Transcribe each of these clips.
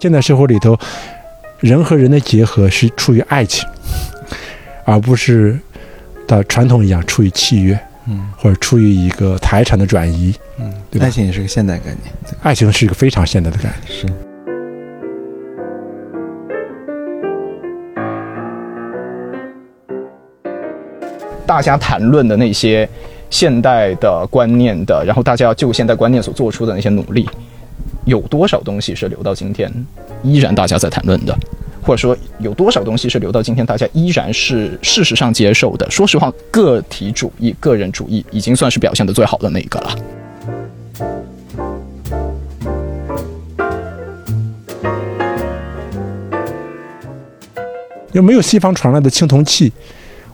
现代社会里头，人和人的结合是出于爱情，而不是的传统一样出于契约，嗯或者出于一个财产的转移。嗯，对吧爱情也是个现代概念，爱情是一个非常现代的概念。是。大家谈论的那些现代的观念的，然后大家要就现代观念所做出的那些努力，有多少东西是留到今天依然大家在谈论的？或者说有多少东西是留到今天大家依然是事实上接受的？说实话，个体主义、个人主义已经算是表现的最好的那一个了。又没有西方传来的青铜器，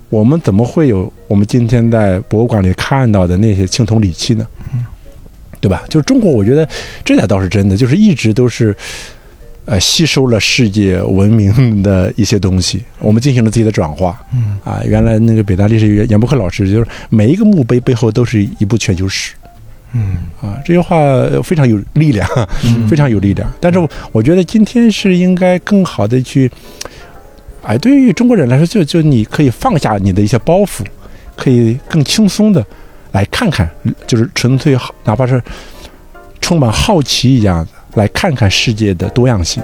我们怎么会有我们今天在博物馆里看到的那些青铜礼器呢？对吧？就是中国，我觉得这点倒是真的，就是一直都是，呃，吸收了世界文明的一些东西，我们进行了自己的转化。嗯啊，原来那个北大历史系严伯克老师就是每一个墓碑背后都是一部全球史。嗯啊，这句话非常有力量，非常有力量。但是我觉得今天是应该更好的去，哎，对于中国人来说，就就你可以放下你的一些包袱，可以更轻松的来看看，就是纯粹好，哪怕是充满好奇一样的来看看世界的多样性。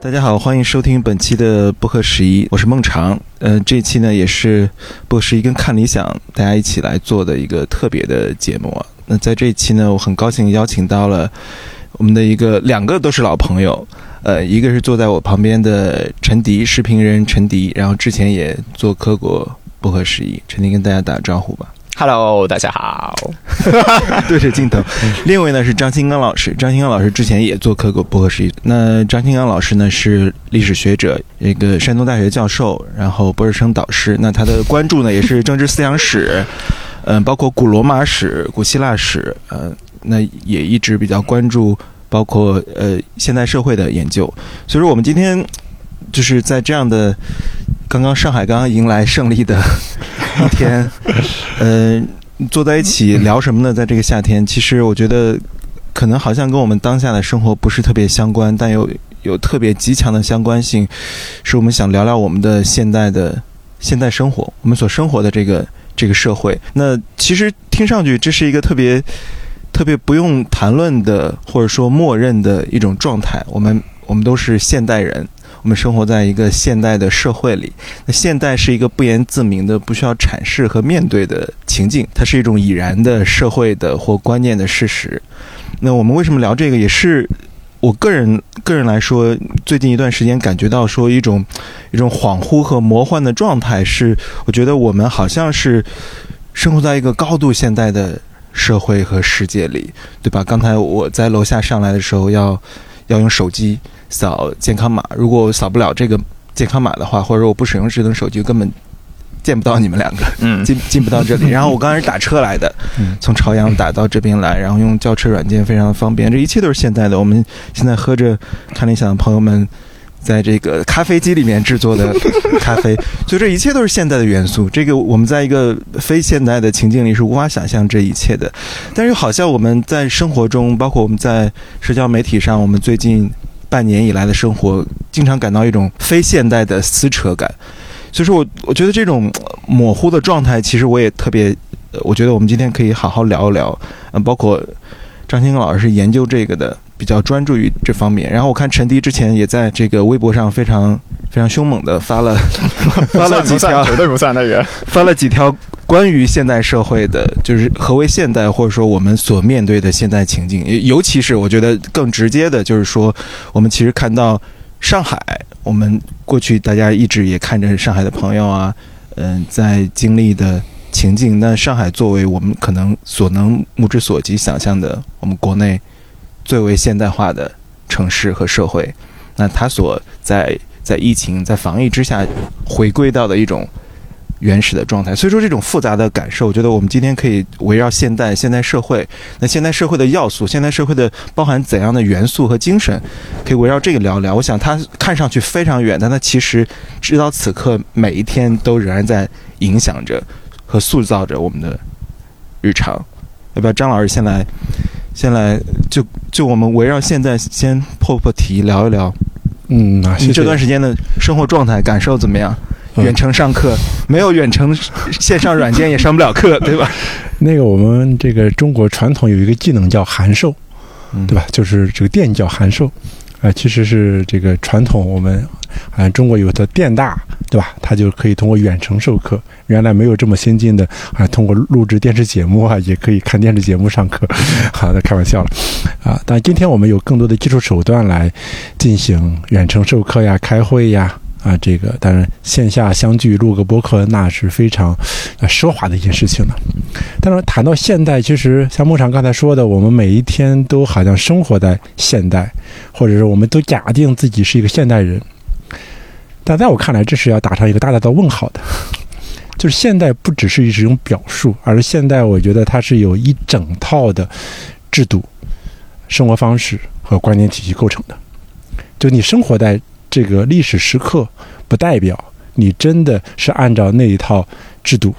大家好，欢迎收听本期的播客十一，我是孟尝。呃，这期呢也是播客十一跟看理想大家一起来做的一个特别的节目。那在这一期呢，我很高兴邀请到了我们的一个两个都是老朋友，呃，一个是坐在我旁边的陈迪，视频人陈迪，然后之前也做客过不合时宜。陈迪跟大家打个招呼吧。Hello，大家好。对着镜头。另一位呢是张新刚老师，张新刚老师之前也做客过不合时宜。那张新刚老师呢是历史学者，一个山东大学教授，然后博士生导师。那他的关注呢也是政治思想史，嗯、包括古罗马史、古希腊史，呃，那也一直比较关注包括呃现代社会的研究。所以说我们今天就是在这样的刚刚上海刚刚迎来胜利的一天，呃，坐在一起聊什么呢？在这个夏天，其实我觉得可能好像跟我们当下的生活不是特别相关，但又有特别极强的相关性，是我们想聊聊我们的现代的现代生活，我们所生活的这个这个社会。那其实听上去这是一个特别特别不用谈论的，或者说默认的一种状态。我们我们都是现代人。我们生活在一个现代的社会里，那现代是一个不言自明的、不需要阐释和面对的情境，它是一种已然的社会的或观念的事实。那我们为什么聊这个？也是我个人个人来说，最近一段时间感觉到说一种一种恍惚和魔幻的状态，是我觉得我们好像是生活在一个高度现代的社会和世界里，对吧？刚才我在楼下上来的时候要要用手机。扫健康码，如果我扫不了这个健康码的话，或者我不使用智能手机，根本见不到你们两个，嗯进进不到这里。然后我刚才是打车来的，嗯从朝阳打到这边来，然后用叫车软件非常的方便，这一切都是现代的。我们现在喝着看理想的朋友们在这个咖啡机里面制作的 咖啡，所以这一切都是现代的元素。这个我们在一个非现代的情境里是无法想象这一切的，但是好像我们在生活中，包括我们在社交媒体上，我们最近。半年以来的生活，经常感到一种非现代的撕扯感，所以说我我觉得这种模糊的状态，其实我也特别，呃我觉得我们今天可以好好聊一聊，嗯，包括张新刚老师是研究这个的，比较专注于这方面。然后我看陈迪之前也在这个微博上非常非常凶猛的发了 发了几条，绝对不算那个。发了几条关于现代社会的，就是何为现代，或者说我们所面对的现代情境，尤其是我觉得更直接的，就是说我们其实看到上海，我们过去大家一直也看着上海的朋友啊，嗯、在经历的情境。那上海作为我们可能所能目之所及想象的，我们国内最为现代化的城市和社会，那它所在在疫情在防疫之下回归到的一种。原始的状态，所以说这种复杂的感受，我觉得我们今天可以围绕现代、现代社会，那现代社会的要素，现代社会的包含怎样的元素和精神，可以围绕这个聊聊。我想它看上去非常远，但它其实直到此刻每一天都仍然在影响着和塑造着我们的日常。要不要张老师先来，先来就就我们围绕现在先破破题聊一聊，嗯这段时间的生活状态感受怎么样？嗯远程上课没有远程线上软件也上不了课，对吧？那个我们这个中国传统有一个技能叫函授，嗯对吧？就是这个电叫函授，啊、其实是这个传统我们啊、中国有的电大，对吧？他就可以通过远程授课。原来没有这么先进的啊，通过录制电视节目啊，也可以看电视节目上课。好的，开玩笑了啊。但今天我们有更多的技术手段来进行远程授课呀、开会呀。啊，这个当然线下相聚录个播客，那是非常呃奢华的一件事情了。但是谈到现代，其实像牧场刚才说的，我们每一天都好像生活在现代，或者是我们都假定自己是一个现代人。但在我看来，这是要打上一个大大的问号的。就是现代不只是一种表述，而是现代，我觉得它是有一整套的制度、生活方式和观念体系构成的。就你生活在这个历史时刻，不代表你真的是按照那一套制度、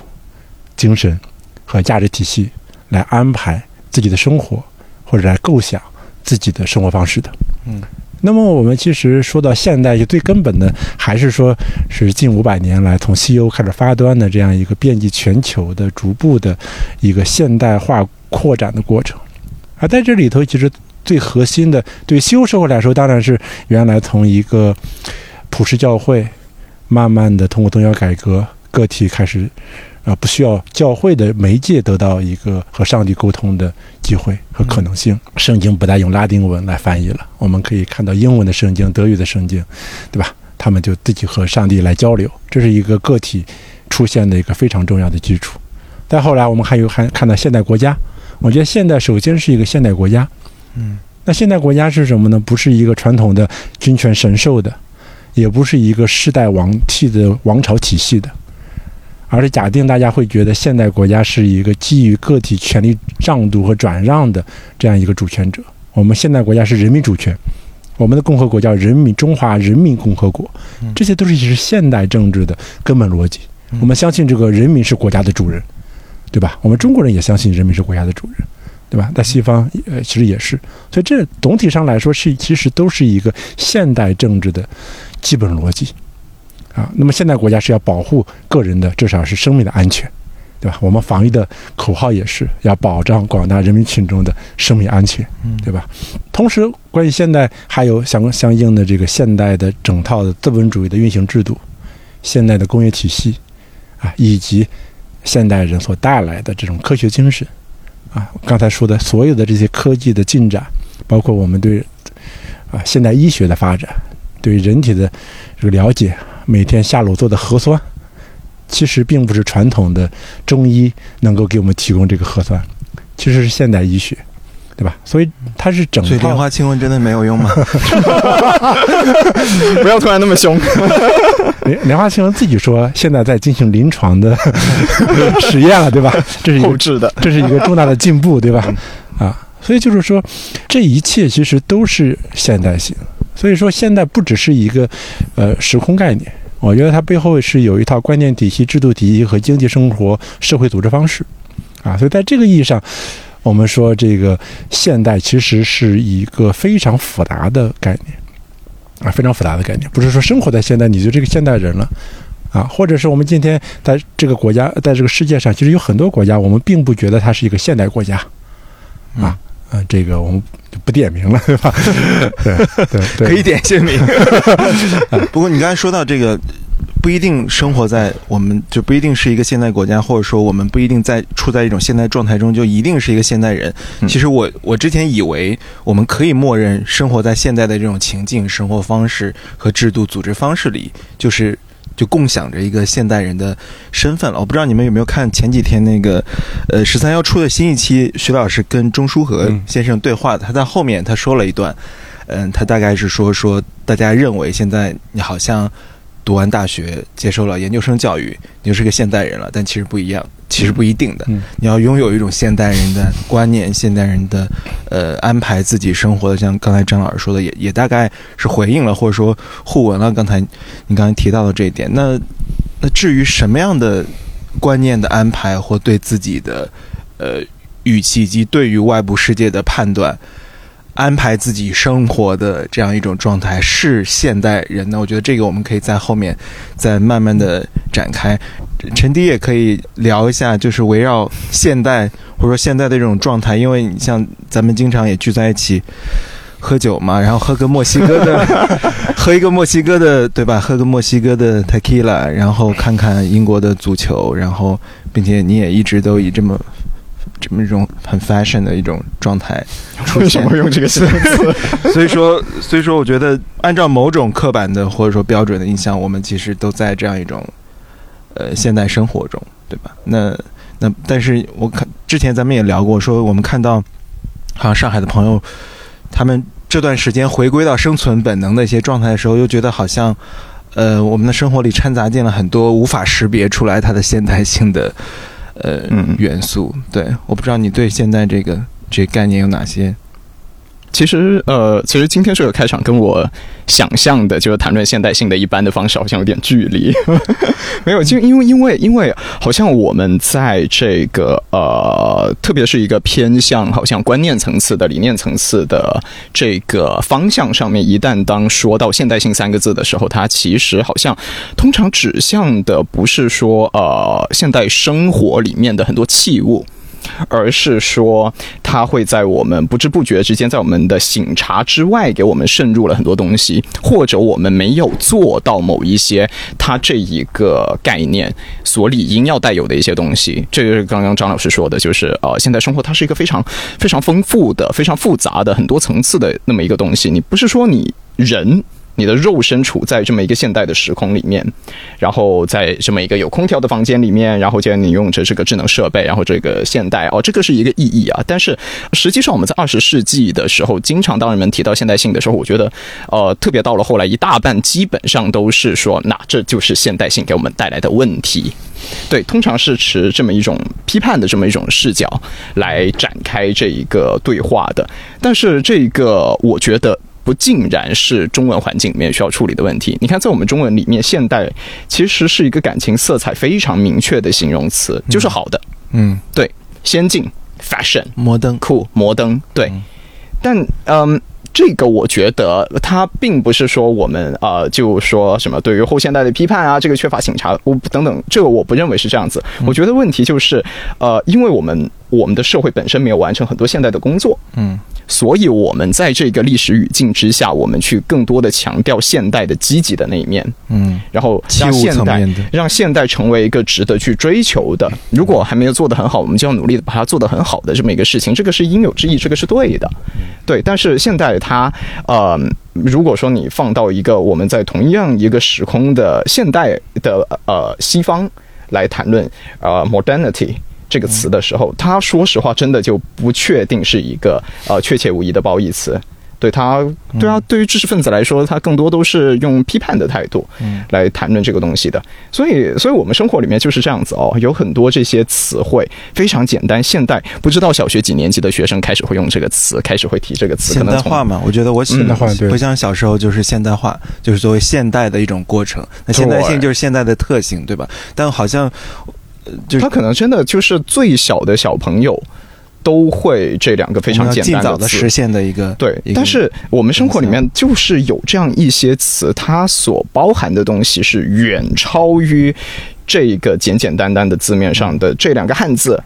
精神和价值体系来安排自己的生活，或者来构想自己的生活方式的。嗯，那么我们其实说到现代，就最根本的还是说是近五百年来从西欧开始发端的这样一个遍及全球的逐步的一个现代化扩展的过程。而在这里头，其实最核心的，对西欧社会来说，当然是原来从一个普世教会，慢慢的通过宗教改革，个体开始啊、不需要教会的媒介得到一个和上帝沟通的机会和可能性。圣经不再用拉丁文来翻译了，我们可以看到英文的圣经、德语的圣经，对吧？他们就自己和上帝来交流，这是一个个体出现的一个非常重要的基础。再后来，我们还有还看到现代国家，我觉得现代首先是一个现代国家，嗯，那现代国家是什么呢？不是一个传统的君权神授的，也不是一个世代王替的王朝体系的，而是假定大家会觉得现代国家是一个基于个体权利让渡和转让的这样一个主权者。我们现代国家是人民主权，我们的共和国叫人民中华人民共和国嗯，这些都是是现代政治的根本逻辑。嗯我们相信这个人民是国家的主人，对吧？我们中国人也相信人民是国家的主人，对吧？在西方呃其实也是，所以这总体上来说是其实都是一个现代政治的基本逻辑啊。那么现代国家是要保护个人的至少是生命的安全，对吧？我们防疫的口号也是要保障广大人民群众的生命安全，嗯对吧？同时，关于现代还有相相应的这个现代的整套的资本主义的运行制度、现代的工业体系啊，以及现代人所带来的这种科学精神啊，刚才说的所有的这些科技的进展，包括我们对啊现代医学的发展，对人体的这个了解，每天下楼做的核酸，其实并不是传统的中医能够给我们提供这个核酸，其实是现代医学，对吧？所以它是整所以莲花清瘟真的没有用吗？不要突然那么凶。莲莲花清瘟自己说，现在在进行临床的 实验了，对吧？这是一个置的，这是一个重大的进步，对吧？啊，所以就是说，这一切其实都是现代性。所以说，现代不只是一个呃时空概念，我觉得它背后是有一套观念体系、制度体系和经济生活、社会组织方式啊。所以在这个意义上，我们说这个现代其实是一个非常复杂的概念啊，非常复杂的概念，不是说生活在现代你就这个现代人了。啊，或者是我们今天在这个国家，在这个世界上，其实有很多国家，我们并不觉得它是一个现代国家，啊，呃，这个我们就不点名了，对吧？对对对，可以点姓名。不过你刚才说到这个，不一定生活在我们就不一定是一个现代国家，或者说我们不一定在处在一种现代状态中就一定是一个现代人。嗯其实我我之前以为我们可以默认生活在现代的这种情境、生活方式和制度、组织方式里，就是。就共享着一个现代人的身份了。我不知道你们有没有看前几天那个，呃，十三幺出的新一期，徐老师跟钟书和嗯先生对话，他在后面他说了一段，嗯，他大概是说说大家认为现在你好像读完大学，接受了研究生教育，你就是个现代人了，但其实不一样，其实不一定的。嗯你要拥有一种现代人的观念，现代人的呃安排自己生活的，像刚才张老师说的，也也大概是回应了或者说互文了刚才你刚才提到的这一点。那那至于什么样的观念的安排或对自己的呃语气以及对于外部世界的判断。安排自己生活的这样一种状态是现代人呢？我觉得这个我们可以在后面再慢慢的展开。陈迪也可以聊一下，就是围绕现代或者说现在的这种状态，因为你像咱们经常也聚在一起喝酒嘛，然后喝个墨西哥的，喝一个墨西哥的，对吧？喝个墨西哥的 tequila，然后看看英国的足球，然后并且你也一直都以这么。这么一种很 fashion 的一种状态，为什么用这个词？所以说，所以说，我觉得按照某种刻板的或者说标准的印象，我们其实都在这样一种呃现代生活中，对吧？那那，但是我看之前咱们也聊过，说我们看到好像上海的朋友，他们这段时间回归到生存本能的一些状态的时候，又觉得好像呃我们的生活里掺杂进了很多无法识别出来它的现代性的。呃，元素对，我不知道你对现在这个这概念有哪些。其实，呃，其实今天这个开场跟我想象的，就是谈论现代性的一般的方式，好像有点距离。没有，就因为因为因为，好像我们在这个呃，特别是一个偏向好像观念层次的理念层次的这个方向上面，一旦当说到现代性三个字的时候，它其实好像通常指向的不是说呃现代生活里面的很多器物。而是说，它会在我们不知不觉之间，在我们的醒察之外，给我们渗入了很多东西，或者我们没有做到某一些它这一个概念所理应要带有的一些东西。这就是刚刚张老师说的，就是呃，现在生活它是一个非常非常丰富的、非常复杂的、很多层次的那么一个东西。你不是说你人。你的肉身处在这么一个现代的时空里面，然后在这么一个有空调的房间里面，然后既然你用着这个智能设备，然后这个现代哦，这个是一个意义啊。但是实际上我们在二十世纪的时候，经常当人们提到现代性的时候，我觉得呃，特别到了后来，一大半基本上都是说，那这就是现代性给我们带来的问题。对，通常是持这么一种批判的这么一种视角来展开这一个对话的。但是这个我觉得。不尽然是中文环境里面需要处理的问题。你看，在我们中文里面，现代其实是一个感情色彩非常明确的形容词，就是好的。嗯，对，先进、fashion、摩登、酷、摩登。对，但嗯，这个我觉得它并不是说我们呃，就说什么对于后现代的批判啊，这个缺乏醒察，我等等，这个我不认为是这样子。我觉得问题就是呃，因为我们我们的社会本身没有完成很多现代的工作。嗯。所以，我们在这个历史语境之下，我们去更多的强调现代的积极的那一面，嗯，然后让现代让现代成为一个值得去追求的。如果还没有做得很好，我们就要努力的把它做得很好的这么一个事情，这个是应有之义，这个是对的，对。但是现代它，呃，如果说你放到一个我们在同样一个时空的现代的呃西方来谈论呃 modernity。这个词的时候，他说实话，真的就不确定是一个呃确切无疑的褒义词。对他，对啊，对于知识分子来说，他更多都是用批判的态度来谈论这个东西的。所以，所以我们生活里面就是这样子哦，有很多这些词汇非常简单，现代不知道小学几年级的学生开始会用这个词，开始会提这个词。现代化嘛，我觉得我现代化不像小时候就是现代化，就是作为现代的一种过程。那现代性就是现代的特性，对吧？但好像。就他可能真的就是最小的小朋友都会这两个非常简单的的实现的一个对，但是我们生活里面就是有这样一些词，它所包含的东西是远超于这个简简单单的字面上的这两个汉字。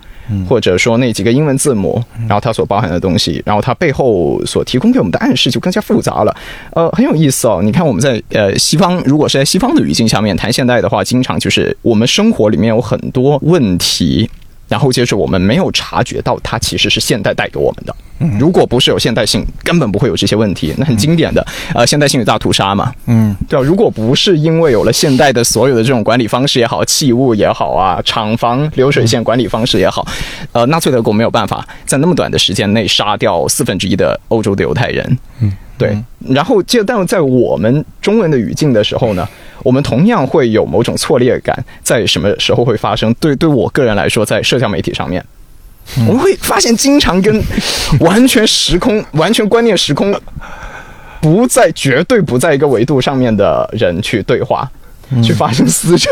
或者说那几个英文字母，然后它所包含的东西，然后它背后所提供给我们的暗示就更加复杂了。呃，很有意思哦。你看我们在呃西方，如果是在西方的语境下面谈现代的话，经常就是我们生活里面有很多问题。然后接着，我们没有察觉到它其实是现代带给我们的。如果不是有现代性，根本不会有这些问题。那很经典的，呃，现代性与大屠杀嘛。嗯，对吧？如果不是因为有了现代的所有的这种管理方式也好，器物也好啊，厂房流水线管理方式也好，呃，纳粹德国没有办法在那么短的时间内杀掉四分之一的欧洲的犹太人。嗯。对，然后这，但在我们中文的语境的时候呢，我们同样会有某种错裂感，在什么时候会发生？对，对我个人来说，在社交媒体上面，我们会发现经常跟完全时空、完全观念时空不在绝对不在一个维度上面的人去对话。去发生撕扯。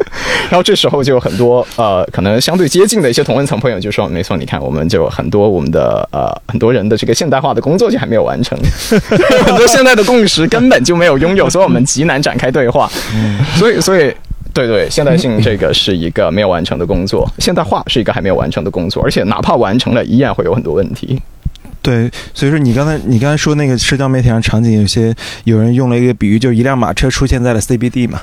然后这时候就有很多呃，可能相对接近的一些同温层朋友就说：“没错，你看，我们就很多我们的呃很多人的这个现代化的工作就还没有完成，很多现代的共识根本就没有拥有，所以我们极难展开对话。所以，所以。”对对，现代性这个是一个没有完成的工作，现代化是一个还没有完成的工作，而且哪怕完成了，依然会有很多问题。对，所以说你刚才你刚才说那个社交媒体上场景，有些有人用了一个比喻，就是一辆马车出现在了 CBD 嘛，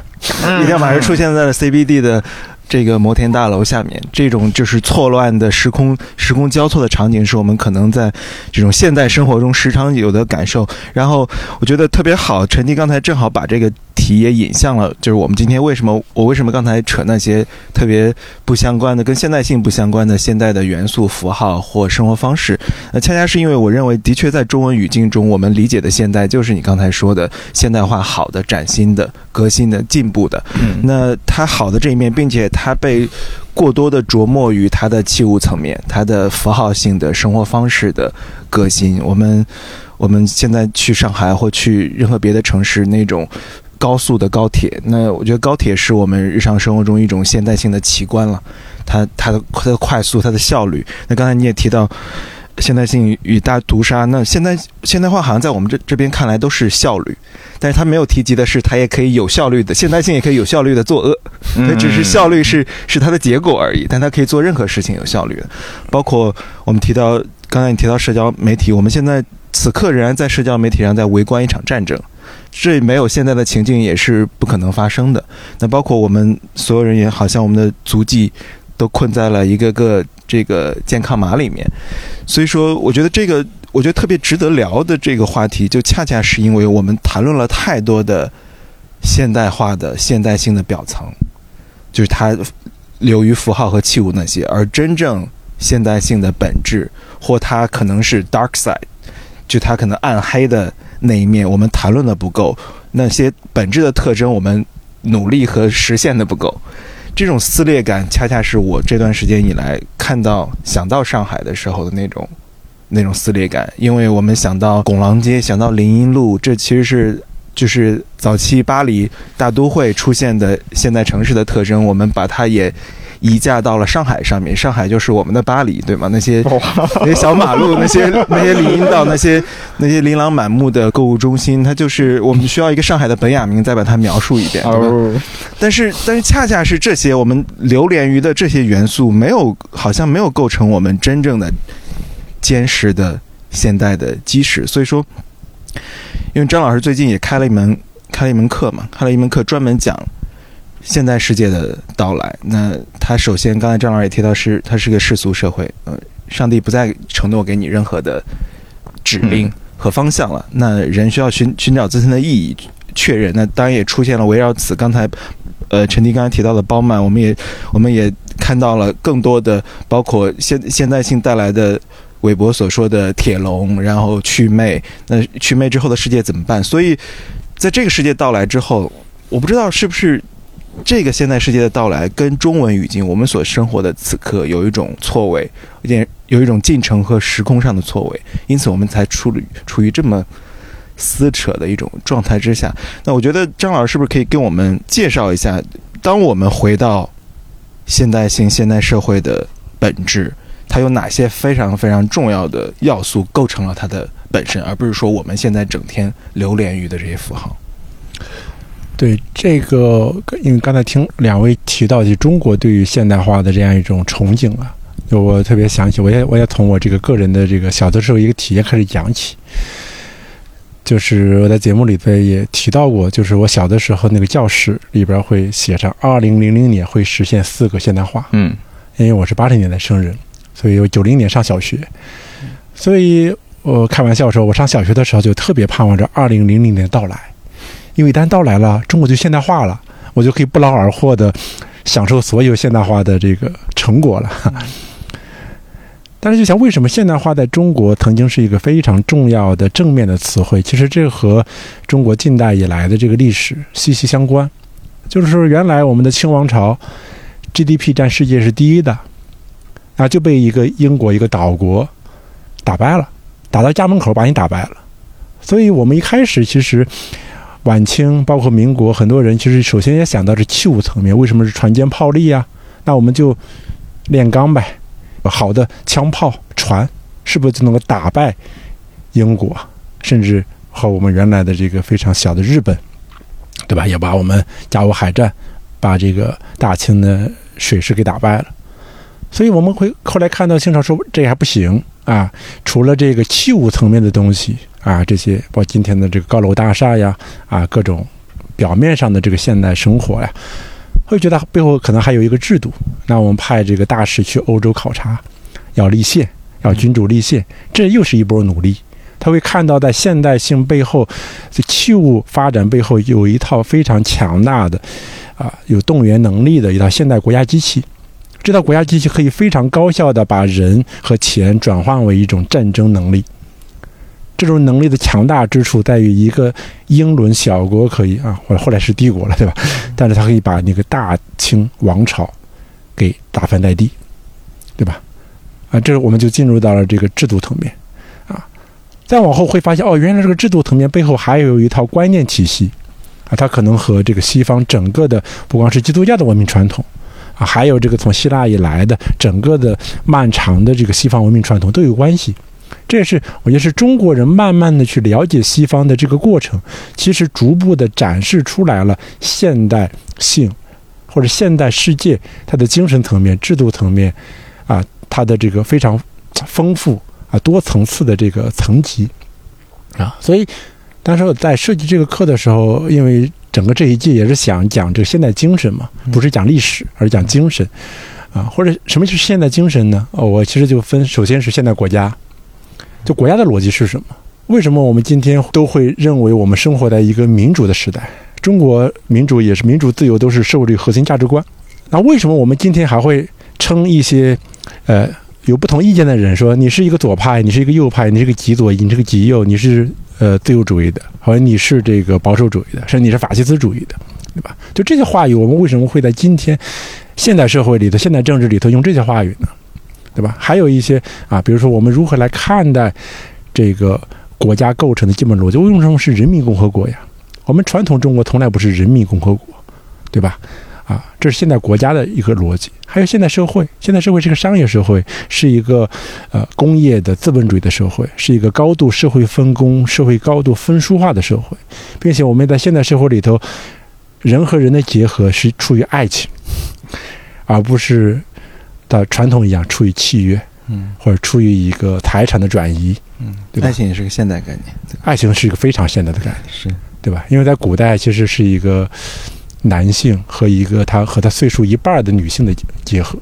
一辆马车出现在了 CBD 的。这个摩天大楼下面，这种就是错乱的时空、时空交错的场景，是我们可能在这种现代生活中时常有的感受。然后我觉得特别好，陈迪刚才正好把这个题也引向了，就是我们今天为什么我为什么刚才扯那些特别不相关的、跟现代性不相关的现代的元素、符号或生活方式。那恰恰是因为我认为，的确在中文语境中，我们理解的现代就是你刚才说的现代化、好的、崭新的、革新的、进步的。那它好的这一面，并且。它被过多的琢磨于它的器物层面，它的符号性的生活方式的革新。我们我们现在去上海或去任何别的城市，那种高速的高铁，那我觉得高铁是我们日常生活中一种现代性的奇观了。它它的它的快速，它的效率。那刚才你也提到。现代性与大屠杀，那现在现代化好像在我们这这边看来都是效率，但是他没有提及的是，它也可以有效率的现代性也可以有效率的作恶，它只是效率是是它的结果而已，但它可以做任何事情有效率的，包括我们提到刚才你提到社交媒体，我们现在此刻仍然在社交媒体上在围观一场战争，这没有现在的情境也是不可能发生的。那包括我们所有人也好像我们的足迹都困在了一个个。这个健康码里面，所以说，我觉得这个，我觉得特别值得聊的这个话题，就恰恰是因为我们谈论了太多的现代化的现代性的表层，就是它流于符号和器物那些，而真正现代性的本质，或它可能是 dark side，就它可能暗黑的那一面，我们谈论的不够，那些本质的特征，我们努力和实现的不够。这种撕裂感，恰恰是我这段时间以来看到、想到上海的时候的那种、那种撕裂感。因为我们想到拱廊街，想到林荫路，这其实是就是早期巴黎大都会出现的现代城市的特征。我们把它也。移驾到了上海上面，上海就是我们的巴黎，对吗？那些 那些小马路，那些 那些林荫道，那些 那些琳琅满目的购物中心，它就是我们需要一个上海的本雅明再把它描述一遍，对吧？但是但是恰恰是这些我们流连于的这些元素，没有好像没有构成我们真正的坚实的现代的基石。所以说，因为张老师最近也开了一门开了一门课嘛，开了一门课专门讲。现代世界的到来，那他首先，刚才张老师也提到，是它是个世俗社会，呃，上帝不再承诺给你任何的指令和方向了，那人需要寻寻找自身的意义，确认。那当然也出现了围绕此，刚才，呃，陈迪刚才提到的包曼，我们也我们也看到了更多的，包括现现代性带来的韦伯所说的铁笼，然后祛魅，那祛魅之后的世界怎么办？所以，在这个世界到来之后，我不知道是不是。这个现代世界的到来跟中文语境，我们所生活的此刻有一种错位，有点有一种进程和时空上的错位，因此我们才处于处于这么撕扯的一种状态之下。那我觉得张老师是不是可以跟我们介绍一下，当我们回到现代性现代社会的本质，它有哪些非常非常重要的要素构成了它的本身，而不是说我们现在整天流连于的这些符号。对这个，因为刚才听两位提到，就中国对于现代化的这样一种憧憬啊，就我特别想起，我也我也从我这个个人的这个小的时候一个体验开始讲起，就是我在节目里边也提到过，就是我小的时候那个教室里边会写上二零零零年会实现四个现代化，嗯，因为我是八十年代生人，所以我九零年上小学，所以我开玩笑说，我上小学的时候就特别盼望着二零零零年到来。因为一旦到来了，中国就现代化了，我就可以不劳而获的享受所有现代化的这个成果了。但是，就想为什么现代化在中国曾经是一个非常重要的正面的词汇？其实这和中国近代以来的这个历史息息相关。就是说，原来我们的清王朝 GDP 占世界是第一的，啊，就被一个英国一个岛国打败了，打到家门口把你打败了。所以我们一开始其实。晚清包括民国，很多人其实首先也想到是器物层面，为什么是船坚炮利啊？那我们就炼钢呗，好的枪炮船是不是就能够打败英国，甚至和我们原来的这个非常小的日本，对吧？也把我们甲午海战把这个大清的水师给打败了。所以我们会后来看到清朝说这还不行啊，除了这个器物层面的东西啊，这些包括今天的这个高楼大厦呀啊，各种表面上的这个现代生活呀，会觉得背后可能还有一个制度。那我们派这个大使去欧洲考察，要立宪，要君主立宪，这又是一波努力。他会看到在现代性背后，这器物发展背后有一套非常强大的啊，有动员能力的一套现代国家机器。这套国家机器可以非常高效地把人和钱转换为一种战争能力。这种能力的强大之处在于，一个英伦小国可以啊，或者后来是帝国了，对吧？但是它可以把那个大清王朝给打翻在地，对吧？啊，这我们就进入到了这个制度层面啊。再往后会发现，哦，原来这个制度层面背后还有一套观念体系啊，它可能和这个西方整个的不光是基督教的文明传统。啊，还有这个从希腊以来的整个的漫长的这个西方文明传统都有关系，这也是我觉得是中国人慢慢的去了解西方的这个过程，其实逐步的展示出来了现代性或者现代世界它的精神层面、制度层面啊，它的这个非常丰富啊多层次的这个层级啊，所以当时我在设计这个课的时候，因为。整个这一季也是想讲这个现代精神嘛，不是讲历史，而是讲精神，啊，或者什么是现代精神呢？哦，我其实就分，首先是现代国家，就国家的逻辑是什么？为什么我们今天都会认为我们生活在一个民主的时代？中国民主也是民主自由都是社会主义核心价值观。那为什么我们今天还会称一些，呃，有不同意见的人说你是一个左派，你是一个右派，你是个极左，你是个极右，你是？呃，自由主义的，或者你是这个保守主义的，甚至你是法西斯主义的，对吧？就这些话语，我们为什么会在今天现代社会里头、现代政治里头用这些话语呢？对吧？还有一些啊，比如说我们如何来看待这个国家构成的基本逻辑？为什么是人民共和国呀？我们传统中国从来不是人民共和国，对吧？啊，这是现代国家的一个逻辑。还有现代社会，现代社会是个商业社会，是一个呃工业的资本主义的社会，是一个高度社会分工、社会高度分殊化的社会，并且我们在现代社会里头，人和人的结合是出于爱情，而不是的传统一样出于契约，嗯，或者出于一个财产的转移，嗯，对吧？爱情也是个现代概念，爱情是一个非常现代的概念。是。对吧？因为在古代其实是一个男性和一个他和他岁数一半的女性的结合，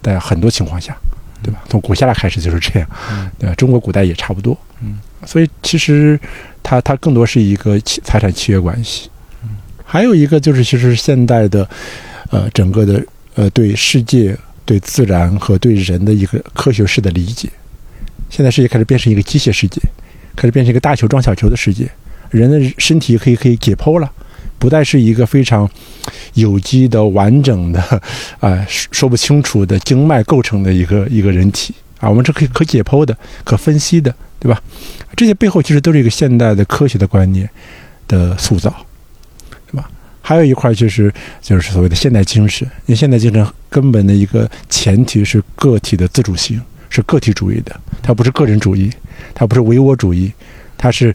在很多情况下，对吧？从古希腊开始就是这样，嗯。对吧？中国古代也差不多，嗯，所以其实它它更多是一个契财产契约关系，嗯，还有一个就是其实现代的，呃，整个的呃对世界、对自然和对人的一个科学式的理解，现在世界开始变成一个机械世界，开始变成一个大球撞小球的世界，人的身体可以可以解剖了。不再是一个非常有机的、完整的，啊、说说不清楚的经脉构成的一个一个人体啊，我们是可以可解剖的、可分析的，对吧？这些背后其实都是一个现代的科学的观念的塑造，还有一块就是就是所谓的现代精神，因为现代精神根本的一个前提是个体的自主性，是个体主义的，它不是个人主义，它不是唯我主义，它是。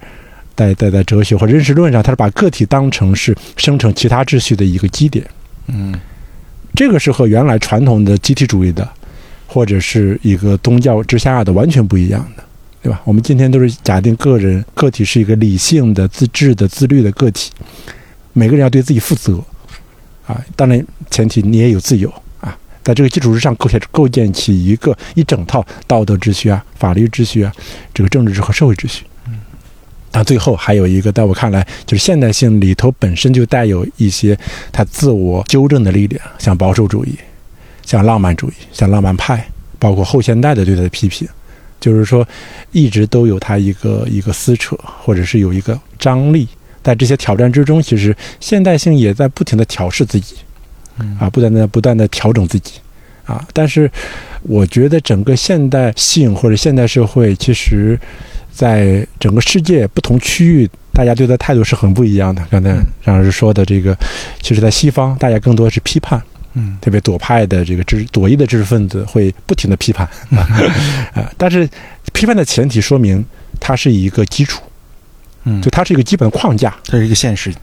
在在在哲学或者认识论上，它是把个体当成是生成其他秩序的一个基点。嗯这个是和原来传统的集体主义的，或者是一个宗教之下的完全不一样的，对吧？我们今天都是假定个人个体是一个理性的、自治的、自律的个体，每个人要对自己负责啊。当然，前提你也有自由啊。在这个基础之上构建构建起一个一整套道德秩序啊、法律秩序啊、这个政治和社会秩序。嗯那最后还有一个，在我看来，就是现代性里头本身就带有一些它自我纠正的力量，像保守主义，像浪漫主义，像浪漫派，包括后现代的对它的批评，就是说，一直都有它一个一个撕扯，或者是有一个张力。在这些挑战之中，其实现代性也在不停的调试自己，啊，不断的不断的调整自己，啊。但是，我觉得整个现代性或者现代社会，其实。在整个世界不同区域大家对待态度是很不一样的。刚才张老师说的这个，其实在西方，大家更多是批判，嗯特别左派的这个知左翼的知识分子会不停的批判啊，啊，但是批判的前提说明它是一个基础，嗯，就它是一个基本框架，它是一个现实，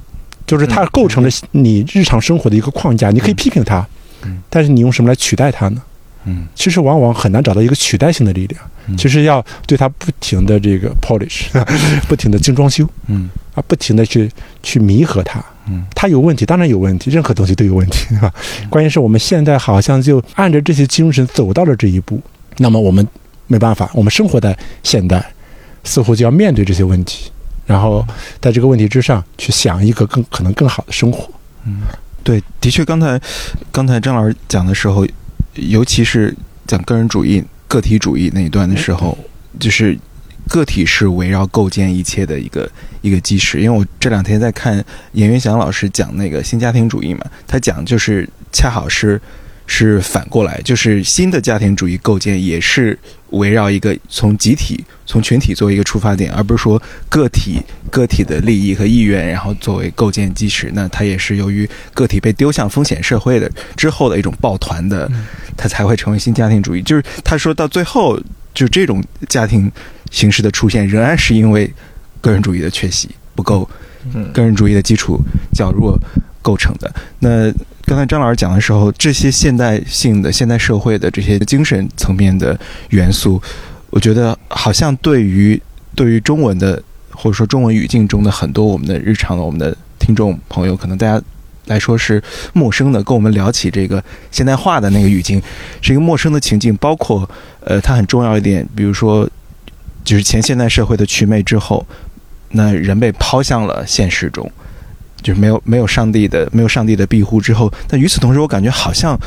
就是它构成了你日常生活的一个框架。你可以批评它嗯，但是你用什么来取代它呢？嗯其实往往很难找到一个取代性的力量。嗯其实要对它不停的这个 polish，不停的精装修嗯啊，不停的去去弥合它。嗯它有问题，当然有问题，任何东西都有问题，对 吧？关键是我们现在好像就按着这些精神走到了这一步，那么我们没办法，我们生活在现代，似乎就要面对这些问题，然后在这个问题之上去想一个更可能更好的生活。嗯对，的确，刚才刚才张老师讲的时候，尤其是讲个人主义、个体主义那一段的时候，就是个体是围绕构建一切的一个一个基石。因为我这两天在看严云祥老师讲那个新家庭主义嘛，他讲就是恰好是是反过来，就是新的家庭主义构建也是围绕一个从集体、从群体作为一个出发点，而不是说个体个体的利益和意愿，然后作为构建基石。那它也是由于个体被丢向风险社会的之后的一种抱团的，它才会成为新家庭主义。就是他说到最后，就这种家庭形式的出现，仍然是因为个人主义的缺席不够，嗯个人主义的基础较弱构成的。那刚才张老师讲的时候，这些现代性的现代社会的这些精神层面的元素，我觉得好像对于对于中文的或者说中文语境中的很多我们的日常的我们的听众朋友，可能大家来说是陌生的，跟我们聊起这个现代化的那个语境，是一个陌生的情境。包括呃，它很重要一点，比如说就是前现代社会的祛魅之后，那人被抛向了现实中。就是没有没有上帝的没有上帝的庇护之后，但与此同时，我感觉好像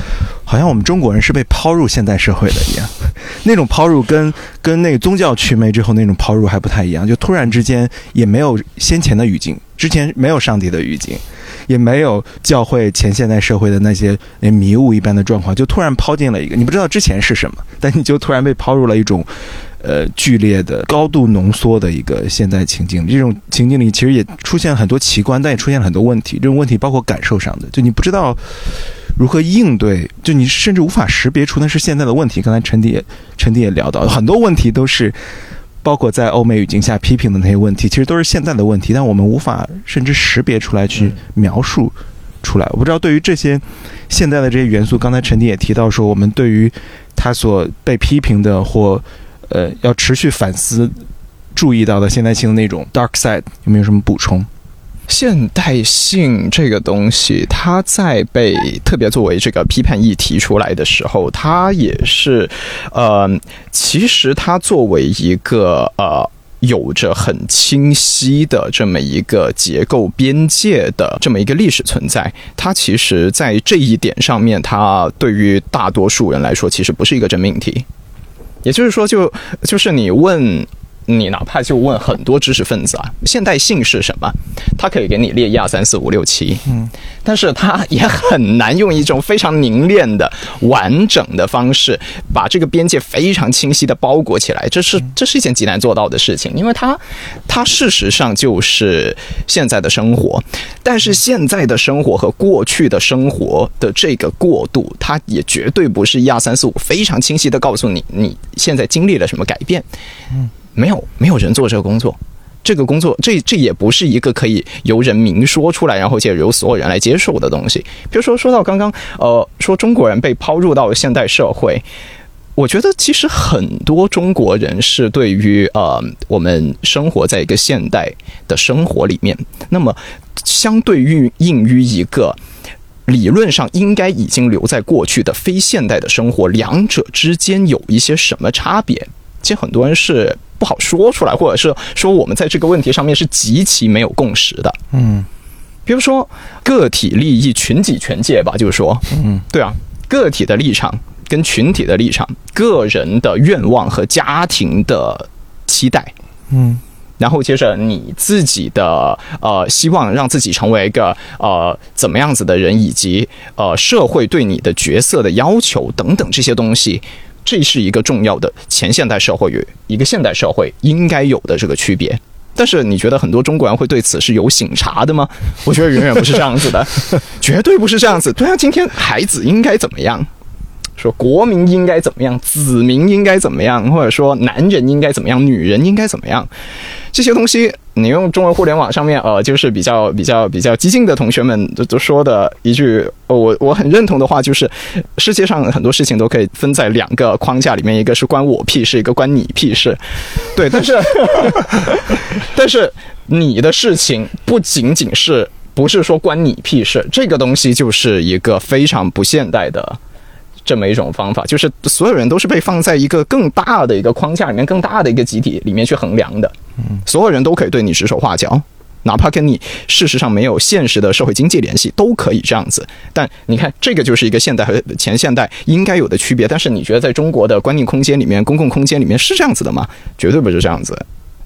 好像我们中国人是被抛入现代社会的一样，那种抛入跟跟那个宗教祛魅之后那种抛入还不太一样，就突然之间也没有先前的语境，之前没有上帝的语境，也没有教会前现代社会的那些那迷雾一般的状况，就突然抛进了一个你不知道之前是什么，但你就突然被抛入了一种。呃，剧烈的、高度浓缩的一个现代情境，这种情境里其实也出现很多奇观，但也出现了很多问题。这种问题包括感受上的，就你不知道如何应对，就你甚至无法识别出那是现在的问题。刚才陈迪也陈迪也聊到，很多问题都是包括在欧美语境下批评的那些问题，其实都是现在的问题，但我们无法甚至识别出来去描述出来。我不知道对于这些现在的这些元素，刚才陈迪也提到说，我们对于他所被批评的或呃，要持续反思、注意到的现代性的那种 dark side，有没有什么补充？现代性这个东西，它在被特别作为这个批判议题出来的时候，它也是，呃，其实它作为一个呃。有着很清晰的这么一个结构边界的这么一个历史存在，它其实，在这一点上面，它对于大多数人来说，其实不是一个真命题。也就是说就，就是你问你，哪怕就问很多知识分子啊，现代性是什么？他可以给你列一二三四五六七，嗯，但是他也很难用一种非常凝练的、完整的方式，把这个边界非常清晰的包裹起来。这是这是一件极难做到的事情，因为它它事实上就是现在的生活，但是现在的生活和过去的生活的这个过渡，它也绝对不是一二三四五非常清晰的告诉你你现在经历了什么改变。嗯，没有没有人做这个工作。这个工作，这这也不是一个可以由人明说出来，然后且由所有人来接受的东西。比如说，说到刚刚，呃，说中国人被抛入到现代社会，我觉得其实很多中国人是对于呃我们生活在一个现代的生活里面，那么相对于应于一个理论上应该已经留在过去的非现代的生活，两者之间有一些什么差别？其实很多人是不好说出来，或者是说我们在这个问题上面是极其没有共识的。嗯。比如说个体利益、群体权界吧，就是说，嗯，对啊，个体的立场跟群体的立场，个人的愿望和家庭的期待，嗯。然后接着你自己的呃希望让自己成为一个呃怎么样子的人，以及呃社会对你的角色的要求等等这些东西，这是一个重要的前现代社会与一个现代社会应该有的这个区别。但是你觉得很多中国人会对此是有醒察的吗？我觉得远远不是这样子的，绝对不是这样子。对啊，今天孩子应该怎么样？说国民应该怎么样，子民应该怎么样，或者说男人应该怎么样，女人应该怎么样，这些东西，你用中文互联网上面，呃，就是比较比较比较激进的同学们都都说的一句，我我很认同的话，就是世界上很多事情都可以分在两个框架里面，一个是关我屁事，一个关你屁事。对，但是 但是你的事情不仅仅是不是说关你屁事，这个东西就是一个非常不现代的。这么一种方法，就是所有人都是被放在一个更大的一个框架里面、更大的一个集体里面去衡量的。所有人都可以对你指手画脚，哪怕跟你事实上没有现实的社会经济联系，都可以这样子。但你看，这个就是一个现代和前现代应该有的区别。但是你觉得在中国的观念空间里面、公共空间里面是这样子的吗？绝对不是这样子。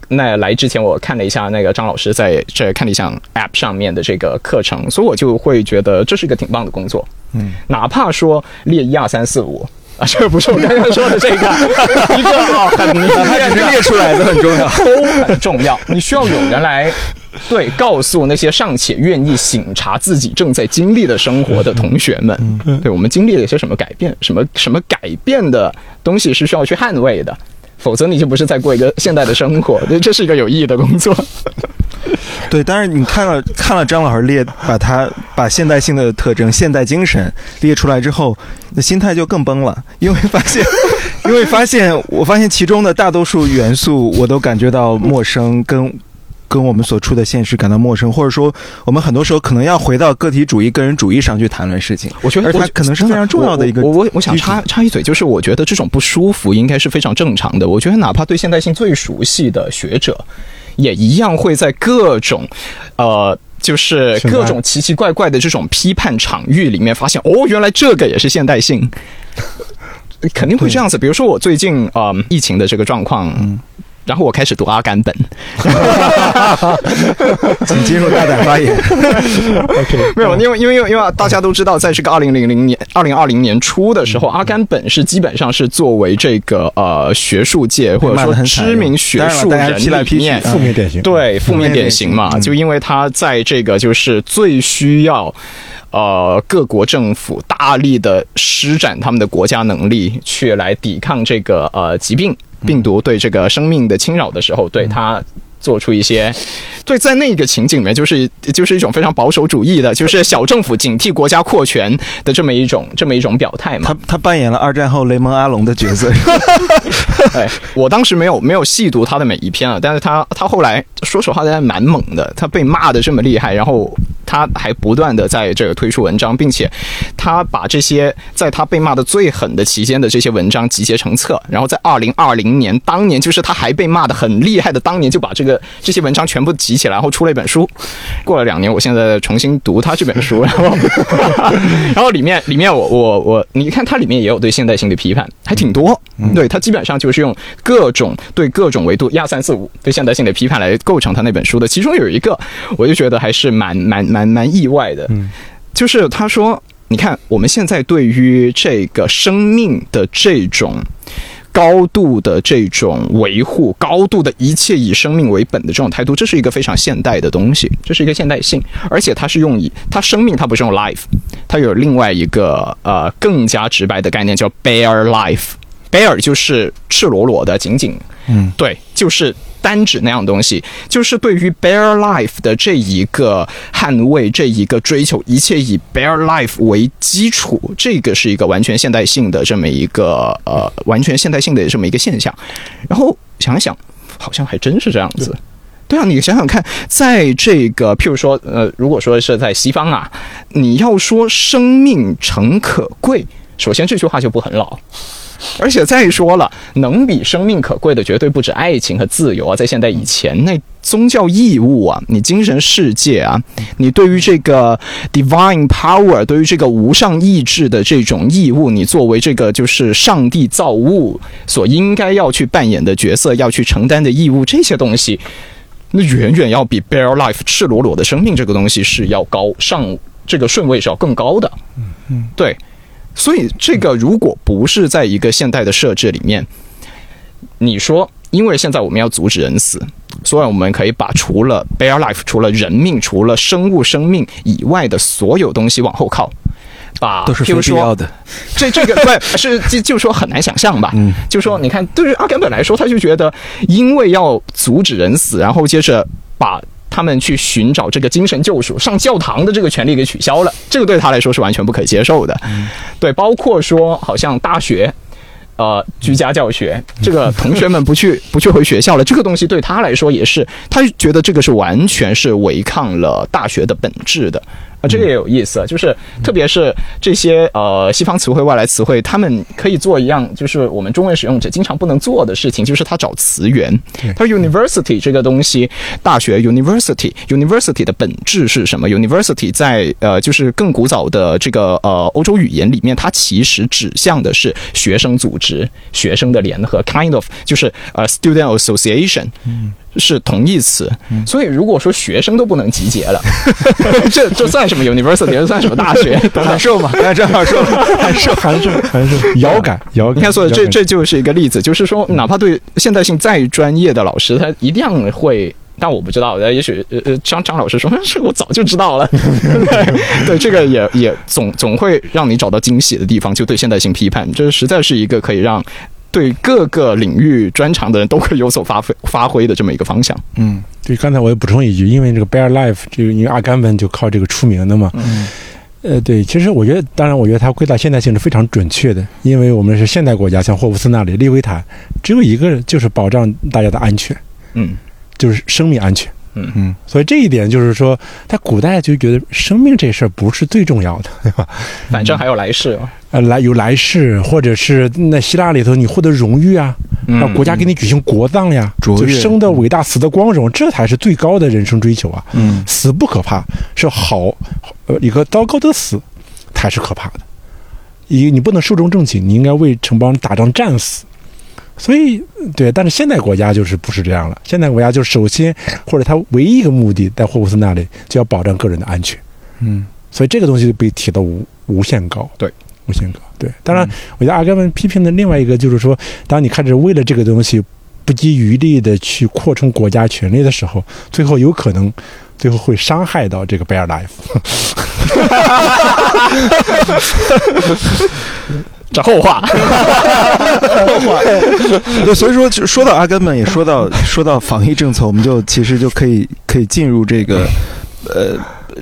那来之前，我看了一下那个张老师在这看理想 App 上面的这个课程，所以我就会觉得这是一个挺棒的工作。嗯，哪怕说列一二三四五啊，这不是我刚刚说的这个 一个啊，很明显的列出来的很重要。都很重要。你需要有人来对告诉那些尚且愿意醒察自己正在经历的生活的同学们，对我们经历了一些什么改变，什么什么改变的东西是需要去捍卫的。否则你就不是在过一个现代的生活，对，这是一个有意义的工作。对，但是你看了看了张老师列，把他把现代性的特征、现代精神列出来之后，那心态就更崩了，因为发现，因为发现，我发现其中的大多数元素我都感觉到陌生，跟跟我们所处的现实感到陌生，或者说，我们很多时候可能要回到个体主义、个人主义上去谈论事情。我觉得而它可能是非常重要的一个我我我想插插一嘴，就是我觉得这种不舒服应该是非常正常的。我觉得哪怕对现代性最熟悉的学者，也一样会在各种，呃。就是各种奇奇怪怪的这种批判场域里面，发现哦，原来这个也是现代性，肯定会这样子。比如说我最近啊、呃疫情的这个状况，然后我开始读阿甘本，请接受大胆发言。没有，因为因为因为因为大家都知道，在这个二零零零年、二零二零年初的时候，阿甘本是基本上是作为这个呃学术界或者说知名学术人批来批去里面负面典型。对负面典型嘛，就因为他在这个就是最需要。呃，各国政府大力的施展他们的国家能力，去来抵抗这个呃疾病病毒对这个生命的侵扰的时候，对它做出一些，对，在那个情景里面，就是就是一种非常保守主义的，就是小政府警惕国家扩权的这么一种这么一种表态嘛他。他扮演了二战后雷蒙阿隆的角色。哎，我当时没有没有细读他的每一篇啊，但是他他后来说实话，他还蛮猛的，他被骂的这么厉害，然后他还不断的在这个推出文章，并且他把这些在他被骂的最狠的期间的这些文章集结成册，然后在二零二零年当年，就是他还被骂的很厉害的当年，就把这个这些文章全部集起来，然后出了一本书。过了两年，我现在重新读他这本书，然后 然后里面里面我我我，你看它里面也有对现代性的批判，还挺多。对，它基本上就是用各种对各种维度一二三四五对现代性的批判来构成他那本书的。其中有一个，我就觉得还是蛮蛮蛮蛮意外的，就是他说，你看我们现在对于这个生命的这种。高度的这种维护，高度的一切以生命为本的这种态度，这是一个非常现代的东西，这是一个现代性，而且它是用以它生命，它不是用 life，它有另外一个呃更加直白的概念叫 bare life。bare 就是赤裸裸的，仅仅，嗯，对，就是单指那样东西，就是对于 bare life 的这一个捍卫，这一个追求，一切以 bare life 为基础，这个是一个完全现代性的这么一个呃，完全现代性的这么一个现象。然后想想，好像还真是这样子。对啊，你想想看，在这个譬如说，呃，如果说是在西方啊，你要说生命诚可贵，首先这句话就不很老。而且再说了，能比生命可贵的绝对不止爱情和自由啊！在现代以前，那宗教义务啊，你精神世界啊，你对于这个 divine power，对于这个无上意志的这种义务，你作为这个就是上帝造物所应该要去扮演的角色，要去承担的义务，这些东西，那远远要比 bare life 赤裸裸的生命这个东西是要高上这个顺位是要更高的。嗯嗯，对。所以，这个如果不是在一个现代的设置里面，你说因为现在我们要阻止人死，所以我们可以把除了 bare life、除了人命、除了生物生命以外的所有东西往后靠。把都是说，必要的。这这个不是就就说很难想象吧？嗯，就说你看，对于阿甘本来说，他就觉得因为要阻止人死，然后接着把他们去寻找这个精神救赎、上教堂的这个权利给取消了，这个对他来说是完全不可以接受的。对，包括说好像大学。呃，居家教学，这个同学们不去不去回学校了，这个东西对他来说也是，他觉得这个是完全是违抗了大学的本质的。啊，这个也有意思，就是特别是这些呃西方词汇、外来词汇，他们可以做一样，就是我们中文使用者经常不能做的事情，就是他找词源。他说 university 这个东西，大学 university university 的本质是什么？university 在呃就是更古早的这个呃欧洲语言里面，它其实指向的是学生组织、学生的联合，kind of 就是呃 student association。是同义词，所以如果说学生都不能集结了，这这算什么 university？这算什么大学？函授嘛，刚才正好说了，函授，函授，函授，遥感，遥感。你看，所以这这就是一个例子，就是说，哪怕对现代性再专业的老师，他一定会，但我不知道，也许呃呃，张张老师说，这我早就知道了。对对，这个也也总总会让你找到惊喜的地方，就对现代性批判，这实在是一个可以让。对各个领域专长的人都会有所发挥发挥的这么一个方向。嗯，对，刚才我也补充一句，因为这个 Bear Life，这个因为阿甘文就靠这个出名的嘛。嗯。呃，对，其实我觉得，当然，我觉得它归到现代性是非常准确的，因为我们是现代国家，像霍布斯那里、利维坦，只有一个就是保障大家的安全，嗯，就是生命安全。嗯嗯，所以这一点就是说，在古代就觉得生命这事儿不是最重要的，对吧？反正还有来世啊。呃，来有来世，或者是那希腊里头你获得荣誉啊，让国家给你举行国葬呀，就生的伟大，死的光荣，这才是最高的人生追求啊。嗯，死不可怕，是好，呃，一个糟糕的死才是可怕的。一，你不能寿终正寝，你应该为城邦打仗战死。所以，对，但是现代国家就是不是这样了。现代国家就是首先或者他唯一一个目的，在霍布斯那里就要保障个人的安全。嗯，所以这个东西被提到无无限高。对。无限高，对。当然，我觉得阿甘们批评的另外一个就是说，当你开始为了这个东西不遗余力的去扩充国家权力的时候，最后有可能最后会伤害到这个 Bear Life。这后话，后话。对，所以说说到阿根们，也说到说到防疫政策，我们就其实就可以可以进入这个呃。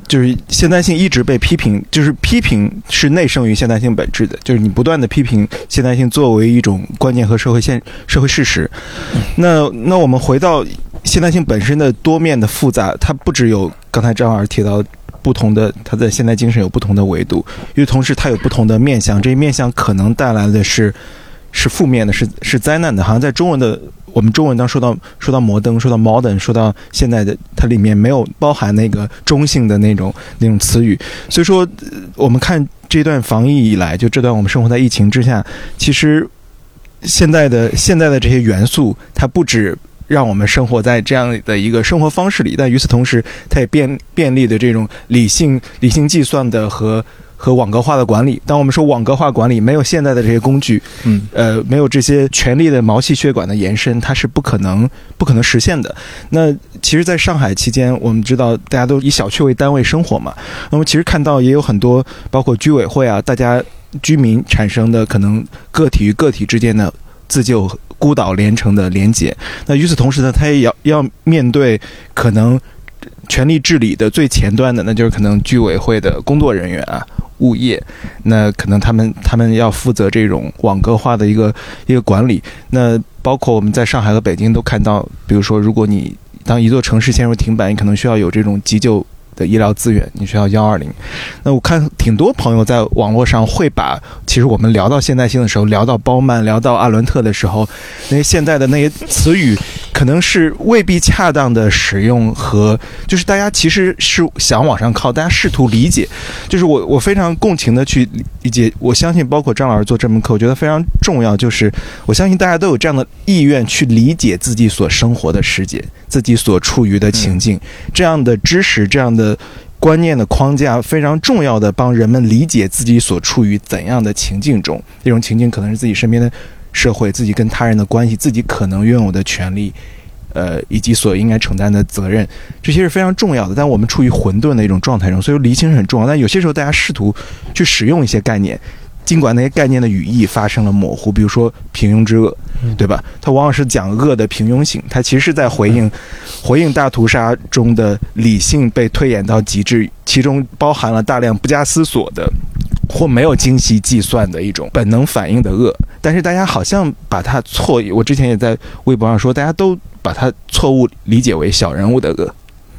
就是现代性一直被批评，就是批评是内生于现代性本质的，就是你不断的批评现代性作为一种观念和社会现社会事实。那那我们回到现代性本身的多面的复杂，它不只有刚才张老师提到不同的，它在现代精神有不同的维度，因为同时它有不同的面向，这些面向可能带来的是是负面的，是是灾难的，好像在中文的。我们中文当说到说到摩登，说到 modern，说到现在的，它里面没有包含那个中性的那种那种词语，所以说我们看这段防疫以来，就这段我们生活在疫情之下，其实现在的现在的这些元素，它不止让我们生活在这样的一个生活方式里，但与此同时，它也便便利的这种理性理性计算的和。和网格化的管理，当我们说网格化管理没有现在的这些工具，嗯，呃，没有这些权力的毛细血管的延伸，它是不可能不可能实现的。那其实，在上海期间，我们知道大家都以小区为单位生活嘛，那么其实看到也有很多，包括居委会啊，大家居民产生的可能个体与个体之间的自救孤岛连城的连结。那与此同时呢，他也要要面对可能权力治理的最前端的，那就是可能居委会的工作人员啊。物业，那可能他们他们要负责这种网格化的一个一个管理。那包括我们在上海和北京都看到，比如说，如果你当一座城市陷入停摆，你可能需要有这种急救的医疗资源，你需要幺二零。那我看挺多朋友在网络上会把，其实我们聊到现代性的时候，聊到包曼，聊到阿伦特的时候，那些现代的那些词语。可能是未必恰当的使用和，就是大家其实是想往上靠，大家试图理解，就是我我非常共情的去理解，我相信包括张老师做这门课，我觉得非常重要，就是我相信大家都有这样的意愿去理解自己所生活的世界，自己所处于的情境，这样的知识，这样的观念的框架非常重要的帮人们理解自己所处于怎样的情境中，那种情境可能是自己身边的。社会、自己跟他人的关系、自己可能拥有的权利，呃，以及所应该承担的责任，这些是非常重要的。但我们处于混沌的一种状态中，所以说厘清是很重要。但有些时候，大家试图去使用一些概念，尽管那些概念的语义发生了模糊，比如说平庸之恶，对吧？它往往是讲恶的平庸性，它其实是在回应 回应大屠杀中的理性被推演到极致，其中包含了大量不加思索的。或没有精细计算的一种本能反应的恶，但是大家好像把它错，我之前也在微博上说，大家都把它错误理解为小人物的恶，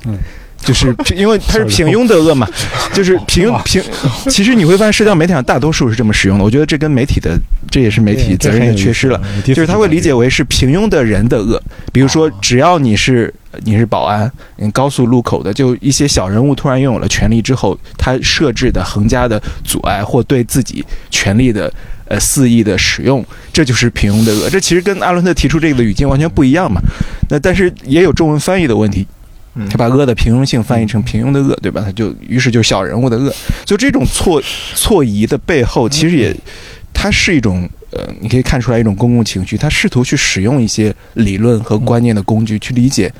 嗯，就是 因为它是平庸的恶嘛，就是平平。其实你会发现，社交媒体上大多数是这么使用的。我觉得这跟媒体的，这也是媒体责任的缺失了。就是他会理解为是平庸的人的恶，比如说，只要你是。你是保安，嗯，高速路口的，就一些小人物突然拥有了权力之后，他设置的横加的阻碍或对自己权力的呃肆意的使用，这就是平庸的恶。这其实跟阿伦特提出这个的语境完全不一样嘛。那但是也有中文翻译的问题，他把恶的平庸性翻译成平庸的恶，对吧？他就于是就小人物的恶。就这种错错疑的背后，其实也它是一种呃，你可以看出来一种公共情绪，他试图去使用一些理论和观念的工具去理解。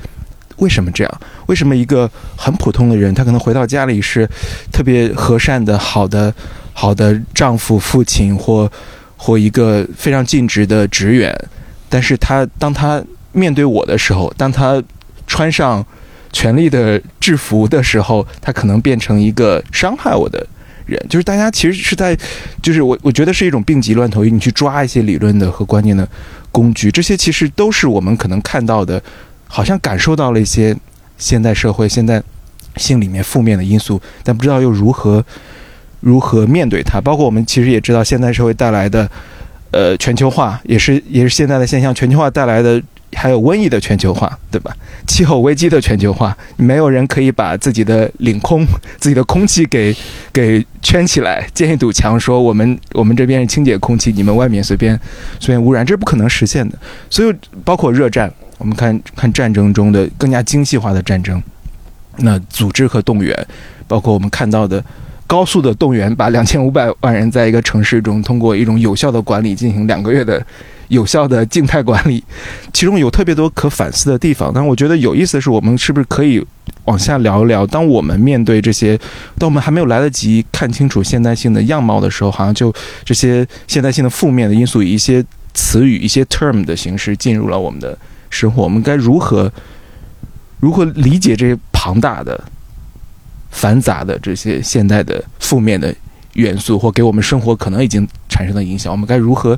为什么这样？为什么一个很普通的人，他可能回到家里是特别和善的、好的、好的丈夫、父亲，或或一个非常尽职的职员，但是他当他面对我的时候，当他穿上权力的制服的时候，他可能变成一个伤害我的人。就是大家其实是在，就是我我觉得是一种病急乱投医，你去抓一些理论的和观念的工具，这些其实都是我们可能看到的。好像感受到了一些现代社会现在心里面负面的因素，但不知道又如何如何面对它。包括我们其实也知道，现代社会带来的呃全球化，也是也是现在的现象。全球化带来的还有瘟疫的全球化，对吧？气候危机的全球化，没有人可以把自己的领空、自己的空气给给圈起来，建一堵墙，说我们我们这边是清洁空气，你们外面随便随便污染，这是不可能实现的。所以包括热战。我们看看战争中的更加精细化的战争，那组织和动员，包括我们看到的高速的动员，把两千五百万人在一个城市中通过一种有效的管理进行两个月的有效的静态管理，其中有特别多可反思的地方。但我觉得有意思的是，我们是不是可以往下聊一聊？当我们面对这些，当我们还没有来得及看清楚现代性的样貌的时候，好像就这些现代性的负面的因素以一些词语、一些 term 的形式进入了我们的。生活，我们该如何如何理解这些庞大的、繁杂的这些现代的负面的元素，或给我们生活可能已经产生的影响？我们该如何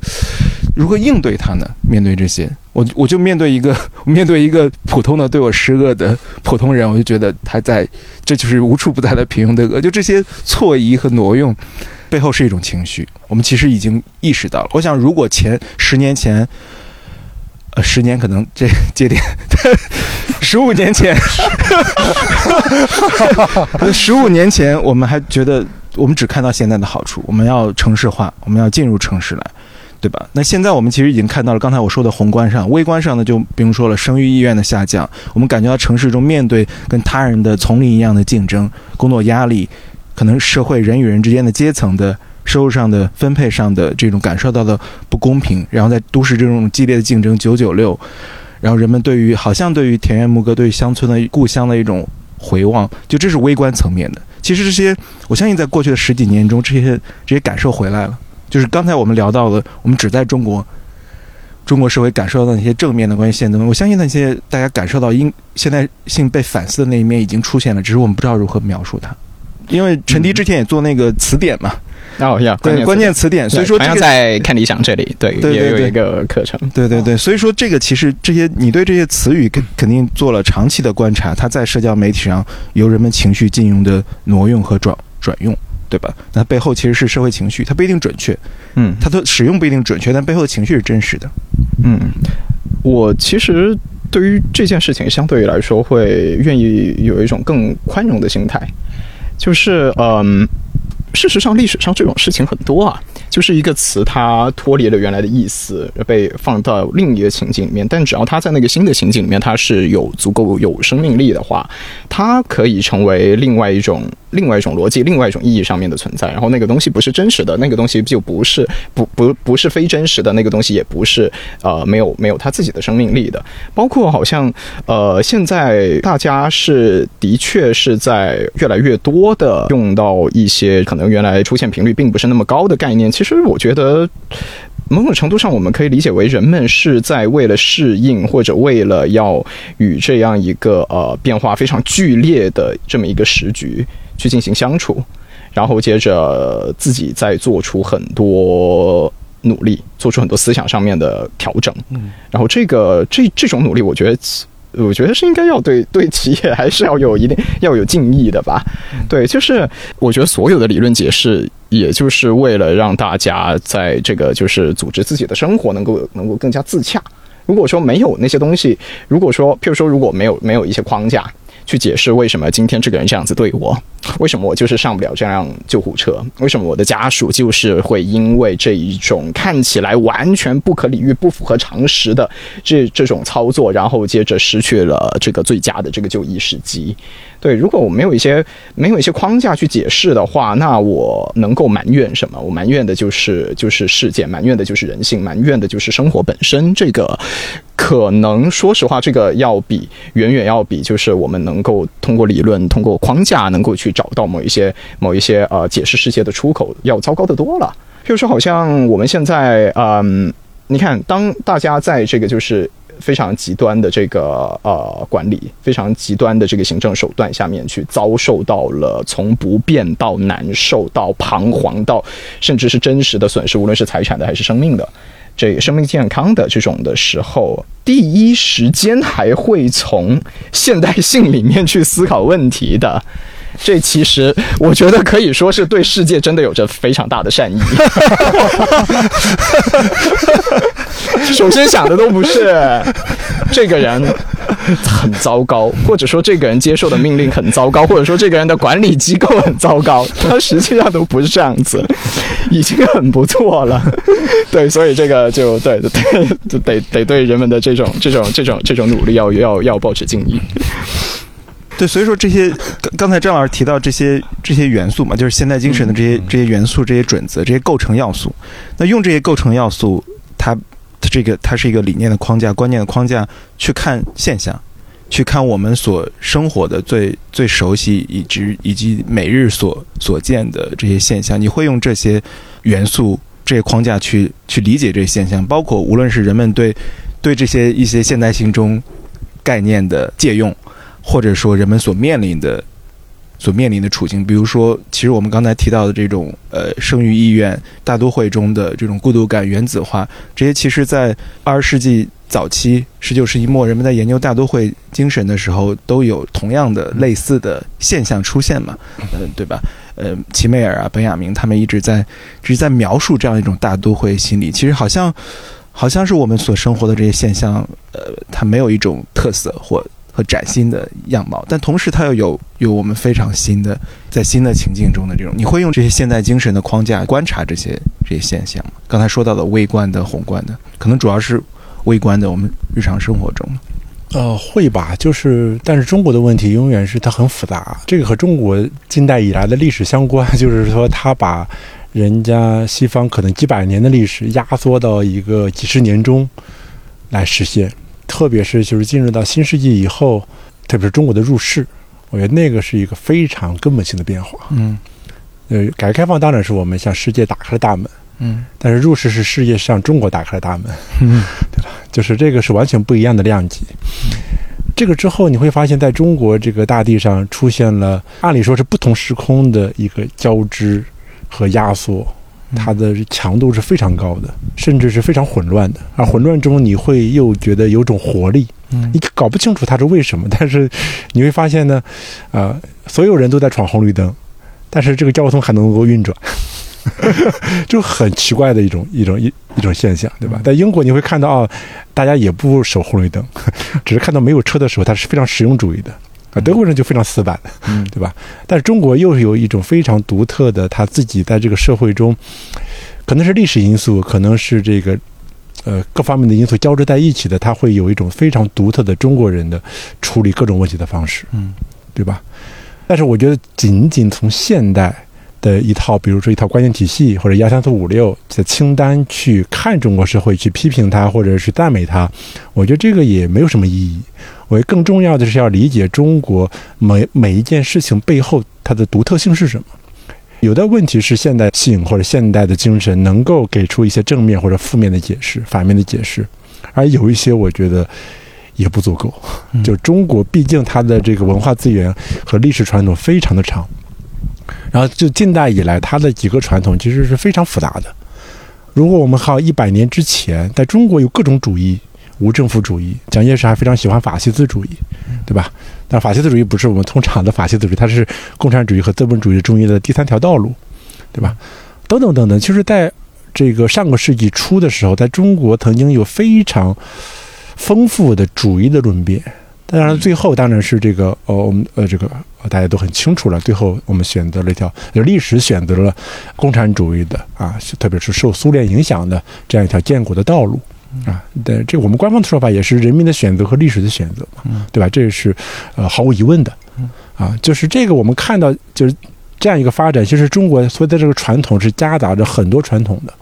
如何应对它呢？面对这些，我我就面对一个 面对一个普通的对我施恶的普通人，我就觉得他在这就是无处不在的平庸的恶。就这些错移和挪用背后是一种情绪，我们其实已经意识到了。我想，如果前十年前。呃，十年可能这节点，十五年前，十五年前我们还觉得我们只看到现在的好处，我们要城市化，我们要进入城市来，对吧？那现在我们其实已经看到了刚才我说的宏观上、微观上呢，就不用说了，生育意愿的下降，我们感觉到城市中面对跟他人的丛林一样的竞争、工作压力，可能社会人与人之间的阶层的。收入上的分配上的这种感受到的不公平，然后在都市这种激烈的竞争，九九六，然后人们对于好像对于田园牧歌、对于乡村的故乡的一种回望，就这是微观层面的。其实这些，我相信在过去的十几年中，这些这些感受回来了。就是刚才我们聊到的，我们只在中国中国社会感受到那些正面的关于现在，我相信那些大家感受到因现代性被反思的那一面已经出现了，只是我们不知道如何描述它。因为陈迪之前也做那个词典嘛。哦要，对关键词典，所以说好像在看理想这里，对，也有一个课程，对对对，所以说这个其实这些你对这些词语肯肯定做了长期的观察，它在社交媒体上由人们情绪禁用的挪用和转转用，对吧？那背后其实是社会情绪，它不一定准确，嗯，它的使用不一定准确，但背后的情绪是真实的，嗯，我其实对于这件事情相对于来说会愿意有一种更宽容的心态，就是嗯。事实上，历史上这种事情很多啊。就是一个词，它脱离了原来的意思，被放到另一个情景里面。但只要它在那个新的情景里面，它是有足够有生命力的话，它可以成为另外一种、另外一种逻辑、另外一种意义上面的存在。然后那个东西不是真实的，那个东西就不是不不不是非真实的，那个东西也不是呃没有没有它自己的生命力的。包括好像呃现在大家是的确是在越来越多的用到一些可能原来出现频率并不是那么高的概念。其实我觉得。某种程度上，我们可以理解为人们是在为了适应，或者为了要与这样一个呃变化非常剧烈的这么一个时局去进行相处，然后接着自己再做出很多努力，做出很多思想上面的调整。嗯，然后这个这这种努力，我觉得。我觉得是应该要对对企业还是要有一定 要有敬意的吧，对，就是我觉得所有的理论解释，也就是为了让大家在这个就是组织自己的生活能够能够更加自洽。如果说没有那些东西，如果说譬如说如果没有没有一些框架。去解释为什么今天这个人这样子对我，为什么我就是上不了这辆救护车，为什么我的家属就是会因为这一种看起来完全不可理喻、不符合常识的这这种操作，然后接着失去了这个最佳的这个就医时机。对，如果我没有一些没有一些框架去解释的话，那我能够埋怨什么？我埋怨的就是就是事件，埋怨的就是人性，埋怨的就是生活本身。这个可能说实话，这个要比远远要比就是我们能够通过理论、通过框架能够去找到某一些某一些呃解释世界的出口要糟糕的多了。譬如说，好像我们现在嗯，你看，当大家在这个就是。非常极端的这个呃管理，非常极端的这个行政手段下面去遭受到了从不便到难受到彷徨到甚至是真实的损失，无论是财产的还是生命的，这生命健康的这种的时候，第一时间还会从现代性里面去思考问题的。这其实我觉得可以说是对世界真的有着非常大的善意。首先想的都不是这个人很糟糕，或者说这个人接受的命令很糟糕，或者说这个人的管理机构很糟糕，他实际上都不是这样子，已经很不错了。对，所以这个就对对得得对人们的这种这种这种这种努力要要要保持敬意。对，所以说这些刚刚才张老师提到这些这些元素嘛，就是现代精神的这些这些元素、这些准则、这些构成要素。那用这些构成要素，它它这个它是一个理念的框架、观念的框架去看现象，去看我们所生活的最最熟悉以及以及每日所所见的这些现象。你会用这些元素、这些框架去去理解这些现象，包括无论是人们对对这些一些现代性中概念的借用。或者说人们所面临的、所面临的处境，比如说，其实我们刚才提到的这种呃生育意愿、大都会中的这种孤独感、原子化，这些其实在二十世纪早期、十九世纪末，人们在研究大都会精神的时候，都有同样的类似的现象出现嘛？嗯，对吧？呃，齐美尔啊、本雅明他们一直在只是在描述这样一种大都会心理，其实好像好像是我们所生活的这些现象，呃，它没有一种特色或。和崭新的样貌，但同时它又有有我们非常新的在新的情境中的这种，你会用这些现代精神的框架观察这些这些现象吗？刚才说到的微观的、宏观的，可能主要是微观的，我们日常生活中。呃，会吧，就是，但是中国的问题永远是它很复杂，这个和中国近代以来的历史相关，就是说它把人家西方可能几百年的历史压缩到一个几十年中来实现。特别是就是进入到新世纪以后，特别是中国的入世，我觉得那个是一个非常根本性的变化。嗯，呃，改革开放当然是我们向世界打开了大门。嗯，但是入世是世界向中国打开了大门。嗯，对吧？就是这个是完全不一样的量级。这个之后你会发现在中国这个大地上出现了，按理说是不同时空的一个交织和压缩。它的强度是非常高的，甚至是非常混乱的。而混乱中，你会又觉得有种活力。嗯，你搞不清楚它是为什么，但是你会发现呢，啊，所有人都在闯红绿灯，但是这个交通还能够运转，就很奇怪的一种一种一一种现象，对吧？在英国你会看到啊，大家也不守红绿灯，只是看到没有车的时候，它是非常实用主义的。啊，德国人就非常死板，嗯 对吧？但是中国又是有一种非常独特的，他自己在这个社会中，可能是历史因素，可能是这个呃各方面的因素交织在一起的，他会有一种非常独特的中国人的处理各种问题的方式，嗯，对吧？但是我觉得，仅仅从现代的一套，比如说一套观念体系或者幺三四五六的清单去看中国社会，去批评它或者是赞美它，我觉得这个也没有什么意义。我觉得更重要的是要理解中国每每一件事情背后它的独特性是什么。有的问题是现代性或者现代的精神能够给出一些正面或者负面的解释、反面的解释，而有一些我觉得也不足够。嗯就中国毕竟它的这个文化资源和历史传统非常的长，然后就近代以来它的几个传统其实是非常复杂的。如果我们靠一百年之前，在中国有各种主义，无政府主义，蒋介石还非常喜欢法西斯主义，对吧？但法西斯主义不是我们通常的法西斯主义，它是共产主义和资本主义中间的第三条道路，对吧？等等等等，其实在这个上个世纪初的时候，在中国曾经有非常丰富的主义的论辩。当然，最后当然是这个呃，我们呃，这个呃大家都很清楚了。最后我们选择了一条，就历史选择了共产主义的啊，特别是受苏联影响的这样一条建国的道路啊。但，这我们官方的说法也是人民的选择和历史的选择嘛，对吧？这是呃毫无疑问的啊。就是这个我们看到就是这样一个发展，其实中国所有的这个传统是夹杂着很多传统的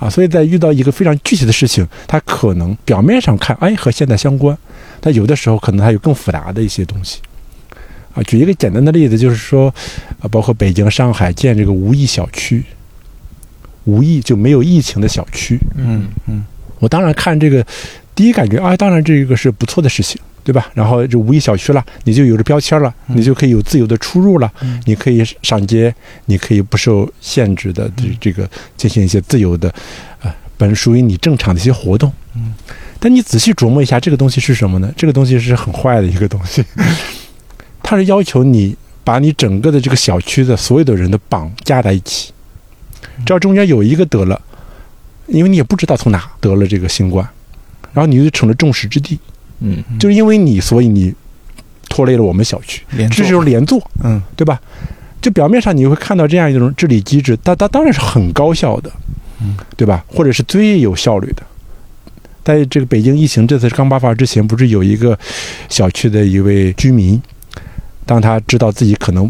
啊，所以在遇到一个非常具体的事情，它可能表面上看哎和现在相关。但有的时候可能还有更复杂的一些东西，啊，举一个简单的例子，就是说，啊，包括北京、上海建这个无疫小区，无疫就没有疫情的小区，嗯嗯。我当然看这个，第一感觉啊，当然这个是不错的事情，对吧？然后这无疫小区了，你就有着标签了，你就可以有自由的出入了，你可以上街，你可以不受限制的这这个进行一些自由的，呃，本属于你正常的一些活动，嗯。但你仔细琢磨一下，这个东西是什么呢？这个东西是很坏的一个东西，它是要求你把你整个的这个小区的所有的人的绑架在一起，只要中间有一个得了，因为你也不知道从哪得了这个新冠，然后你就成了众矢之的，嗯，就是因为你，所以你拖累了我们小区，这是连坐，嗯对吧？就表面上你会看到这样一种治理机制，它它当然是很高效的，嗯，对吧？或者是最有效率的。在这个北京疫情这次刚爆发之前，不是有一个小区的一位居民，当他知道自己可能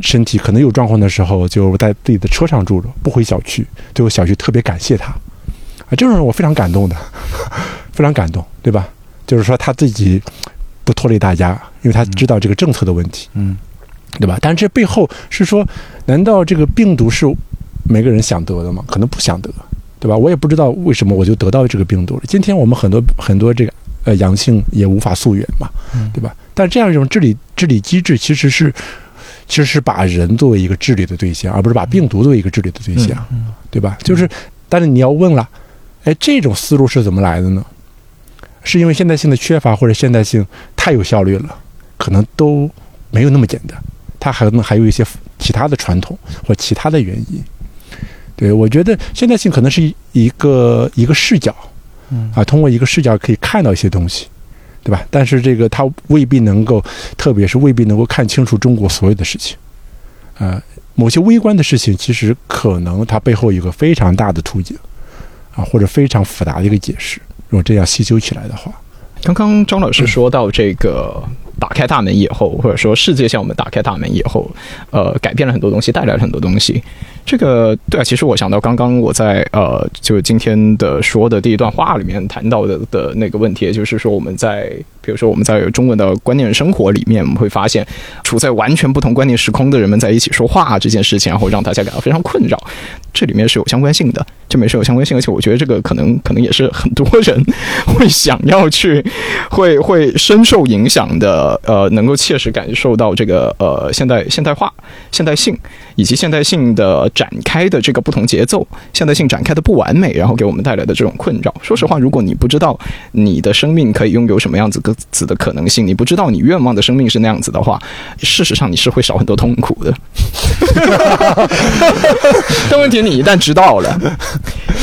身体可能有状况的时候，就在自己的车上住着，不回小区。最后小区特别感谢他，啊，这种人我非常感动的，非常感动，对吧？就是说他自己不拖累大家，因为他知道这个政策的问题。嗯对吧？但是这背后是说，难道这个病毒是每个人想得的吗？可能不想得，对吧？我也不知道为什么我就得到这个病毒了。今天我们很多很多这个呃阳性也无法溯源嘛，嗯对吧？但这样一种治理治理机制，其实是其实是把人作为一个治理的对象，而不是把病毒作为一个治理的对象，嗯对吧？就是，但是你要问了，哎，这种思路是怎么来的呢？是因为现代性的缺乏，或者现代性太有效率了？可能都没有那么简单。它还可能还有一些其他的传统或其他的原因。对我觉得现代性可能是一个一个视角，嗯啊，通过一个视角可以看到一些东西，对吧？但是这个它未必能够，特别是未必能够看清楚中国所有的事情，啊，某些微观的事情，其实可能它背后有个非常大的图景，啊，或者非常复杂的一个解释。如果这样细究起来的话，刚刚张老师说到这个打开大门以后，或者说世界向我们打开大门以后，呃，改变了很多东西，带来了很多东西。这个对啊，其实我想到刚刚我在呃，就今天的说的第一段话里面谈到的的那个问题，就是说我们在比如说我们在中文的观念生活里面，我们会发现处在完全不同观念时空的人们在一起说话这件事情，然后让大家感到非常困扰。这里面是有相关性的，这面是有相关性，而且我觉得这个可能可能也是很多人会想要去，会会深受影响的，呃呃，能够切实感受到这个呃现代现代化、现代性以及现代性的展开的这个不同节奏，现代性展开的不完美，然后给我们带来的这种困扰。说实话，如果你不知道你的生命可以拥有什么样子个子的可能性，你不知道你愿望的生命是那样子的话，事实上你是会少很多痛苦的。但问题你一旦知道了，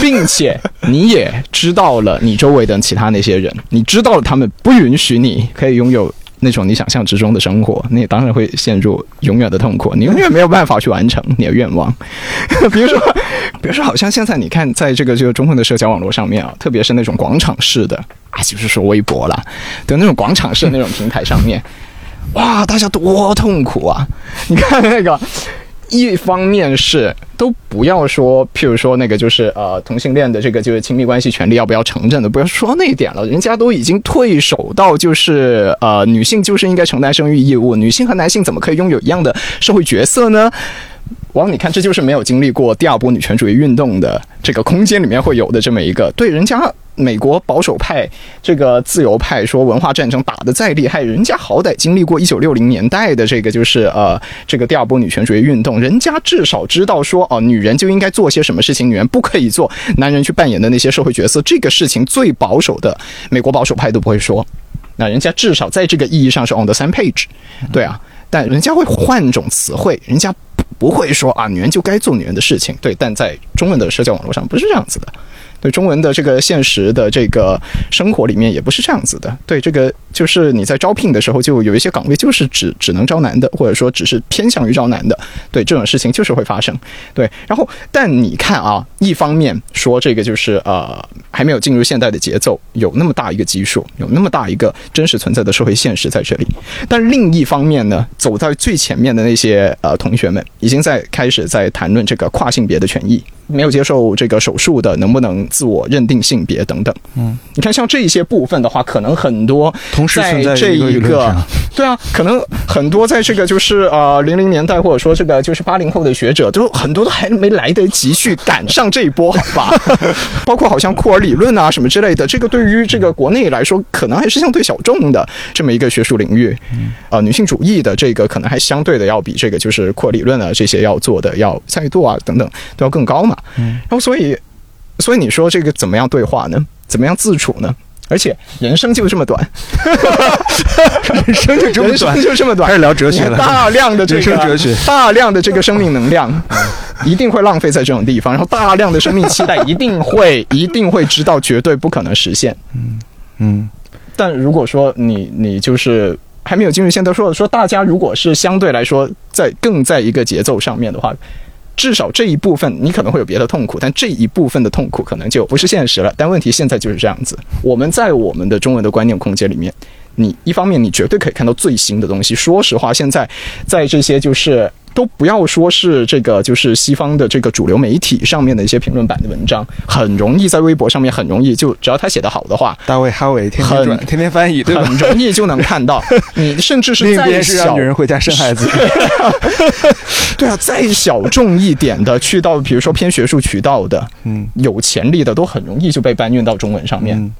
并且你也知道了你周围的其他那些人，你知道了他们不允许你可以拥有那种你想象之中的生活，你当然会陷入永远的痛苦，你永远没有办法去完成你的愿望。比如说，比如说，好像现在你看，在这个这个中文的社交网络上面啊，特别是那种广场式的啊，就是说微博啦，的那种广场式的那种平台上面，哇，大家多痛苦啊！你看那个。一方面是都不要说，譬如说那个就是呃同性恋的这个就是亲密关系权利要不要承认的，不要说那一点了，人家都已经退守到就是呃女性就是应该承担生育义务，女性和男性怎么可以拥有一样的社会角色呢？王，你看这就是没有经历过第二波女权主义运动的这个空间里面会有的这么一个对人家。美国保守派这个自由派说文化战争打得再厉害，人家好歹经历过一九六零年代的这个就是呃这个第二波女权主义运动，人家至少知道说哦女人就应该做些什么事情，女人不可以做男人去扮演的那些社会角色，这个事情最保守的美国保守派都不会说，那人家至少在这个意义上是 on the same page，对啊，但人家会换种词汇，人家不会说啊女人就该做女人的事情，对，但在中文的社交网络上不是这样子的。对中文的这个现实的这个生活里面也不是这样子的。对这个就是你在招聘的时候就有一些岗位就是只只能招男的，或者说只是偏向于招男的。对这种事情就是会发生。对，然后但你看啊，一方面说这个就是呃还没有进入现代的节奏，有那么大一个基数，有那么大一个真实存在的社会现实在这里。但另一方面呢，走在最前面的那些呃同学们已经在开始在谈论这个跨性别的权益。没有接受这个手术的，能不能自我认定性别等等？嗯，你看像这些部分的话，可能很多同时存在这一个，对啊，可能很多在这个就是呃零零年代或者说这个就是八零后的学者，都很多都还没来得及去赶上这一波，好吧？包括好像库尔理论啊什么之类的，这个对于这个国内来说，可能还是相对小众的这么一个学术领域。呃，女性主义的这个可能还相对的要比这个就是库尔理论啊这些要做的要参与度啊等等都要更高嘛。嗯，然后所以，所以你说这个怎么样对话呢？怎么样自处呢？而且人生就这么短，人生就这么短，就这么短，开始聊哲学了。大量的这个哲学，大量的这个生命能量，一定会浪费在这种地方。然后大量的生命期待，一定会，一定会知道绝对不可能实现。嗯嗯。但如果说你你就是还没有进入现代，说说大家如果是相对来说在更在一个节奏上面的话。至少这一部分你可能会有别的痛苦，但这一部分的痛苦可能就不是现实了。但问题现在就是这样子，我们在我们的中文的观念空间里面，你一方面你绝对可以看到最新的东西。说实话，现在在这些就是。都不要说是这个，就是西方的这个主流媒体上面的一些评论版的文章，很容易在微博上面很容易就只要他写的好的话，大卫哈维天天转，天天翻译，对吧？很容易就能看到。你甚至是再小女人回家生孩子，对啊，再小众一点的，去到比如说偏学术渠道的，嗯，有潜力的，都很容易就被搬运到中文上面。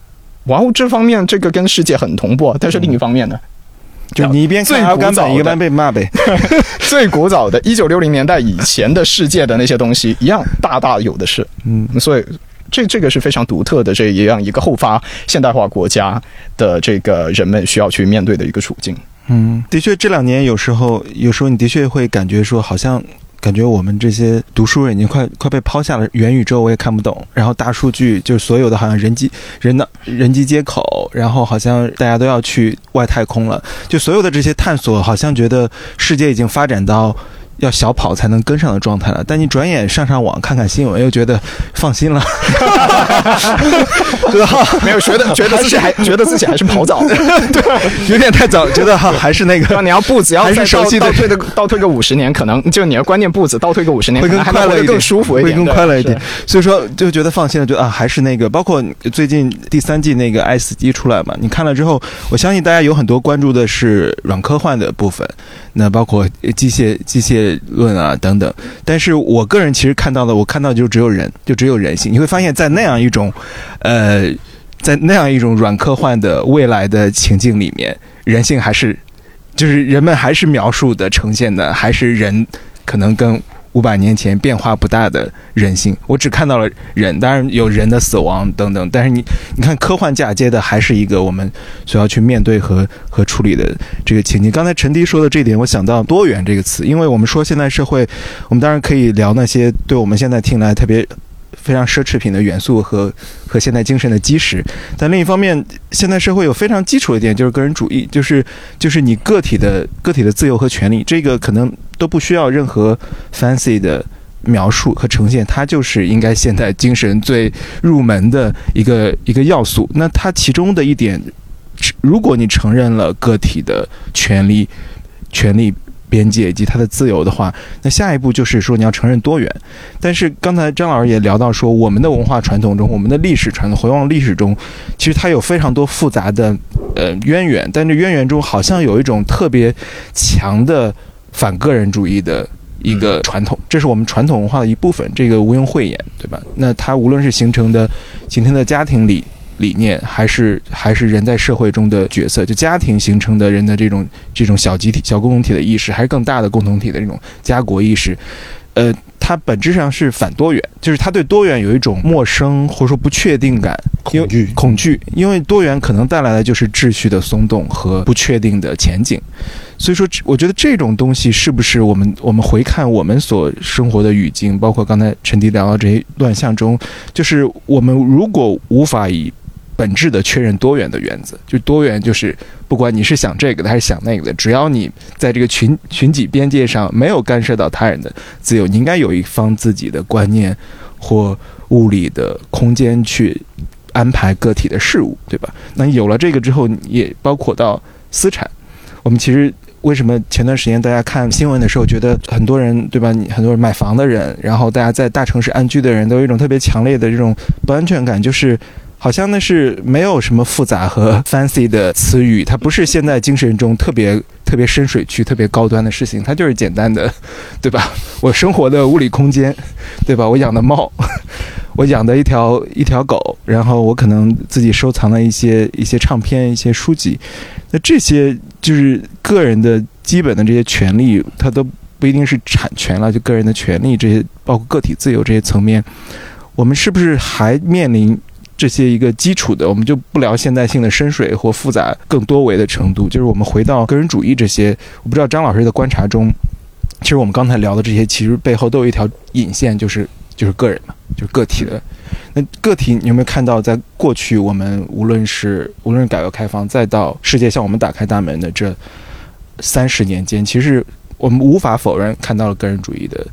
哇哦，这方面这个跟世界很同步，但是另一方面呢？就你一边看阿甘本，一边被骂呗。最古早的，一九六零年代以前的世界的那些东西，一样大大有的是。嗯，所以这这个是非常独特的这一样一个后发现代化国家的这个人们需要去面对的一个处境。嗯，的确，这两年有时候，有时候你的确会感觉说，好像。感觉我们这些读书人已经快快被抛下了。元宇宙我也看不懂，然后大数据就是所有的好像人机人的人机接口，然后好像大家都要去外太空了，就所有的这些探索，好像觉得世界已经发展到。要小跑才能跟上的状态了，但你转眼上上网看看新闻，又觉得放心了，对吧？没有觉得觉得自己还觉得自己还是跑早，对，有点太早，觉得哈还是那个。你要步子要还是熟悉的，倒退的倒退个五十年，可能就你的观念步子倒退个五十年，会更快乐一点，更舒服一点，会更快乐一点。所以说就觉得放心了，就啊还是那个。包括最近第三季那个《爱死机》出来嘛，你看了之后，我相信大家有很多关注的是软科幻的部分，那包括机械机械。论啊等等，但是我个人其实看到的，我看到就只有人，就只有人性。你会发现在那样一种，呃，在那样一种软科幻的未来的情境里面，人性还是，就是人们还是描述的呈现的，还是人可能跟。五百年前变化不大的人性，我只看到了人，当然有人的死亡等等。但是你你看，科幻嫁接的还是一个我们所要去面对和和处理的这个情景。刚才陈迪说的这一点，我想到多元这个词，因为我们说现在社会，我们当然可以聊那些对我们现在听来特别非常奢侈品的元素和和现代精神的基石。但另一方面，现代社会有非常基础的一点就是个人主义，就是就是你个体的个体的自由和权利，这个可能都不需要任何 fancy 的描述和呈现，它就是应该现代精神最入门的一个一个要素。那它其中的一点，如果你承认了个体的权利、权利边界以及它的自由的话，那下一步就是说你要承认多元。但是刚才张老师也聊到说，我们的文化传统中，我们的历史传统回望历史中，其实它有非常多复杂的呃渊源，但这渊源中好像有一种特别强的反个人主义的。一个传统，这是我们传统文化的一部分，这个毋庸讳言，对吧？那它无论是形成的今天的家庭里理念，还是还是人在社会中的角色，就家庭形成的人的这种这种小集体、小共同体的意识，还是更大的共同体的这种家国意识，呃，它本质上是反多元，就是它对多元有一种陌生或者说不确定感、恐惧、恐惧，因为多元可能带来的就是秩序的松动和不确定的前景。所以说，我觉得这种东西是不是我们我们回看我们所生活的语境，包括刚才陈迪聊到这些乱象中，就是我们如果无法以本质的确认多元的原则，就多元就是不管你是想这个的还是想那个的，只要你在这个群群体边界上没有干涉到他人的自由，你应该有一方自己的观念或物理的空间去安排个体的事物，对吧？那有了这个之后，也包括到私产，我们其实。为什么前段时间大家看新闻的时候，觉得很多人对吧？你很多人买房的人，然后大家在大城市安居的人都有一种特别强烈的这种不安全感，就是好像那是没有什么复杂和 fancy 的词语，它不是现在精神中特别特别深水区、特别高端的事情，它就是简单的，对吧？我生活的物理空间，对吧？我养的猫，我养的一条一条狗，然后我可能自己收藏了一些一些唱片、一些书籍，那这些。就是个人的基本的这些权利，它都不一定是产权了。就个人的权利这些，包括个体自由这些层面，我们是不是还面临这些一个基础的？我们就不聊现代性的深水或复杂更多维的程度。就是我们回到个人主义这些，我不知道张老师的观察中，其实我们刚才聊的这些，其实背后都有一条引线，就是就是个人嘛，就是个体的。那个体，你有没有看到，在过去我们无论是无论是改革开放，再到世界向我们打开大门的这三十年间，其实我们无法否认看到了个人主义的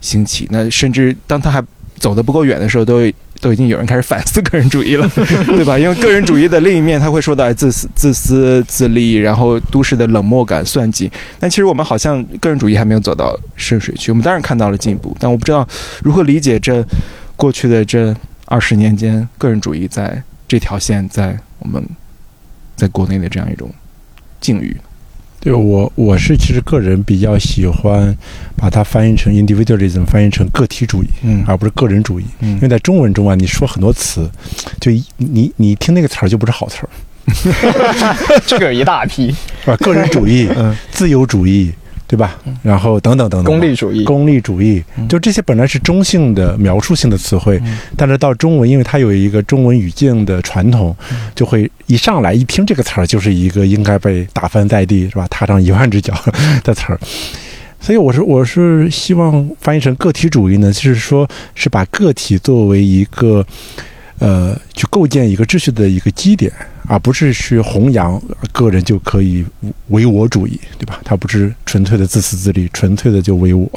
兴起。那甚至当他还走得不够远的时候，都都已经有人开始反思个人主义了，对吧？因为个人主义的另一面，他会说到自私、自私自利，然后都市的冷漠感、算计。但其实我们好像个人主义还没有走到深水区。我们当然看到了进步，但我不知道如何理解这过去的这。二十年间，个人主义在这条线，在我们在国内的这样一种境遇。对我，我是其实个人比较喜欢把它翻译成 individualism，翻译成个体主义，嗯，而不是个人主义。嗯，因为在中文中啊，你说很多词，就你你听那个词儿就不是好词儿。这个一大批，是吧？个人主义，嗯，自由主义。对吧？然后等等等等，功利主义，功利主义，就这些本来是中性的描述性的词汇，但是到中文，因为它有一个中文语境的传统，就会一上来一听这个词儿，就是一个应该被打翻在地，是吧？踏上一万只脚 的词儿。所以我是我是希望翻译成个体主义呢，就是说是把个体作为一个呃，去构建一个秩序的一个基点。而不是去弘扬个人就可以唯我主义，对吧？他不是纯粹的自私自利，纯粹的就唯我，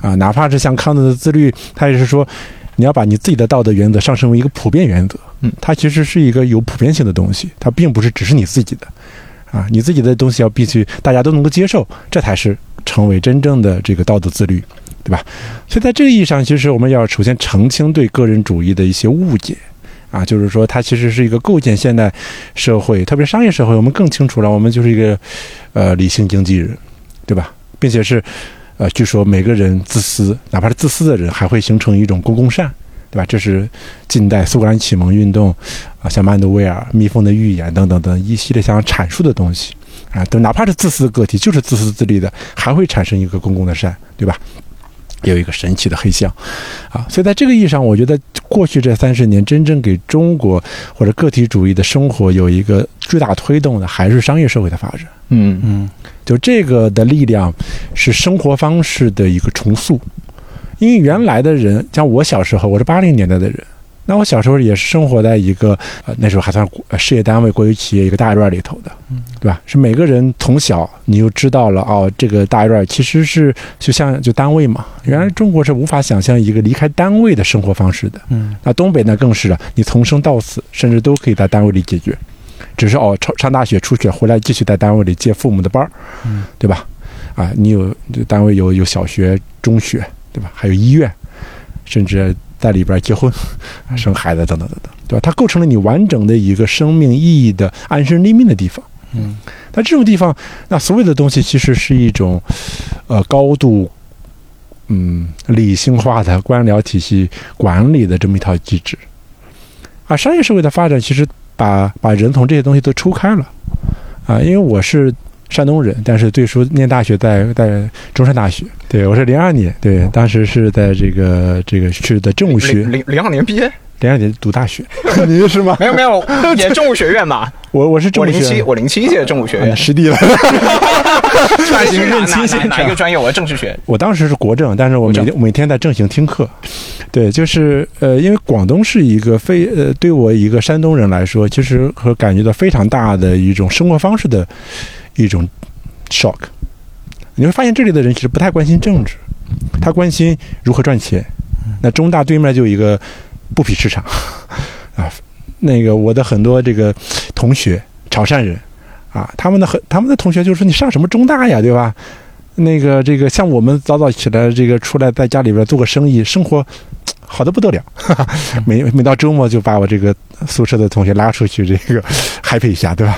啊，哪怕是像康德的自律，他也是说，你要把你自己的道德原则上升为一个普遍原则，嗯，它其实是一个有普遍性的东西，它并不是只是你自己的，啊，你自己的东西要必须大家都能够接受，这才是成为真正的这个道德自律，对吧？所以在这个意义上，其实我们要首先澄清对个人主义的一些误解。啊，就是说，它其实是一个构建现代社会，特别商业社会。我们更清楚了，我们就是一个呃理性经纪人，对吧？并且是呃，据说每个人自私，哪怕是自私的人，还会形成一种公共善，对吧？这是近代苏格兰启蒙运动啊，像曼德威尔、蜜蜂的预言等等等一系列想阐述的东西啊，都哪怕是自私的个体，就是自私自利的，还会产生一个公共的善，对吧？有一个神奇的黑箱，啊，所以在这个意义上，我觉得过去这三十年真正给中国或者个体主义的生活有一个巨大推动的，还是商业社会的发展。嗯。嗯，就这个的力量是生活方式的一个重塑，因为原来的人，像我小时候，我是八零年代的人，那我小时候也是生活在一个呃那时候还算事业单位、国有企业一个大院里头的，对吧？是每个人从小你就知道了哦，这个大院其实是就像就单位嘛。原来中国是无法想象一个离开单位的生活方式的。嗯那东北呢更是了，你从生到死，甚至都可以在单位里解决，只是哦上上大学出去回来继续在单位里接父母的班儿，嗯，对吧？啊，你有单位有有小学、中学，对吧？还有医院，甚至在里边结婚、生孩子等等等等，对吧？它构成了你完整的一个生命意义的安身立命的地方。嗯，那这种地方，那所有的东西其实是一种，呃，高度，嗯，理性化的官僚体系管理的这么一套机制。啊，商业社会的发展其实把把人从这些东西都抽开了。啊，因为我是山东人，但是最初念大学在在中山大学。对我是零二年，对，当时是在这个这个是的政务学零零零二年毕业，零二年读大学。你是吗？没有没有，也政务学院吧。我我是政我零七务学，我零七届政务学院，师弟了。转型认清哪哪哪一个专业？我政治学。我当时是国政，但是我每国天每天在政行听课。对，就是呃，因为广东是一个非呃，对我一个山东人来说，其实和感觉到非常大的一种生活方式的一种 shock。你会发现这里的人其实不太关心政治，他关心如何赚钱。那中大对面就有一个布匹市场啊，那个我的很多这个同学潮汕人啊，他们的很他们的同学就说你上什么中大呀，对吧？那个这个像我们早早起来，这个出来在家里边做个生意，生活好的不得了。每每到周末就把我这个宿舍的同学拉出去，这个 happy 一下，对吧？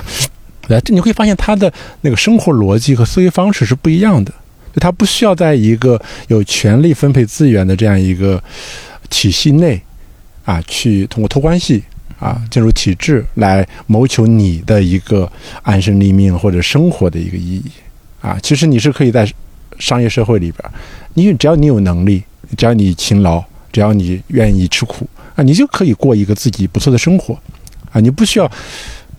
对，这你会发现他的那个生活逻辑和思维方式是不一样的。就他不需要在一个有权力分配资源的这样一个体系内啊，去通过托关系啊进入体制来谋求你的一个安身立命或者生活的一个意义啊。其实你是可以在商业社会里边，你只要你有能力，只要你勤劳，只要你愿意吃苦啊，你就可以过一个自己不错的生活啊。你不需要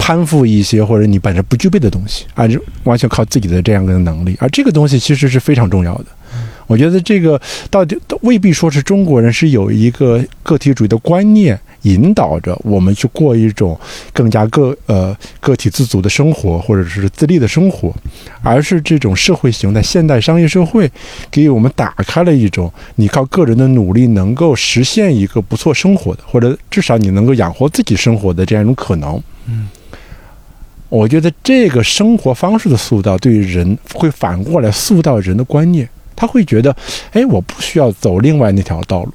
攀附一些或者你本身不具备的东西啊，就完全靠自己的这样的能力，而这个东西其实是非常重要的。我觉得这个到底未必说是中国人是有一个个体主义的观念引导着我们去过一种更加个呃个体自主的生活，或者是自立的生活，而是这种社会型的现代商业社会给我们打开了一种你靠个人的努力能够实现一个不错生活的，或者至少你能够养活自己生活的这样一种可能。嗯，我觉得这个生活方式的塑造对于人会反过来塑造人的观念。他会觉得，哎，我不需要走另外那条道路，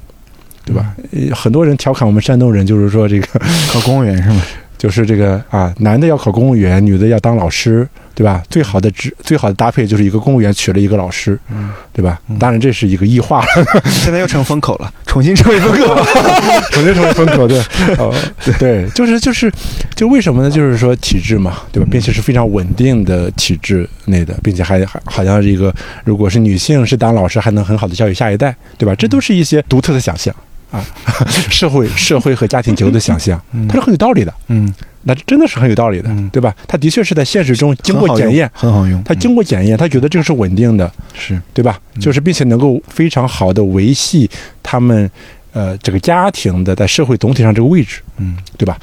对吧？呃很多人调侃我们山东人，就是说这个，考公务员是吗？就是这个啊，男的要考公务员，女的要当老师，对吧？最好的职，最好的搭配就是一个公务员娶了一个老师，嗯，对吧？当然这是一个异化了，现在又成风口了，重新成为风口。重新成为风口，对，哦，对，就是就是，就为什么呢？就是说体制嘛，对吧？并且是非常稳定的体制内的，并且还还好像是一个，如果是女性是当老师，还能很好的教育下一代，对吧？这都是一些独特的想象啊，社会社会和家庭结构的想象，它是很有道理的，嗯，那真的是很有道理的嗯，对吧？它的确是在现实中经过检验，很好用。他经过检验，他觉得这个是稳定的，是对吧？就是并且能够非常好的维系他们呃这个家庭的在社会总体上这个位置，嗯对吧？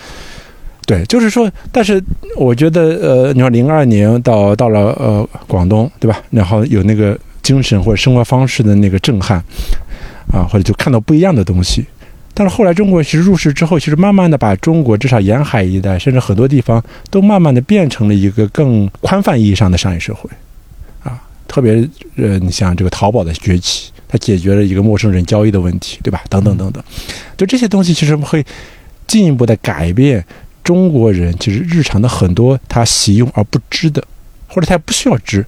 对，就是说，但是我觉得呃，你说零二年到到了呃广东，对吧？然后有那个精神或者生活方式的那个震撼啊，或者就看到不一样的东西。但是后来中国其实入世之后，其实慢慢的把中国至少沿海一带，甚至很多地方都慢慢的变成了一个更宽泛意义上的商业社会，啊，特别呃，你像这个淘宝的崛起，它解决了一个陌生人交易的问题，对吧？等等等等，就这些东西其实会进一步的改变中国人其实日常的很多他习用而不知的，或者他也不需要知，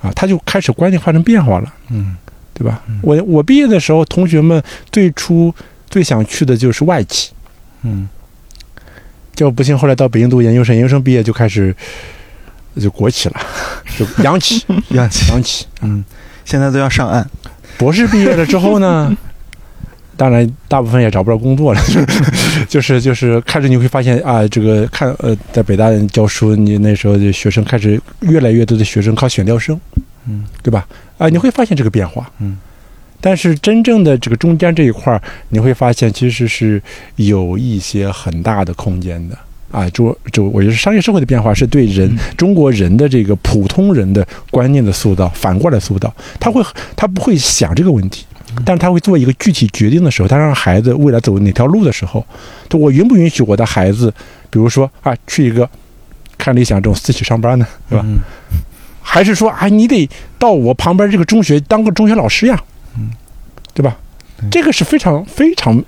啊，他就开始观念发生变化了。嗯对吧？我我毕业的时候，同学们最初最想去的就是外企，嗯结果不幸后来到北京读研究生，研究生毕业就开始就国企了，就央企，央企。央企。嗯，现在都要上岸。博士毕业了之后呢，当然大部分也找不着工作了，就是就是就是开始你会发现啊，这个看呃，在北大教书，你那时候的学生开始越来越多的学生考选调生，嗯对吧？啊，你会发现这个变化，嗯。但是真正的这个中间这一块儿，你会发现其实是有一些很大的空间的啊。就就我觉得商业社会的变化是对人、中国人的这个普通人的观念的塑造，反过来塑造。他会他不会想这个问题，但是他会做一个具体决定的时候，他让孩子未来走哪条路的时候，就我允不允许我的孩子，比如说啊，去一个看理想这种私企上班呢，对吧？嗯还是说啊，你得到我旁边这个中学当个中学老师呀，嗯，对吧？这个是非常非常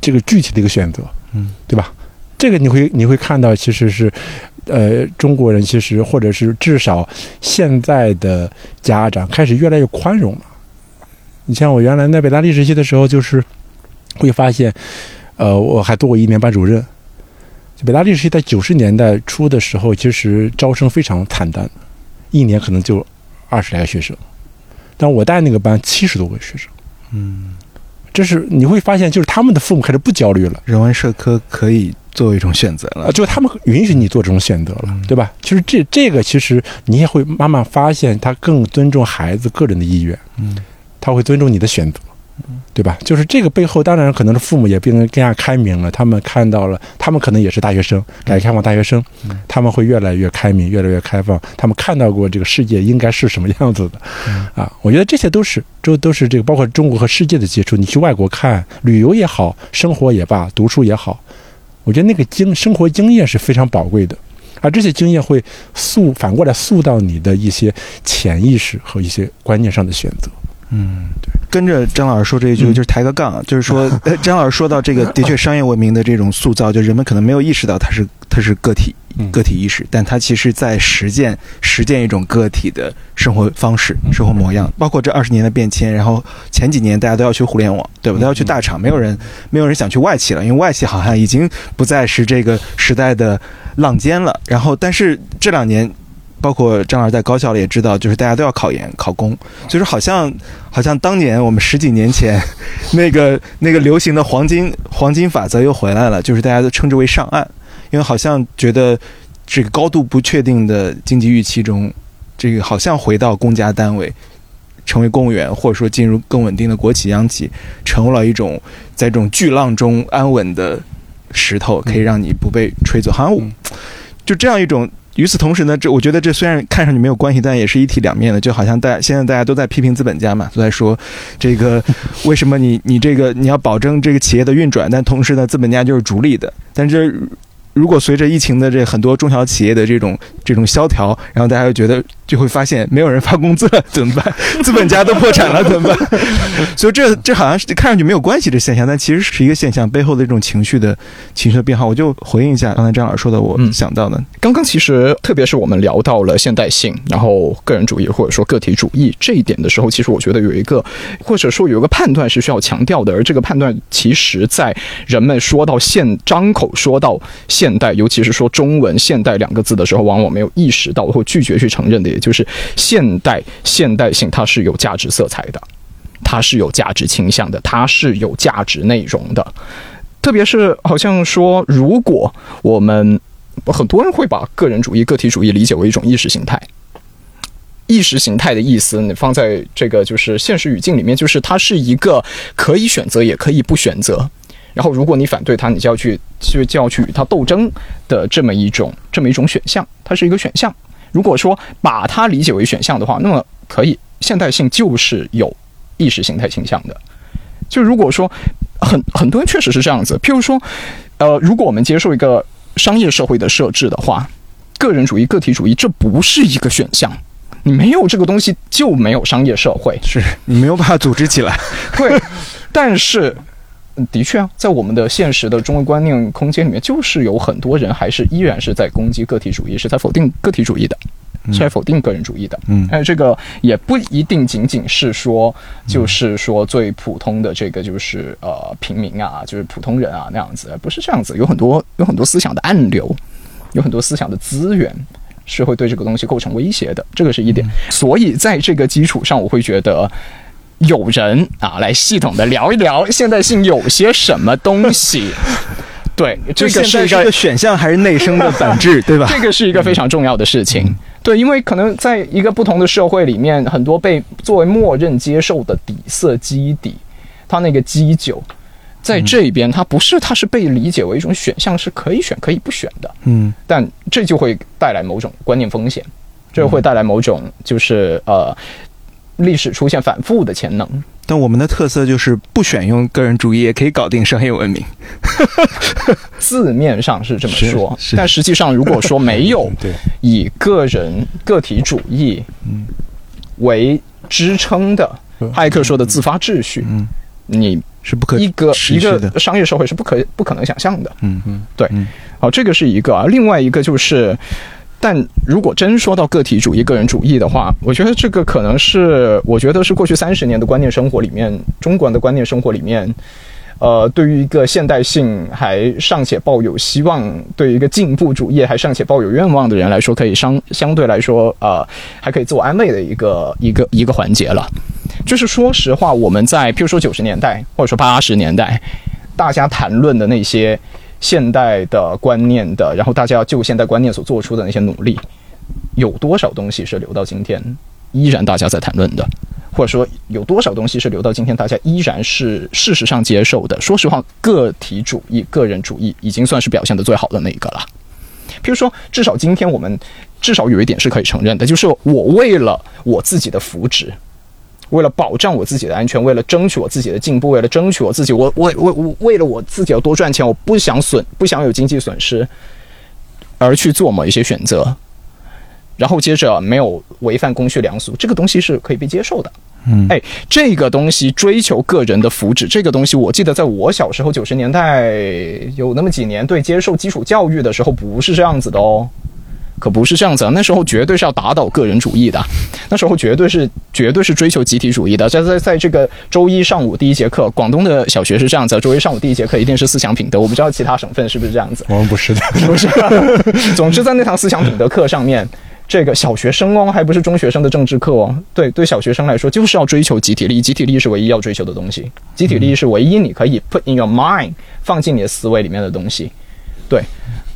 这个具体的一个选择，嗯，对吧？这个你会你会看到，其实是，呃，中国人其实或者是至少现在的家长开始越来越宽容了。你像我原来在北大历史系的时候，就是会发现，呃，我还做过一年班主任。就北大历史系在九十年代初的时候，其实招生非常惨淡，一年可能就二十来个学生，但我带那个班七十多个学生。嗯，这是你会发现，就是他们的父母开始不焦虑了。人文社科可以作为一种选择啊，了。就他们允许你做这种选择了，对吧？其实这这个其实你也会慢慢发现，他更尊重孩子个人的意愿，嗯，他会尊重你的选择，对吧？就是这个背后，当然可能是父母也变得更加开明了，他们看到了，他们可能也是大学生，改革开放大学生，他们会越来越开明，越来越开放，他们看到过这个世界应该是什么样子的，啊，我觉得这些都是都都是这个，包括中国和世界的接触，你去外国看旅游也好，生活也罢，读书也好。我觉得那个经生活经验是非常宝贵的，而这些经验会塑反过来塑到你的一些潜意识和一些观念上的选择。嗯，对，跟着张老师说这一句，嗯就是抬个杠，就是说，呃 张老师说到这个，的确商业文明的这种塑造，就人们可能没有意识到它是它是个体嗯个体意识，但它其实在实践实践一种个体的生活方式、生活模样，包括这二十年的变迁。然后前几年大家都要去互联网，对吧？都要去大厂，没有人没有人想去外企了，因为外企好像已经不再是这个时代的浪尖了。然后，但是这两年。包括张老师在高校里也知道，就是大家都要考研考公，所以说好像好像当年我们十几年前 那个那个流行的黄金黄金法则又回来了，就是大家都称之为上岸，因为好像觉得这个高度不确定的经济预期中，这个好像回到公家单位，成为公务员，或者说进入更稳定的国企央企，成为了一种在这种巨浪中安稳的石头，可以让你不被吹走。好像就这样一种。与此同时呢，这我觉得这虽然看上去没有关系，但也是一体两面的。就好像大现在大家都在批评资本家嘛，都在说这个 为什么你你这个你要保证这个企业的运转，但同时呢，资本家就是逐利的。但是如果随着疫情的这很多中小企业的这种这种萧条，然后大家又觉得就会发现没有人发工资了，怎么办？资本家都破产了，怎么办？所以这这好像是看上去没有关系的现象，但其实是一个现象背后的这种情绪的情绪的变化。我就回应一下刚才张老师说的，我嗯想到的，刚刚其实，特别是我们聊到了现代性，然后个人主义或者说个体主义这一点的时候，其实我觉得有一个，或者说有一个判断是需要强调的，而这个判断其实在人们说到现张口说到现代，尤其是说中文现代两个字的时候，往往没有意识到或拒绝去承认的，就是现代现代性它是有价值色彩的，它是有价值倾向的，它是有价值内容的。特别是好像说，如果我们很多人会把个人主义、个体主义理解为一种意识形态。意识形态的意思，你放在这个就是现实语境里面，就是它是一个可以选择，也可以不选择。然后，如果你反对它，你就要去就就要去与它斗争的这么一种这么一种选项，它是一个选项。如果说把它理解为选项的话，那么可以，现代性就是有意识形态倾向的。就如果说很很多人确实是这样子，譬如说，呃，如果我们接受一个商业社会的设置的话，个人主义、个体主义这不是一个选项。你没有这个东西，就没有商业社会。是你没有办法组织起来。对，但是嗯的确啊，在我们的现实的中文观念空间里面，就是有很多人还是依然是在攻击个体主义，是在否定个体主义的，是在否定个人主义的。嗯哎，这个也不一定仅仅是说，就是说最普通的这个就是呃平民啊，就是普通人啊那样子，不是这样子，有很多有很多思想的暗流，有很多思想的资源。是会对这个东西构成威胁的，这个是一点。所以在这个基础上，我会觉得有人啊来系统的聊一聊现代性有些什么东西。对，这个是一个选项还是内生的本质，对吧？这个是一个非常重要的事情。对，因为可能在一个不同的社会里面，很多被作为默认接受的底色基底，它那个基酒，在这边它不是，它是被理解为一种选项，是可以选可以不选的。嗯但这就会带来某种观念风险，这会带来某种就是呃历史出现反复的潜能。但我们的特色就是不选用个人主义也可以搞定商业文明。字面上是这么说，但实际上如果说没有，以个人个体主义为支撑的嗯哈耶克说的自发秩序，嗯，你是不可一个一个。商业社会是不可不可能想象的。嗯嗯对嗯，好，这个是一个啊，另外一个就是，但如果真说到个体主义、个人主义的话，我觉得这个可能是，我觉得是过去三十年的观念生活里面，中国人的观念生活里面。呃，对于一个现代性还尚且抱有希望，对于一个进步主义还尚且抱有愿望的人来说，可以相相对来说，呃，还可以自我安慰的一个一个一个环节了。就是说实话，我们在譬如说九十年代或者说八十年代，大家谈论的那些现代的观念的，然后大家要就现代观念所做出的那些努力，有多少东西是留到今天依然大家在谈论的？或者说有多少东西是留到今天大家依然是事实上接受的？说实话，个体主义、个人主义已经算是表现的最好的那一个了。譬如说，至少今天我们至少有一点是可以承认的，就是我为了我自己的福祉，为了保障我自己的安全，为了争取我自己的进步，为了争取我自己，我我我我为了我自己要多赚钱，我不想损，不想有经济损失，而去做某一些选择，然后接着没有违反公序良俗，这个东西是可以被接受的。嗯哎，这个东西追求个人的福祉，这个东西我记得在我小时候九十年代有那么几年，对接受基础教育的时候不是这样子的哦。可不是这样子啊！那时候绝对是要打倒个人主义的，那时候绝对是绝对是追求集体主义的。在在在这个周一上午第一节课，广东的小学是这样子啊，周一上午第一节课一定是思想品德。我不知道其他省份是不是这样子。我们不是的，不是。总之，在那堂思想品德课上面，这个小学生哦，还不是中学生的政治课哦。对，对小学生来说，就是要追求集体利益，集体利益是唯一要追求的东西，集体利益是唯一你可以 put in your mind 放进你的思维里面的东西。对，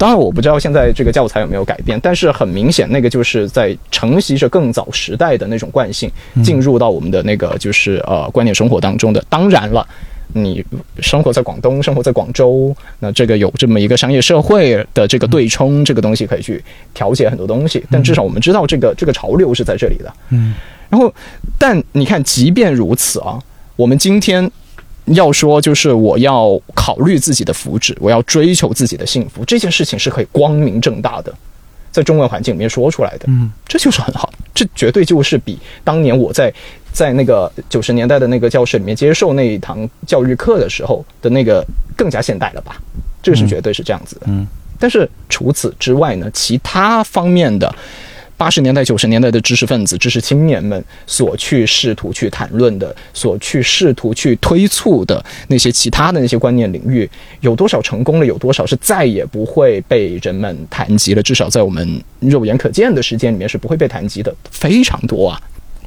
当然我不知道现在这个教材有没有改变，但是很明显，那个就是在承袭着更早时代的那种惯性，进入到我们的那个就是呃观念生活当中的。当然了。你生活在广东，生活在广州，那这个有这么一个商业社会的这个对冲，这个东西可以去调节很多东西。但至少我们知道这个这个潮流是在这里的。嗯，然后，但你看，即便如此啊，我们今天要说，就是我要考虑自己的福祉，我要追求自己的幸福，这件事情是可以光明正大的，在中文环境里面说出来的。嗯，这就是很好，这绝对就是比当年我在在那个九十年代的那个教室里面接受那一堂教育课的时候的那个更加现代了吧？这个是绝对是这样子的。嗯，但是除此之外呢，其他方面的。八十年代、九十年代的知识分子、知识青年们所去试图去谈论的、所去试图去推促的那些其他的那些观念领域，有多少成功了？有多少是再也不会被人们谈及了？至少在我们肉眼可见的时间里面是不会被谈及的，非常多啊！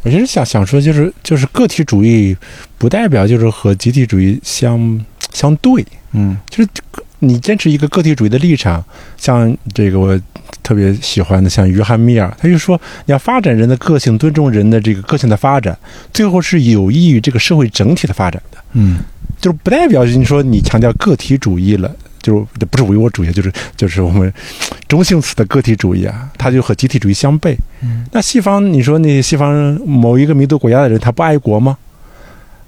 我其实想想说，就是就是个体主义不代表就是和集体主义相相对，嗯就是你坚持一个个体主义的立场，像这个我特别喜欢的，像约翰密尔，他就说你要发展人的个性，尊重人的这个个性的发展，最后是有益于这个社会整体的发展的，嗯就是不代表你说你强调个体主义了。就是不是唯我主义，就是就是我们中性词的个体主义啊，它就和集体主义相悖。嗯那西方，你说那西方某一个民族国家的人，他不爱国吗？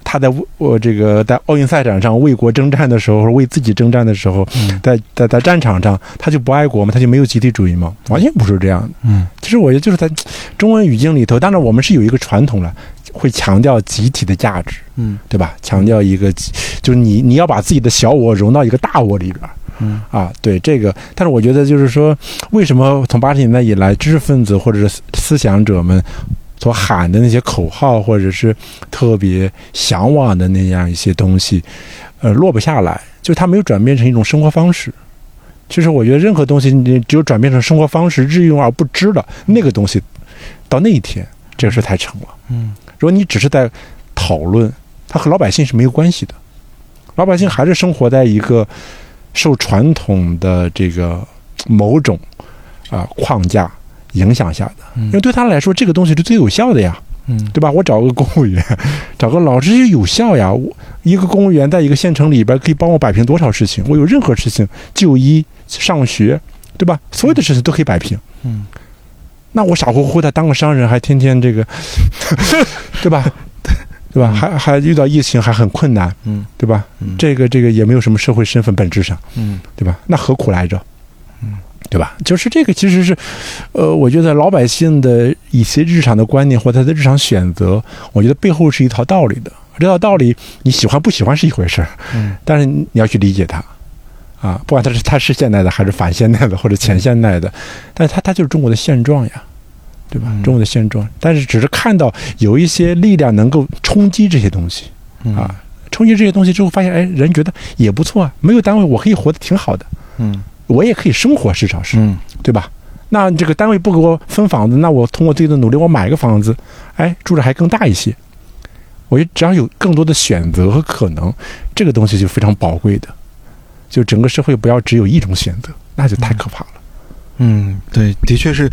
他在我这个在奥运赛场上为国征战的时候，为自己征战的时候，嗯在在在战场上，他就不爱国吗？他就没有集体主义吗？完全不是这样的。嗯其实我觉得就是在中文语境里头，当然我们是有一个传统了，会强调集体的价值，嗯对吧？强调一个，就是你你要把自己的小我融到一个大我里边儿。嗯啊，对这个，但是我觉得就是说，为什么从八十年代以来，知识分子或者是思思想者们所喊的那些口号，或者是特别向往的那样一些东西，呃，落不下来，就是它没有转变成一种生活方式。其实我觉得任何东西，你只有转变成生活方式，日用而不知了，那个东西到那一天，这个事才成了。嗯如果你只是在讨论，它和老百姓是没有关系的。老百姓还是生活在一个受传统的这个某种啊、框架影响下的，嗯因为对他来说，这个东西是最有效的呀。嗯对吧？我找个公务员，找个老师也有效呀。我一个公务员在一个县城里边可以帮我摆平多少事情？我有任何事情，就医、上学，对吧？所有的事情都可以摆平。嗯，那我傻乎乎的当个商人，还天天这个，对吧？对吧？还还遇到疫情还很困难，嗯对吧？嗯这个这个也没有什么社会身份，本质上，嗯对吧？那何苦来着？嗯，对吧？就是这个，其实是，呃，我觉得老百姓的一些日常的观念或他的日常选择，我觉得背后是一套道理的。这套道理你喜欢不喜欢是一回事儿，嗯但是你要去理解它，啊，不管它是它是现代的还是反现代的或者前现代的，但是它它就是中国的现状呀，对吧？嗯中国的现状，但是只是看到有一些力量能够冲击这些东西嗯啊，冲击这些东西之后，发现哎，人觉得也不错啊，没有单位我可以活得挺好的，嗯我也可以生活，至少是。嗯对吧？那这个单位不给我分房子，那我通过自己的努力，我买个房子，哎，住着还更大一些。我觉得只要有更多的选择和可能，这个东西就非常宝贵的。就整个社会不要只有一种选择，那就太可怕了。嗯，对，的确是，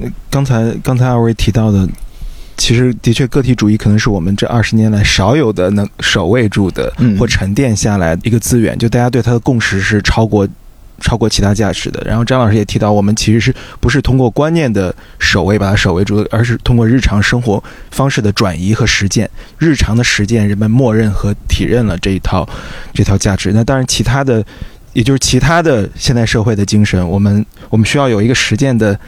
呃刚才刚才二位提到的，其实的确个体主义可能是我们这二十年来少有的能守卫住的嗯或沉淀下来的一个资源，就大家对它的共识是超过。超过其他价值的。然后张老师也提到，我们其实是不是通过观念的守卫把它守卫住，而是通过日常生活方式的转移和实践。日常的实践，人们默认和体认了这一套这套价值。那当然，其他的，也就是其他的现代社会的精神，我们我们需要有一个实践的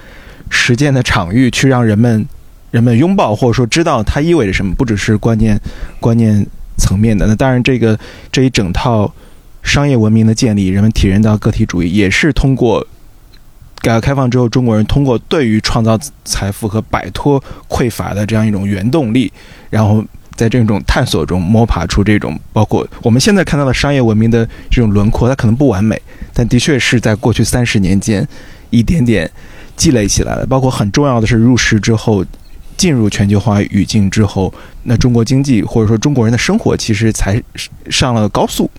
实践的场域，去让人们人们拥抱或者说知道它意味着什么，不只是观念观念层面的。那当然，这个这一整套商业文明的建立，人们体认到个体主义，也是通过改革开放之后，中国人通过对于创造财富和摆脱匮乏的这样一种原动力，然后。在这种探索中摸爬出这种包括我们现在看到的商业文明的这种轮廓，它可能不完美，但的确是在过去三十年间一点点积累起来了。包括很重要的是入世之后，进入全球化语境之后，那中国经济或者说中国人的生活其实才上了高速，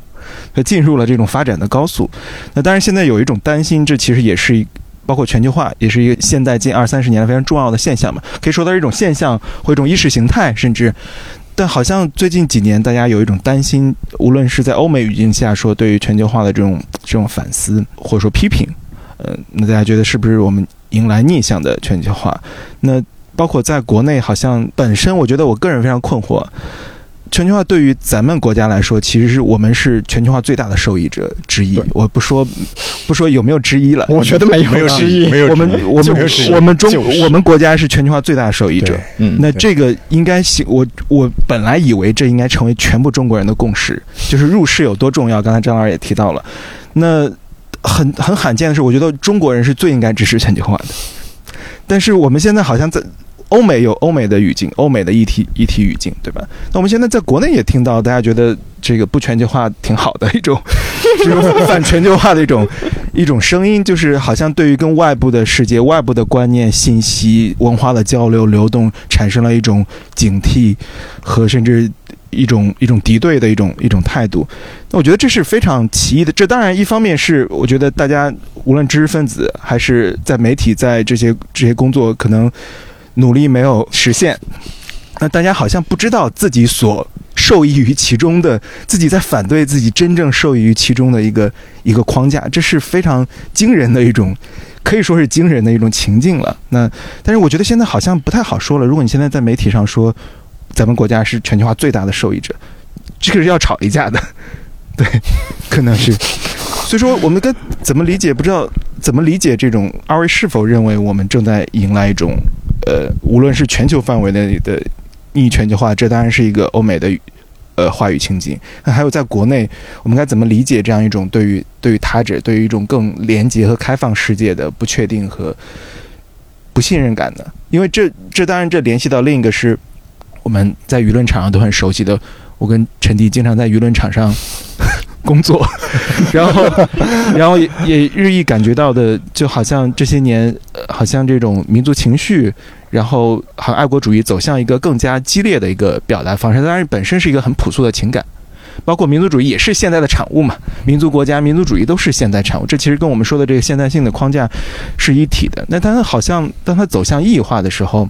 它进入了这种发展的高速。那当然现在有一种担心，这其实也是。包括全球化也是一个现代近二三十年来非常重要的现象嘛，可以说它是一种现象或一种意识形态，甚至但好像最近几年，大家有一种担心，无论是在欧美语境下说对于全球化的这种这种反思或者说批评，呃，那大家觉得是不是我们迎来逆向的全球化？那包括在国内，好像本身我觉得我个人非常困惑。全球化对于咱们国家来说，其实是我们是全球化最大的受益者之一。我不说不说有没有之一了，我觉得没有没有之一，没有我们我们我们中我们国家是全球化最大的受益者。嗯，那这个应该行，我我本来以为这应该成为全部中国人的共识，就是入世有多重要。刚才张老师也提到了，那很很罕见的是，我觉得中国人是最应该支持全球化的。但是我们现在好像在欧美有欧美的语境，欧美的议题议题语境，对吧？那我们现在在国内也听到大家觉得这个不全球化挺好的一种，这种反全球化的一种一种声音，就是好像对于跟外部的世界、外部的观念、信息、文化的交流流动，产生了一种警惕和甚至一种一种敌对的一种一种态度。那我觉得这是非常奇异的。这当然一方面是我觉得大家无论知识分子还是在媒体在这些这些工作可能努力没有实现，那大家好像不知道自己所受益于其中的，自己在反对自己真正受益于其中的一个一个框架，这是非常惊人的一种。可以说是惊人的一种情境了。那，但是我觉得现在好像不太好说了。如果你现在在媒体上说，咱们国家是全球化最大的受益者，这个是要吵一架的。对，可能是。所以说，我们该怎么理解？不知道怎么理解这种二位是否认为我们正在迎来一种，呃，无论是全球范围内的逆全球化，这当然是一个欧美的呃话语情景。那还有在国内，我们该怎么理解这样一种对于对于他者、对于一种更廉洁和开放世界的不确定和不信任感呢？因为这这当然这联系到另一个是我们在舆论场上都很熟悉的。我跟陈迪经常在舆论场上工作，然后，然后也也日益感觉到的，就好像这些年，呃，好像这种民族情绪，然后好像爱国主义走向一个更加激烈的一个表达方式。当然，本身是一个很朴素的情感，包括民族主义也是现代的产物嘛，民族国家、民族主义都是现代产物，这其实跟我们说的这个现代性的框架是一体的。那当它好像当它走向异化的时候，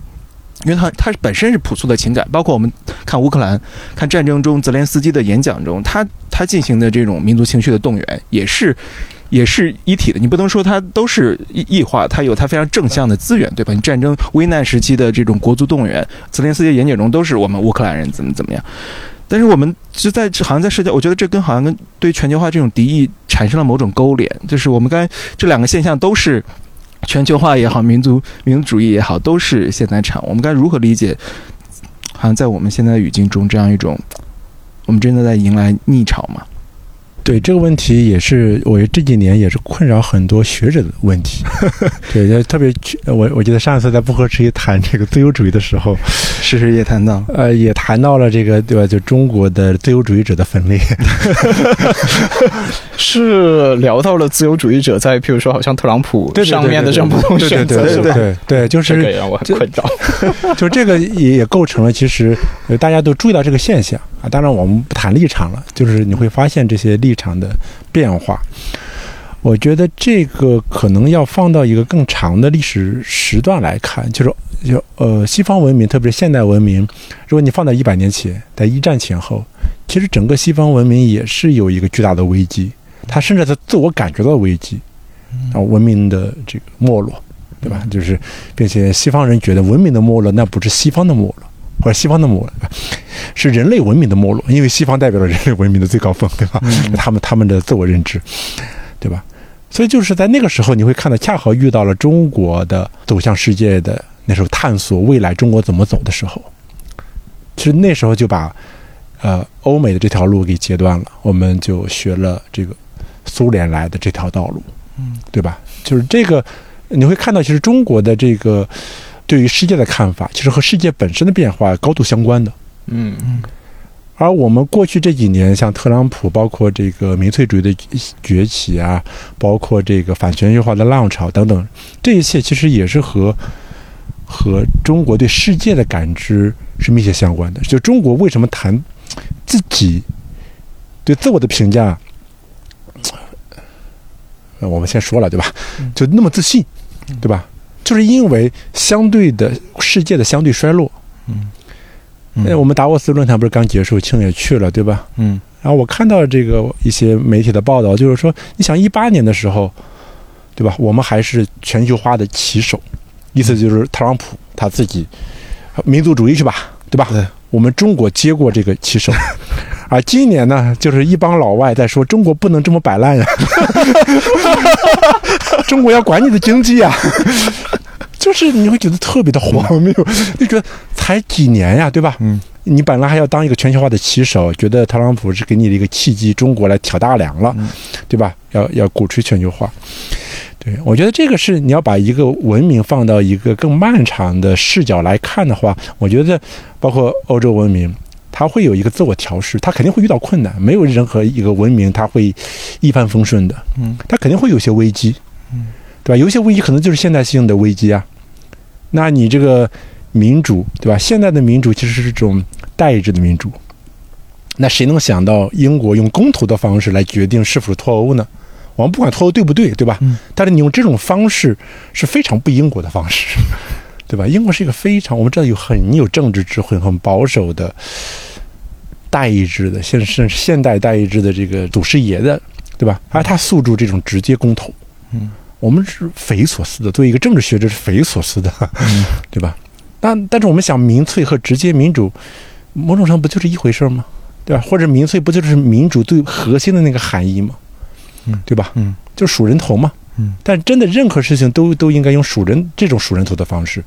因为它它本身是朴素的情感，包括我们看乌克兰、看战争中泽连斯基的演讲中，他他进行的这种民族情绪的动员，也是也是一体的。你不能说它都是异异化，它有它非常正向的资源，对吧？你战争危难时期的这种国足动员，泽连斯基演讲中都是我们乌克兰人怎么怎么样。但是我们就在好像在社交，我觉得这跟好像跟对全球化这种敌意产生了某种勾连，就是我们刚才这两个现象都是。全球化也好，民族民族主义也好，都是现在产。我们该如何理解？好像在我们现在的语境中，这样一种，我们真的在迎来逆潮吗？对这个问题也是，我这几年也是困扰很多学者的问题。对，就特别我我记得上一次在不合时宜谈这个自由主义的时候，时时也谈到，呃，也谈到了这个对吧？就中国的自由主义者的分裂 是聊到了自由主义者在譬如说好像特朗普对对对上面的这种不同对对选择，对对是吧？对对，就是这个也让我很困扰。就这个也也构成了，其实呃大家都注意到这个现象啊。当然，我们不谈立场了，就是你会发现这些立场的变化。我觉得这个可能要放到一个更长的历史时段来看，就是就呃西方文明，特别是现代文明，如果你放在一百年前，在一战前后，其实整个西方文明也是有一个巨大的危机，它甚至他自我感觉到危机，啊，文明的这个没落。对吧？就是，并且西方人觉得文明的没落，那不是西方的没落，或者西方的没落，是人类文明的没落，因为西方代表了 人类文明的最高峰，对吧？他们他们的自我认知，对吧？所以就是在那个时候，你会看到，恰好遇到了中国的走向世界的那时候探索未来中国怎么走的时候，其实那时候就把呃欧美的这条路给截断了，我们就学了这个苏联来的这条道路，嗯，对吧？就是这个。你会看到，其实中国的这个对于世界的看法，其实和世界本身的变化高度相关的。嗯嗯而我们过去这几年，像特朗普，包括这个民粹主义的崛起啊，包括这个反全球化的浪潮等等，这一切其实也是和和中国对世界的感知是密切相关的。就中国为什么谈自己对自我的评价，呃我们先说了，对吧？就那么自信。对吧？就是因为相对的世界的相对衰落。嗯那我们达沃斯论坛不是刚结束，庆也去了，对吧？嗯然后我看到这个一些媒体的报道，就是说，你想一八年的时候，对吧？我们还是全球化的旗手，意思就是特朗普他自己民族主义去吧，对吧？对，我们中国接过这个旗手。而今年呢，就是一帮老外在说中国不能这么摆烂呀，中国要管你的经济啊，就是你会觉得特别的荒 谬，你觉得才几年呀，对吧？嗯，你本来还要当一个全球化的旗手，觉得特朗普是给你的一个契机，中国来挑大梁了，嗯对吧？要要鼓吹全球化。对，我觉得这个是你要把一个文明放到一个更漫长的视角来看的话，我觉得包括欧洲文明，它会有一个自我调试，它肯定会遇到困难，没有任何一个文明它会一帆风顺的，嗯，它肯定会有些危机，嗯，对吧？有些危机可能就是现代性的危机啊。那你这个民主，对吧？现在的民主其实是这种代议制的民主，那谁能想到英国用公投的方式来决定是否脱欧呢？我们不管脱欧对不对，对吧？嗯但是你用这种方式是非常不英国的方式，对吧？英国是一个非常我们知道有很有政治智慧、很保守的代议制的，现甚至现代代议制的这个祖师爷的，对吧？而他诉诸这种直接公投，嗯，我们是匪夷所思的。作为一个政治学者，是匪夷所思的，嗯 对吧？但但是我们想，民粹和直接民主，某种上不就是一回事吗？对吧？或者民粹不就是民主最核心的那个含义吗？嗯对吧？嗯，就数人头嘛。嗯，但真的任何事情都都应该用数人这种数人头的方式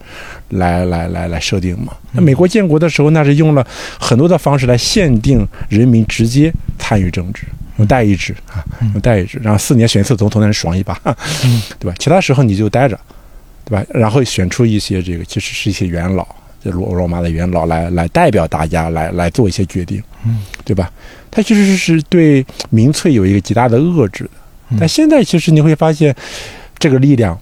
来来来来设定嘛。那美国建国的时候，那是用了很多的方式来限定人民直接参与政治，用代议制啊，用代议制，然后四年选一次总统，那是爽一把，嗯 对吧？其他时候你就待着，对吧？然后选出一些这个其实是一些元老，就罗罗马的元老来来代表大家来来做一些决定，嗯，对吧？它其实是对民粹有一个极大的遏制的。嗯但现在其实你会发现，这个力量，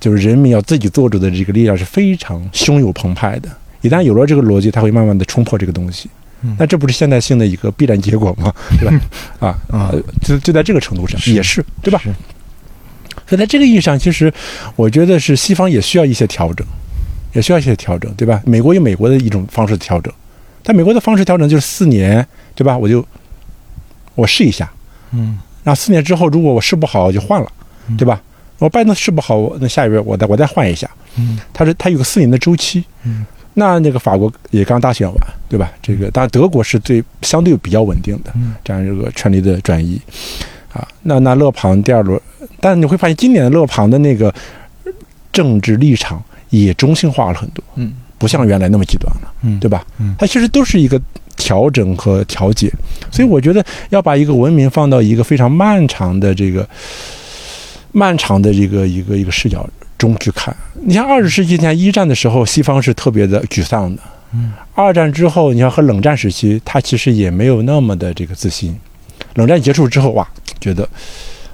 就是人民要自己做主的这个力量是非常汹涌澎湃的。一旦有了这个逻辑，它会慢慢的冲破这个东西。那这不是现代性的一个必然结果吗？对吧？啊啊呃就就在这个程度上也是对吧？所以在这个意义上，其实我觉得是西方也需要一些调整，也需要一些调整，对吧？美国有美国的一种方式的调整，但美国的方式调整就是四年，对吧？我就我试一下，嗯然后四年之后，如果我试不好，我就换了，对吧？我拜登试不好，那下一位我再我再换一下。嗯它是它有个四年的周期。嗯，那那个法国也刚大选完，对吧？这个当然德国是最相对比较稳定的嗯这样一个权力的转移啊。那那勒庞第二轮，但你会发现今年的勒庞的那个政治立场也中性化了很多，嗯，不像原来那么极端了。嗯对吧？嗯它其实都是一个调整和调节，所以我觉得要把一个文明放到一个非常漫长的这个漫长的这个一个一个视角中去看。你像二十世纪前一战的时候，西方是特别的沮丧的。二战之后，你像和冷战时期，他其实也没有那么的这个自信。冷战结束之后，哇，觉得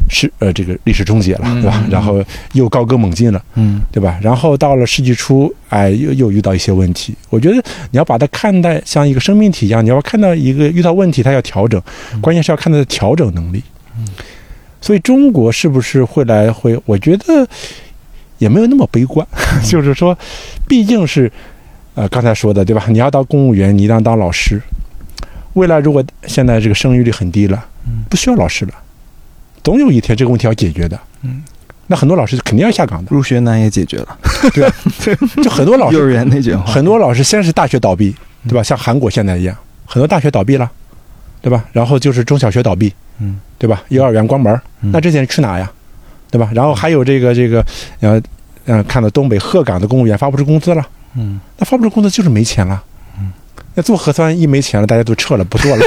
是呃这个历史终结了，对吧？嗯然后又高歌猛进了。嗯对吧？然后到了世纪初，哎，又又遇到一些问题。我觉得你要把它看待像一个生命体一样，你要看到一个遇到问题，它要调整，关键是要看它的调整能力。嗯所以中国是不是会来会？我觉得也没有那么悲观，就是说，毕竟是呃刚才说的对吧？你要当公务员，你一定要当老师。未来如果现在这个生育率很低了嗯，不需要老师了，总有一天这个问题要解决的。嗯，那很多老师肯定要下岗的。入学难也解决了，对 就很多老师幼儿园那句话，很多老师先是大学倒闭，对吧？像韩国现在一样，很多大学倒闭了，对吧？然后就是中小学倒闭，嗯对吧？幼儿园关门，嗯那这些人去哪呀？对吧？然后还有这个这个，呃，呃，看到东北鹤岗的公务员发不出工资了，嗯那发不出工资就是没钱了。那做核酸一没钱了，大家都撤了，不做了，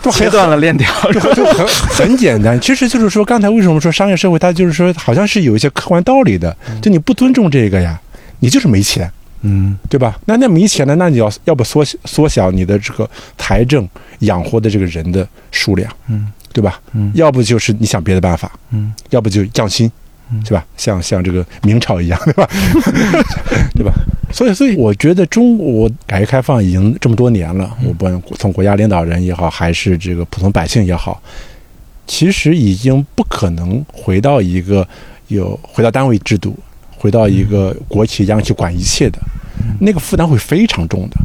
切断了链条，就 就很很简单，其实就是说，刚才为什么说商业社会，它就是说，好像是有一些客观道理的，就你不尊重这个呀，你就是没钱。嗯。对吧？那那没钱了，那你要要不缩缩小你的这个财政养活的这个人的数量，嗯。对吧？嗯。要不就是你想别的办法，嗯。要不就降薪。嗯，是吧？像像这个明朝一样，对吧？对吧？所以所以我觉得中国改革开放已经这么多年了，我不管从国家领导人也好，还是这个普通百姓也好，其实已经不可能回到一个有回到单位制度，回到一个国企央企管一切的，那个负担会非常重的，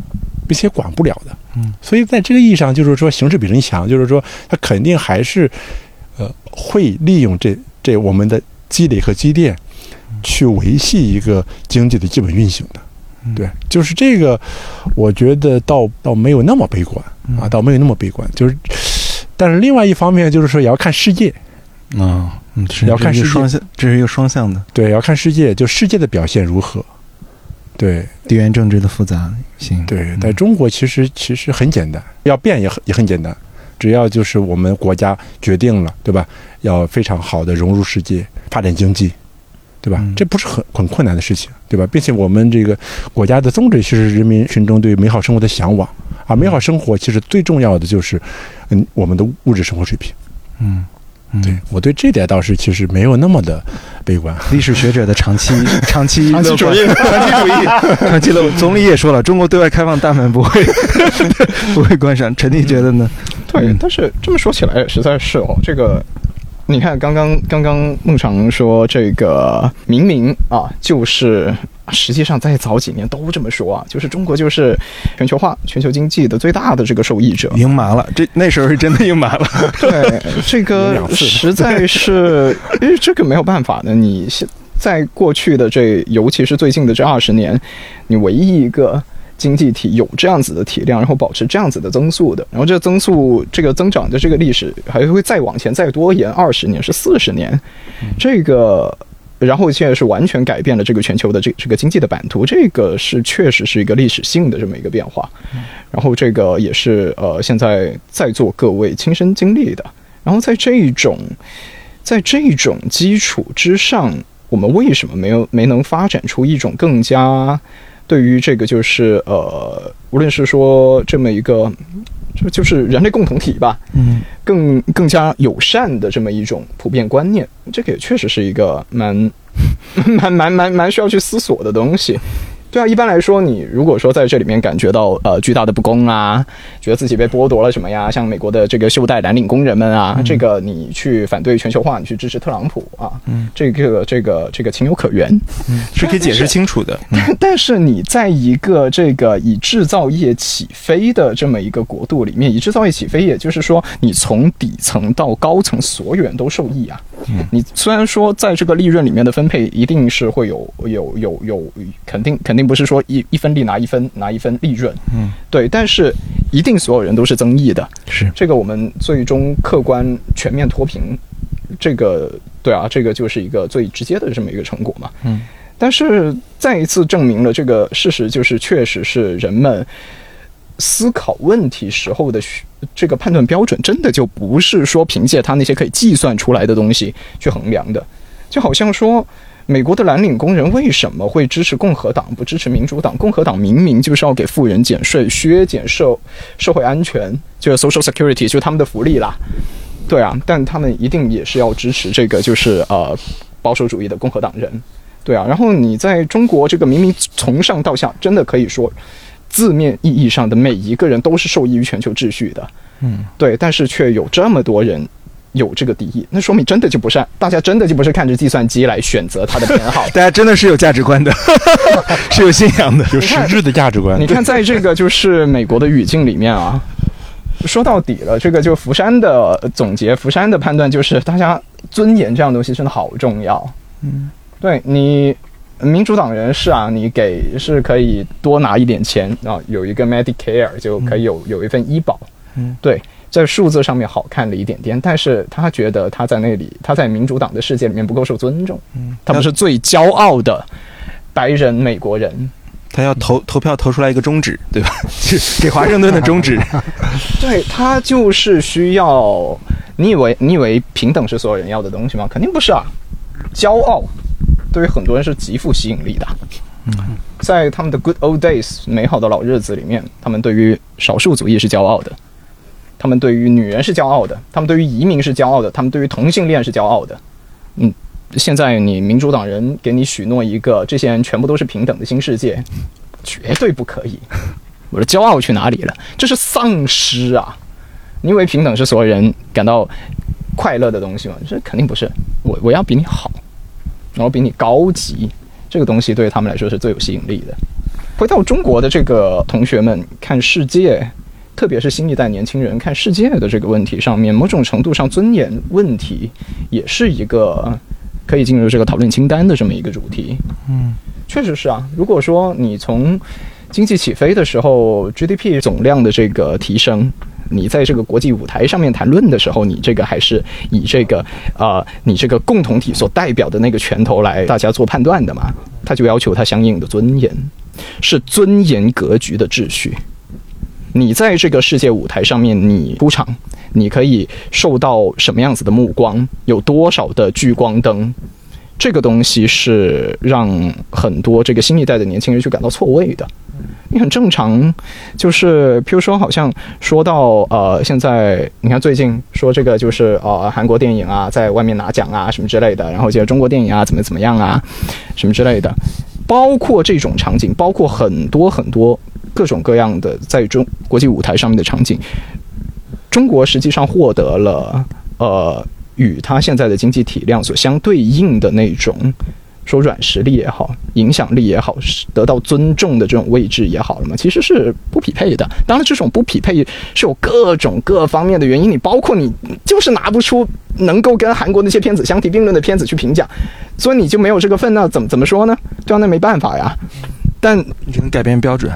并且管不了的。嗯，所以在这个意义上，就是说形势比人强，就是说他肯定还是呃会利用这这我们的积累和积淀，去维系一个经济的基本运行的。嗯。对，就是这个，我觉得倒倒没有那么悲观啊，倒没有那么悲观。就是，但是另外一方面就是说，也要看世界，啊嗯，是要看世界这是一个双向，这是一个双向的。对，要看世界，就世界的表现如何。对。地缘政治的复杂性，对，嗯。在中国其实其实很简单，要变也很也很简单，只要就是我们国家决定了，对吧？要非常好的融入世界，发展经济，对吧？嗯这不是很很困难的事情，对吧？并且我们这个国家的宗旨其实是人民群众对美好生活的向往，啊美好生活其实最重要的就是，嗯，我们的物质生活水平。嗯嗯对我对这点倒是其实没有那么的悲观。历史学者的长期 长期长期主义长期主义，长期乐观。总理也说了，中国对外开放大门不会 不会关上。陈弟觉得呢？对，但是这么说起来，实在是哦，这个。你看，刚刚刚刚孟尝说这个明明啊，就是实际上在早几年都这么说啊，就是中国就是全球化、全球经济的最大的这个受益者。赢麻了，这那时候是真的赢麻了。对，这个 实在是，因为这个没有办法的。你现在过去的这，尤其是最近的这二十年，你唯一一个经济体有这样子的体量，然后保持这样子的增速的，然后这增速这个增长的这个历史还会再往前再多延二十年，是四十年，这个。然后现在是完全改变了这个全球的这这个经济的版图，这个是确实是一个历史性的这么一个变化。然后这个也是呃现在在座各位亲身经历的。然后在这种在这种基础之上，我们为什么没有没能发展出一种更加对于这个就是呃，无论是说这么一个就就是人类共同体吧，嗯更更加友善的这么一种普遍观念，这个也确实是一个蛮 蛮蛮蛮蛮需要去思索的东西。对啊，一般来说，你如果说在这里面感觉到呃巨大的不公啊，觉得自己被剥夺了什么呀，像美国的这个袖带蓝领工人们啊，这个你去反对全球化，你去支持特朗普啊，嗯，这个这个这个情有可原，是可以解释清楚的。但 但是你在一个这个以制造业起飞的这么一个国度里面，以制造业起飞，也就是说，你从底层到高层，所有人都受益啊。你虽然说在这个利润里面的分配一定是会有有有有肯定肯定不是说一一分利拿一分拿一分利润，嗯，对，但是一定所有人都是增益的，是。这个我们最终客观全面脱贫，这个对啊，这个就是一个最直接的这么一个成果嘛，嗯，但是再一次证明了这个事实，就是确实是人们思考问题时候的需这个判断标准，真的就不是说凭借他那些可以计算出来的东西去衡量的，就好像说。美国的蓝领工人为什么会支持共和党，不支持民主党？共和党明明就是要给富人减税、削减社社会安全，就是 Social Security，就是他们的福利啦。对啊，但他们一定也是要支持这个，就是呃保守主义的共和党人。对啊，然后你在中国这个明明从上到下，真的可以说字面意义上的每一个人都是受益于全球秩序的。嗯，对，但是却有这么多人有这个敌意，那说明真的就不是大家真的就不是看着计算机来选择它的偏好。大家真的是有价值观的，是有信仰的。有实质的价值观。你看，在这个就是美国的语境里面啊，说到底了，这个就福山的总结，福山的判断就是，大家尊严这样东西真的好重要。嗯，对你，民主党人士啊，你给是可以多拿一点钱啊，有一个 Medicare 就可以有有一份医保。嗯，对，在数字上面好看了一点点，但是他觉得他在那里，他在民主党的世界里面不够受尊重。嗯，他们是最骄傲的白人美国人。他要投投票投出来一个中指，对吧？给华盛顿的中指。对他就是需要，你以为你以为平等是所有人要的东西吗？肯定不是啊！骄傲对于很多人是极富吸引力的。嗯，在他们的 good old days 美好的老日子里面，他们对于少数族裔是骄傲的，他们对于女人是骄傲的，他们对于移民是骄傲的，他们对于同性恋是骄傲的。嗯，现在你民主党人给你许诺一个这些人全部都是平等的新世界，绝对不可以。我的骄傲去哪里了？这是丧失啊！你以为平等是所有人感到快乐的东西吗？这肯定不是。我我要比你好，然后比你高级，这个东西对他们来说是最有吸引力的。回到中国的这个同学们看世界，特别是新一代年轻人看世界的这个问题上面，某种程度上尊严问题也是一个可以进入这个讨论清单的这么一个主题。嗯，确实是啊。如果说你从经济起飞的时候，GDP 总量的这个提升，你在这个国际舞台上面谈论的时候，你这个还是以这个呃，你这个共同体所代表的那个拳头来大家做判断的嘛？他就要求他相应的尊严，是尊严格局的秩序。你在这个世界舞台上面，你出场，你可以受到什么样子的目光？有多少的聚光灯？这个东西是让很多这个新一代的年轻人去感到错位的。你很正常，就是譬如说，好像说到呃，现在你看最近说这个就是呃，韩国电影啊，在外面拿奖啊什么之类的，然后接着中国电影啊怎么怎么样啊，什么之类的，包括这种场景，包括很多很多各种各样的在中国际舞台上面的场景，中国实际上获得了呃。与它现在的经济体量所相对应的那种，说软实力也好，影响力也好，是得到尊重的这种位置也好了嘛，其实是不匹配的。当然，这种不匹配是有各种各方面的原因，你包括你就是拿不出能够跟韩国那些片子相提并论的片子去评价，所以你就没有这个份。那怎么怎么说呢？这样那没办法呀。但你能改变标准，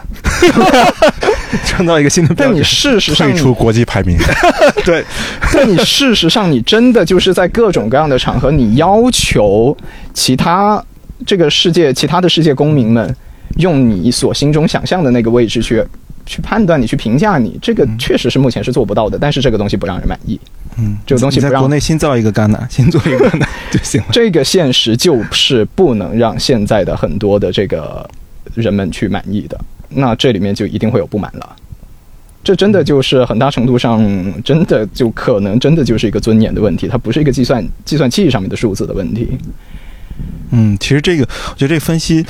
创造一个新的标准。但你事实上退出国际排名，对，但你事实上你真的就是在各种各样的场合，你要求其他这个世界其他的世界公民们用你所心中想象的那个位置去去判断你、去评价你，这个确实是目前是做不到的。但是这个东西不让人满意，嗯，这个东西在国内新造一个戛纳，新做一个戛纳就行了。这个现实就是不能让现在的很多的这个人们去满意的，那这里面就一定会有不满了。这真的就是很大程度上，真的就可能真的就是一个尊严的问题，它不是一个计算计算器上面的数字的问题。嗯，其实这个，我觉得这个分析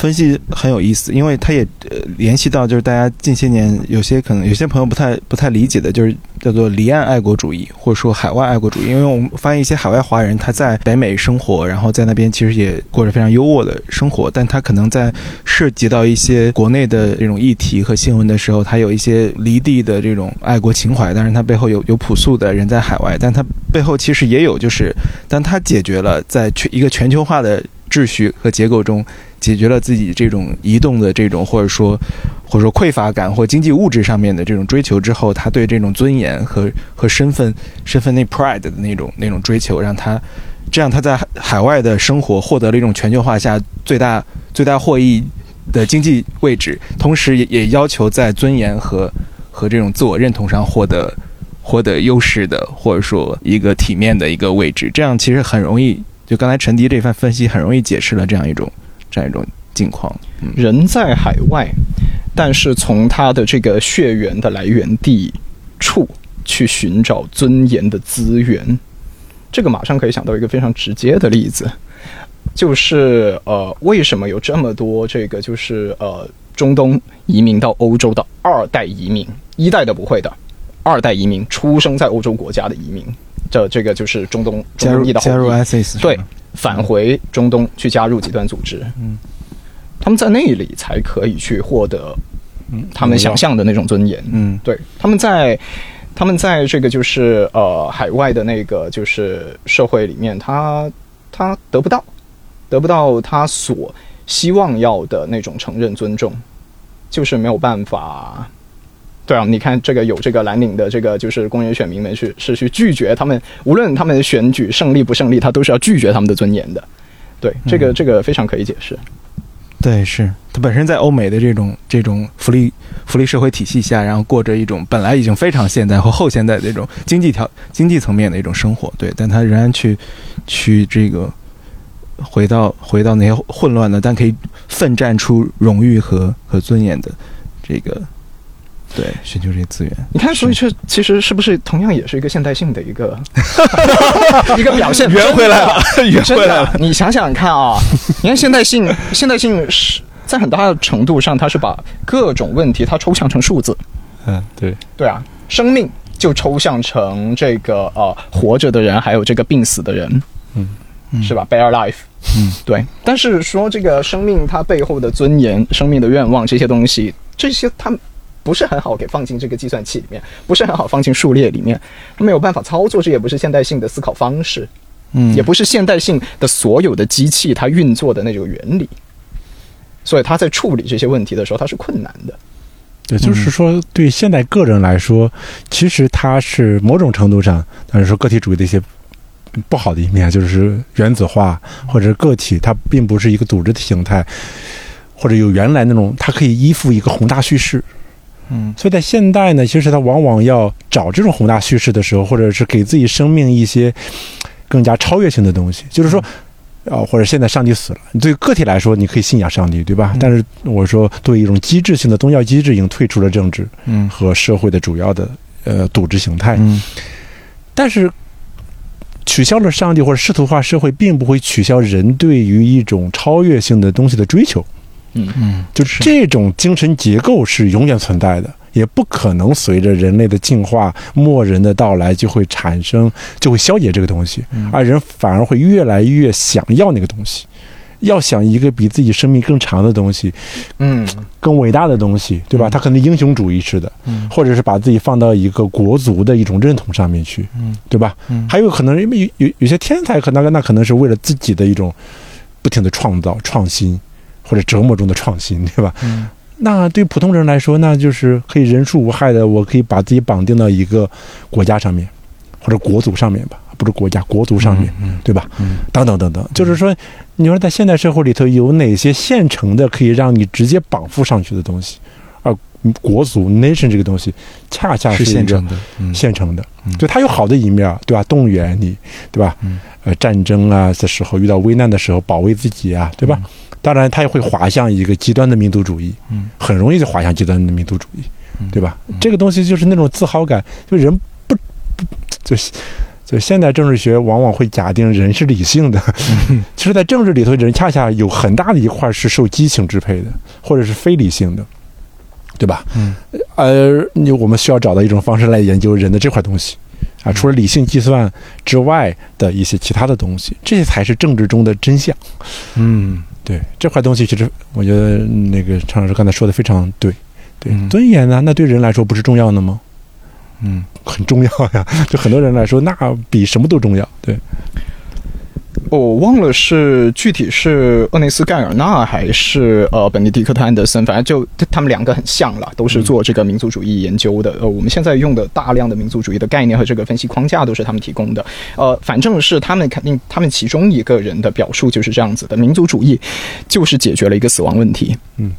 分析很有意思，因为它也呃联系到就是大家近些年有些可能有些朋友不太不太理解的，就是叫做离岸爱国主义，或者说海外爱国主义。因为我们发现一些海外华人他在北美生活，然后在那边其实也过着非常优渥的生活，但他可能在涉及到一些国内的这种议题和新闻的时候，他有一些离地的这种爱国情怀，但是他背后有有朴素的人在海外，但他背后其实也有就是，当他解决了在全一个全球化的秩序和结构中。解决了自己这种移动的这种，或者说或者说匮乏感或经济物质上面的这种追求之后，他对这种尊严和和身份身份那 pride 的那种那种追求，让他这样他在海海外的生活获得了一种全球化下最大最大获益的经济位置，同时也也要求在尊严和和这种自我认同上获得获得优势的，或者说一个体面的一个位置，这样其实很容易。就刚才陈迪这番分析，很容易解释了这样一种。这样一种境况，嗯，人在海外，但是从他的这个血缘的来源地处去寻找尊严的资源，这个马上可以想到一个非常直接的例子，就是呃，为什么有这么多这个就是呃中东移民到欧洲的二代移民，一代的不会的，二代移民出生在欧洲国家的移民，这这个就是中东加入加入 ISIS 对。返回中东去加入极端组织，嗯，他们在那里才可以去获得他们想象的那种尊严，嗯，对，他们在他们在这个就是呃海外的那个就是社会里面，他他得不到得不到他所希望要的那种承认尊重，就是没有办法。对啊，你看这个有这个蓝领的这个就是公园选民们去是去拒绝他们，无论他们选举胜利不胜利，他都是要拒绝他们的尊严的。对，这个、嗯、这个非常可以解释。对，是他本身在欧美的这种这种福利福利社会体系下，然后过着一种本来已经非常现代或后现代的这种经济条经济层面的一种生活。对，但他仍然去去这个回到回到那些混乱的，但可以奋战出荣誉和和尊严的这个。对，寻求这些资源。你看，所以这其实是不是同样也是一个现代性的一个 一个表现？圆回来了，圆回来了。你想想看啊，你看现代性，现代性是在很大的程度上，它是把各种问题它抽象成数字。嗯，对，对啊，生命就抽象成这个呃活着的人，还有这个病死的人。嗯，是吧？Bare life。嗯，对。但是说这个生命它背后的尊严、生命的愿望这些东西，这些它。不是很好给放进这个计算器里面，不是很好放进数列里面，它没有办法操作，这也不是现代性的思考方式，嗯，也不是现代性的所有的机器它运作的那种原理，所以它在处理这些问题的时候，它是困难的。也就是说，对现代个人来说，其实它是某种程度上，但是说个体主义的一些不好的一面，就是原子化或者个体，它并不是一个组织的形态，或者有原来那种，它可以依附一个宏大叙事。嗯，所以在现代呢，其实他往往要找这种宏大叙事的时候，或者是给自己生命一些更加超越性的东西，就是说，啊，或者现在上帝死了，对个体来说，你可以信仰上帝，对吧？但是我说，对一种机制性的宗教机制，已经退出了政治，嗯，和社会的主要的呃组织形态，嗯，但是取消了上帝或者世俗化社会，并不会取消人对于一种超越性的东西的追求。嗯。嗯，就是这种精神结构是永远存在的，也不可能随着人类的进化、末人的到来就会产生，就会消解这个东西，而人反而会越来越想要那个东西，要想一个比自己生命更长的东西，嗯，更伟大的东西，对吧？他可能英雄主义式的，嗯，或者是把自己放到一个国族的一种认同上面去，嗯，对吧？嗯，还有可能因为有有有些天才，可能那可能是为了自己的一种不停的创造、创新。或者折磨中的创新，对吧？嗯，那对普通人来说，那就是可以人畜无害的，我可以把自己绑定到一个国家上面，或者国足上面吧，不是国家，国足上面，嗯，对吧？嗯，等等等等，就是说，你说在现代社会里头有哪些现成的可以让你直接绑缚上去的东西？而国足 nation 这个东西，恰恰是现成的，嗯，现成的，嗯就它有好的一面，对吧？动员你，对吧？嗯，呃，战争啊的时候，遇到危难的时候，保卫自己啊，对吧？嗯当然，它也会滑向一个极端的民族主义，嗯，很容易就滑向极端的民族主义，嗯。对吧？这个东西就是那种自豪感，就人不不就是就现代政治学往往会假定人是理性的，其实，在政治里头，人恰恰有很大的一块是受激情支配的，或者是非理性的，对吧？嗯，而你我们需要找到一种方式来研究人的这块东西啊，除了理性计算之外的一些其他的东西，这些才是政治中的真相。嗯对这块东西，其实我觉得那个常老师刚才说的非常对。对，嗯尊严呢，那对人来说不是重要的吗？嗯很重要呀，对很多人来说，那比什么都重要。对，我忘了是具体是厄内斯盖尔纳还是呃本尼迪克特安德森，反正就他们两个很像了，都是做这个民族主义研究的。呃，我们现在用的大量的民族主义的概念和这个分析框架都是他们提供的。呃，反正是他们肯定，他们其中一个人的表述就是这样子的：民族主义就是解决了一个死亡问题。嗯。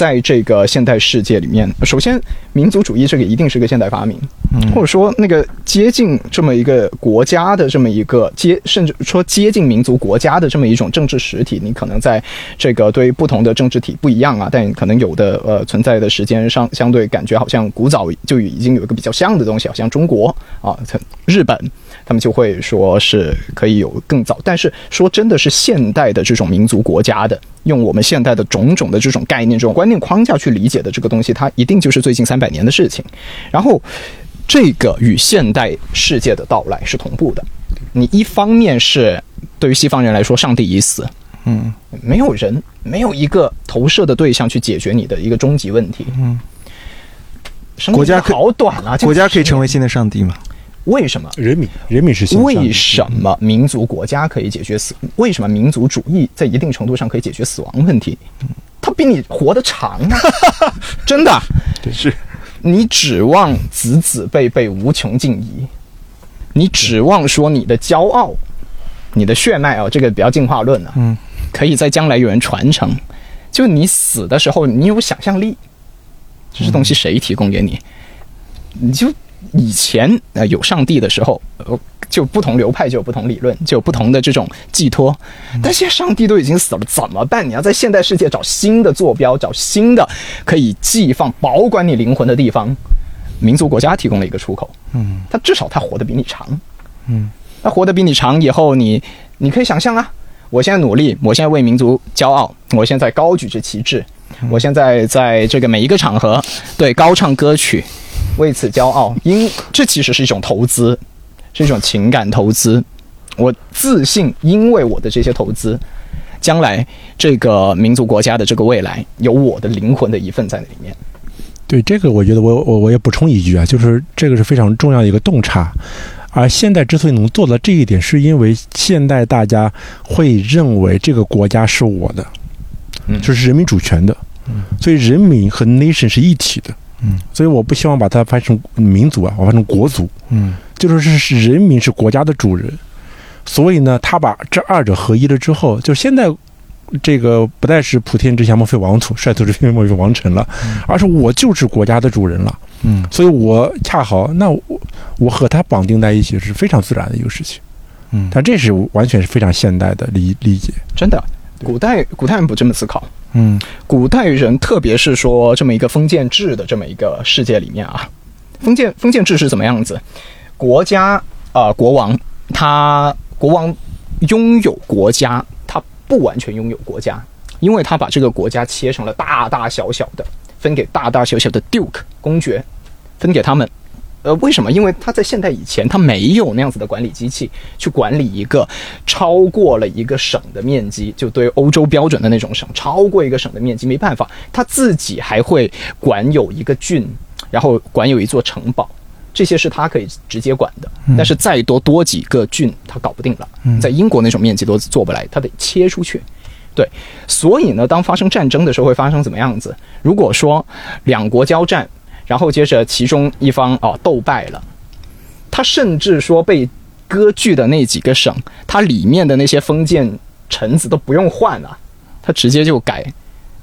在这个现代世界里面，首先民族主义这个一定是个现代发明，嗯或者说那个接近这么一个国家的这么一个接，甚至说接近民族国家的这么一种政治实体，你可能在这个对于不同的政治体不一样啊，但可能有的呃存在的时间上相对感觉好像古早就已经有一个比较像的东西，好像中国啊、日本。他们就会说是可以有更早，但是说真的是现代的这种民族国家的，用我们现代的种种的这种概念、这种观念框架去理解的这个东西，它一定就是最近三百年的事情。然后，这个与现代世界的到来是同步的。你一方面是对于西方人来说，上帝已死，嗯没有人，没有一个投射的对象去解决你的一个终极问题。嗯，国家好短啊！国家可以成为为新的上帝吗？为什么？人民，人民是为什么民族国家可以解决死？为什么民族主义在一定程度上可以解决死亡问题？它比你活得长啊！真的，是你指望子子辈辈无穷尽矣，你指望说你的骄傲、你的血脉啊，这个比较进化论啊，嗯，可以在将来有人传承。就你死的时候，你有想象力，这些东西谁提供给你？你就以前呃有上帝的时候，呃就不同流派就有不同理论，就有不同的这种寄托。但现在上帝都已经死了，怎么办？你要在现代世界找新的坐标，找新的可以寄放、保管你灵魂的地方。民族国家提供了一个出口，嗯他至少他活得比你长，嗯那活得比你长以后，你你可以想象啊，我现在努力，我现在为民族骄傲，我现在高举着旗帜，我现在在这个每一个场合对高唱歌曲，为此骄傲，因这其实是一种投资，是一种情感投资。我自信，因为我的这些投资，将来这个民族国家的这个未来，有我的灵魂的一份在里面。对这个，我觉得我我我也补充一句啊，就是这个是非常重要的一个洞察。而现在之所以能做到这一点，是因为现代大家会认为这个国家是我的，嗯就是人民主权的，所以人民和 nation 是一体的，嗯，所以我不希望把它翻成民族啊，我翻成国族，嗯就是是是人民是国家的主人，所以呢，他把这二者合一了之后，就现在这个不再是普天之下莫非王土，率土之滨莫非王臣了，而是我就是国家的主人了。嗯所以我恰好那我我和他绑定在一起是非常自然的一个事情。嗯但这是完全是非常现代的理理解。真的，古代古代人不这么思考。嗯古代人，特别是说这么一个封建制的这么一个世界里面啊，封建封建制是怎么样子？国家啊、呃国王他国王拥有国家，他不完全拥有国家，因为他把这个国家切成了大大小小的，分给大大小小的 duke 公爵，分给他们。呃，为什么？因为他在现代以前，他没有那样子的管理机器去管理一个超过了一个省的面积，就对欧洲标准的那种省，超过一个省的面积没办法，他自己还会管有一个郡，然后管有一座城堡，这些是他可以直接管的。但是再多多几个郡，他搞不定了。在英国那种面积都做不来，他得切出去。对，所以呢，当发生战争的时候会发生怎么样子？如果说两国交战，然后接着其中一方啊斗败了，他甚至说被割据的那几个省，它里面的那些封建臣子都不用换了，他直接就改，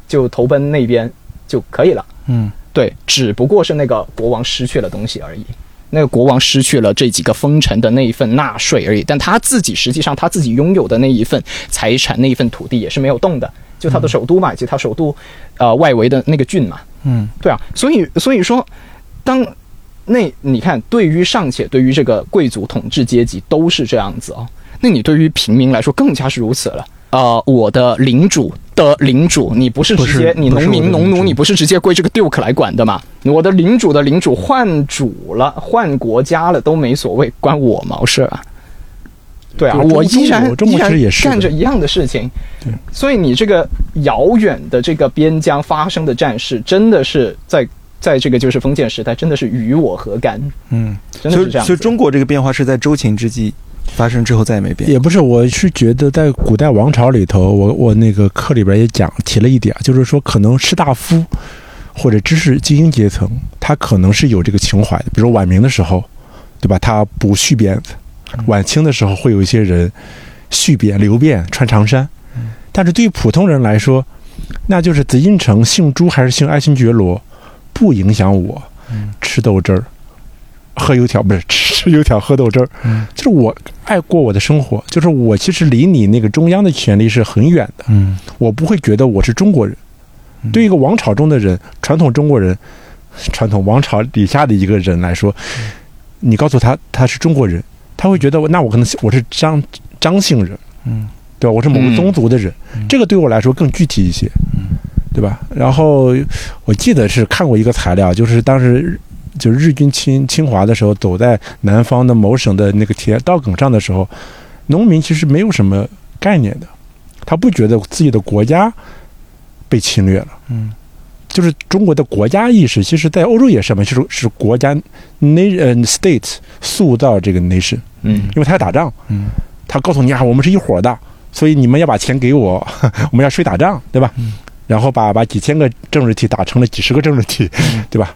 就投奔那边就可以了。嗯对，只不过是那个国王失去了东西而已。那个国王失去了这几个封臣的那一份纳税而已，但他自己实际上他自己拥有的那一份财产、那一份土地也是没有动的，就他的首都嘛，以及他首都呃外围的那个郡嘛。嗯对啊，所以所以说，当那你看，对于尚且对于这个贵族统治阶级都是这样子哦，那你对于平民来说更加是如此了。呃，我的领主的领主，你不是直接你农民农奴，你不是直接归这个 duke 来管的吗？我的领主的领主换主了，换国家了都没所谓，关我毛事啊？对啊，我中依然中国依然其实也是干着一样的事情对，所以你这个遥远的这个边疆发生的战事，真的是在在这个就是封建时代，真的是与我何干？嗯，真的是这样。所以所以中国这个变化是在周秦之际发生之后再也没变。也不是，我是觉得在古代王朝里头，我我那个课里边也讲提了一点，就是说可能士大夫或者知识精英阶层，他可能是有这个情怀的。比如晚明的时候，对吧？他不蓄辫子；晚清的时候会有一些人蓄辫、留辫、穿长衫。但是对于普通人来说，那就是紫禁城姓朱还是姓爱新觉罗，不影响我吃豆汁儿、喝油条，不是 吃油条、喝豆汁儿。就是我爱过我的生活，就是我其实离你那个中央的权力是很远的，嗯我不会觉得我是中国人。对一个王朝中的人，传统中国人，传统王朝底下的一个人来说，你告诉他他是中国人，他会觉得那我可能我是张张姓人，嗯。对吧？我是某个宗族的人，这个对我来说更具体一些，嗯。对吧？然后我记得是看过一个材料，就是当时就是日军侵侵华的时候，走在南方的某省的那个铁道埂上的时候，农民其实没有什么概念的，他不觉得自己的国家被侵略了。嗯就是中国的国家意识，其实在欧洲也是嘛，就是是国家 nation 呃 state 塑造这个 nation，嗯因为他要打仗，嗯他告诉你啊，我们是一伙的，所以你们要把钱给我，我们要去打仗，对吧？嗯。然后把把几千个政治体打成了几十个政治体，嗯对吧？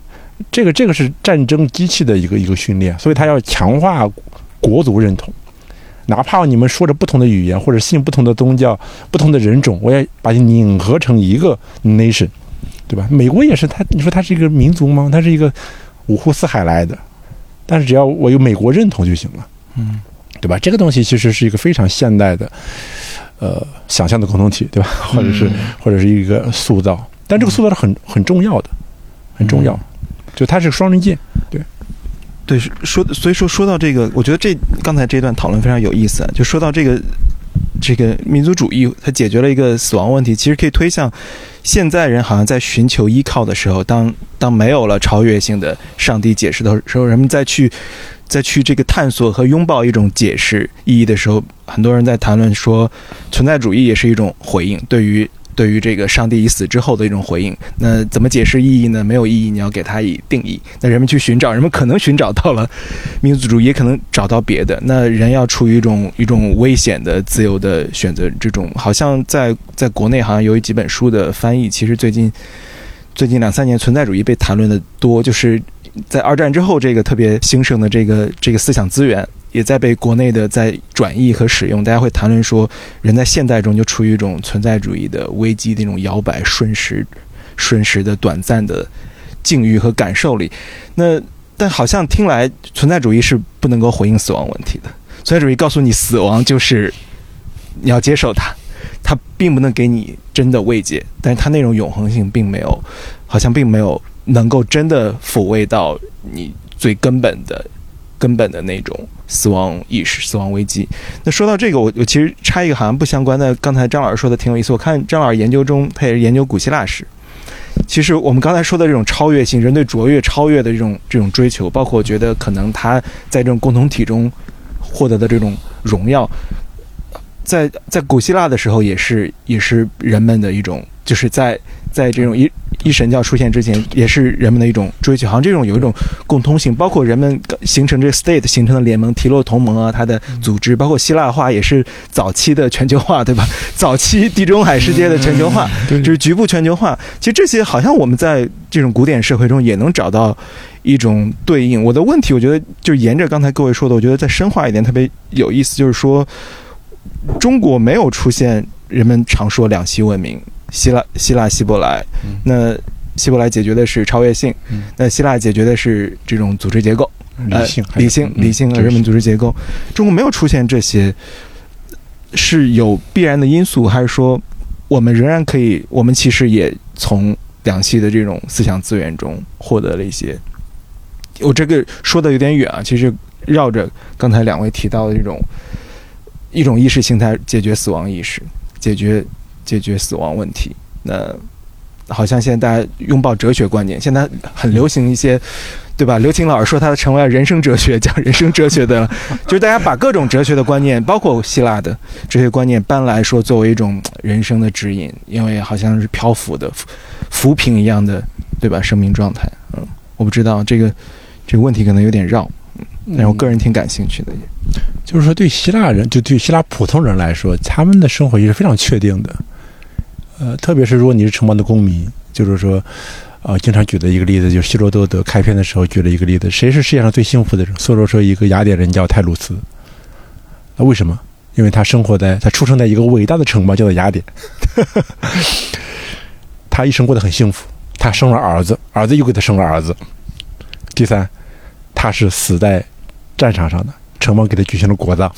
这个这个是战争机器的一个一个训练，所以他要强化国族认同，哪怕你们说着不同的语言或者信不同的宗教、不同的人种，我也把你拧合成一个 nation，对吧？美国也是，它你说它是一个民族吗？它是一个五湖四海来的，但是只要我有美国认同就行了。嗯对吧？这个东西其实是一个非常现代的，呃，想象的共同体，对吧？或者是、或者是一个塑造，但这个塑造是很很重要的，很重要，就它是个双刃剑。对，对说所以说说到这个，我觉得这刚才这段讨论非常有意思啊。就说到这个这个民族主义，它解决了一个死亡问题，其实可以推向现在人好像在寻求依靠的时候，当当没有了超越性的上帝解释的时候，人们再去再去这个探索和拥抱一种解释意义的时候，很多人在谈论说，存在主义也是一种回应，对于。对于这个上帝已死之后的一种回应，那怎么解释意义呢？没有意义，你要给它以定义。那人们去寻找，人们可能寻找到了民族主义，也可能找到别的。那人要处于一种一种危险的自由的选择，这种好像在在国内好像有几本书的翻译，其实最近最近两三年存在主义被谈论的多，就是在二战之后这个特别兴盛的这个这个思想资源。也在被国内的在转译和使用，大家会谈论说，人在现代中就处于一种存在主义的危机的那种摇摆、瞬时、瞬时的短暂的境遇和感受里。那但好像听来，存在主义是不能够回应死亡问题的。存在主义告诉你，死亡就是你要接受它，它并不能给你真的慰藉，但是它那种永恒性并没有，好像并没有能够真的抚慰到你最根本的。根本的那种死亡意识、死亡危机。那说到这个，我我其实插一个好像不相关的，刚才张老师说的挺有意思。我看张老师研究中，他也是研究古希腊史。其实我们刚才说的这种超越性，人对卓越、超越的这种这种追求，包括我觉得可能他在这种共同体中获得的这种荣耀，在在古希腊的时候，也是也是人们的一种，就是在在这种一。一神教出现之前，也是人们的一种追求，好像这种有一种共通性，包括人们形成这个 state 形成的联盟、提洛同盟啊，它的组织，包括希腊化也是早期的全球化，对吧？早期地中海世界的全球化，就是局部全球化。其实这些好像我们在这种古典社会中也能找到一种对应。我的问题，我觉得就沿着刚才各位说的，我觉得再深化一点特别有意思，就是说中国没有出现人们常说两栖文明。希腊、希腊、希伯来，那希伯来解决的是超越性，那希腊解决的是这种组织结构，理性、理性、理性的人们组织结构。中国没有出现这些，是有必然的因素，还是说我们仍然可以？我们其实也从两栖的这种思想资源中获得了一些我这个说的有点远啊，其实绕着刚才两位提到的这种一种意识形态解决死亡意识，解决解决死亡问题。那好像现在大家拥抱哲学观念，现在很流行一些。对吧？刘擎老师说他成为了人生哲学，讲人生哲学的，就是大家把各种哲学的观念，包括希腊的哲学观念搬来说，作为一种人生的指引，因为好像是漂浮的浮浮萍一样的，对吧？生命状态，嗯，我不知道这个这个问题可能有点绕，嗯但是我个人挺感兴趣的。就是说，对希腊人，就对希腊普通人来说，他们的生活也是非常确定的。呃，特别是如果你是城邦的公民，就是说。啊，经常举的一个例子就是希罗多德开篇的时候举了一个例子：谁是世界上最幸福的人？梭罗说，一个雅典人叫泰鲁斯。那，为什么？因为他生活在他出生在一个伟大的城邦，叫做雅典。他一生过得很幸福，他生了儿子，儿子又给他生了儿子。第三，他是死在战场上的，城邦给他举行了国葬。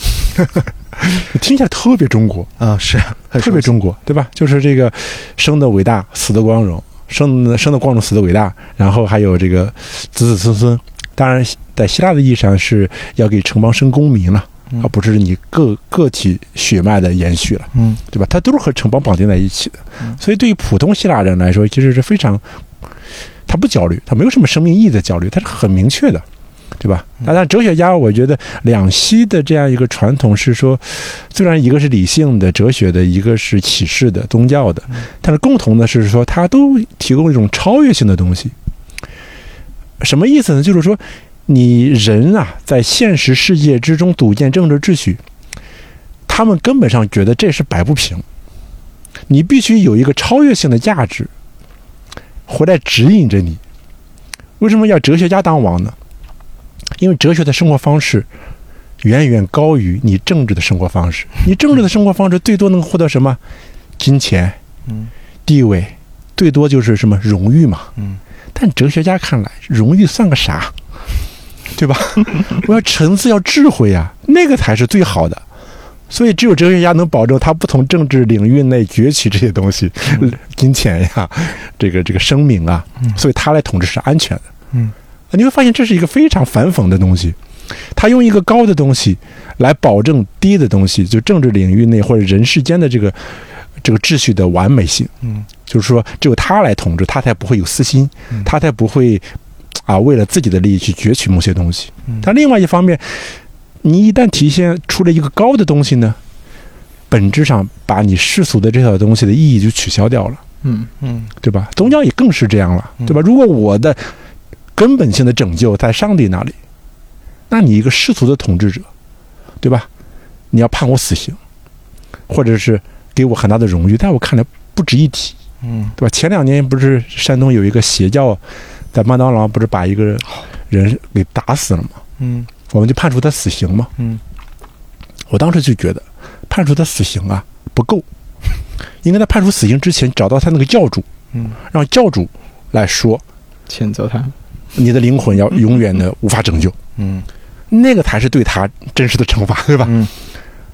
听起来特别中国啊，是特别中国，对吧？就是这个生的伟大，死的光荣。生生的光荣，死的伟大，然后还有这个子子孙孙。当然，在希腊的意义上是要给城邦生公民了，而不是你个个体血脉的延续了，嗯，对吧？它都是和城邦绑定在一起的。所以，对于普通希腊人来说，其实是非常，他不焦虑，他没有什么生命意义的焦虑，他是很明确的。对吧？当然，哲学家，我觉得两栖的这样一个传统是说，虽然一个是理性的哲学的，一个是启示的宗教的，但是共同的是说，它都提供一种超越性的东西。什么意思呢？就是说，你人啊，在现实世界之中组建政治秩序，他们根本上觉得这是摆不平，你必须有一个超越性的价值回来指引着你。为什么要哲学家当王呢？因为哲学的生活方式远远高于你政治的生活方式。你政治的生活方式最多能获得什么？金钱、嗯，地位，最多就是什么荣誉嘛。嗯。但哲学家看来，荣誉算个啥？对吧？我要沉思，要智慧呀，那个才是最好的。所以，只有哲学家能保证他不从政治领域内崛起这些东西，金钱呀，这个这个声明啊。所以他来统治是安全的。嗯。你会发现这是一个非常反讽的东西，他用一个高的东西来保证低的东西，就政治领域内或者人世间的这个这个秩序的完美性。嗯，就是说只有他来统治，他才不会有私心，他才不会啊为了自己的利益去攫取某些东西。但另外一方面，你一旦体现出了一个高的东西呢，本质上把你世俗的这套东西的意义就取消掉了。嗯嗯，对吧？宗教也更是这样了，对吧？如果我的根本性的拯救在上帝那里，那你一个世俗的统治者，对吧？你要判我死刑，或者是给我很大的荣誉，在我看来不值一提，嗯，对吧？前两年不是山东有一个邪教，在麦当劳不是把一个人给打死了吗？嗯，我们就判处他死刑嘛。嗯，我当时就觉得判处他死刑啊不够，应该在判处死刑之前找到他那个教主，嗯，让教主来说谴责他。你的灵魂要永远的无法拯救，嗯，那个才是对他真实的惩罚，对吧？嗯，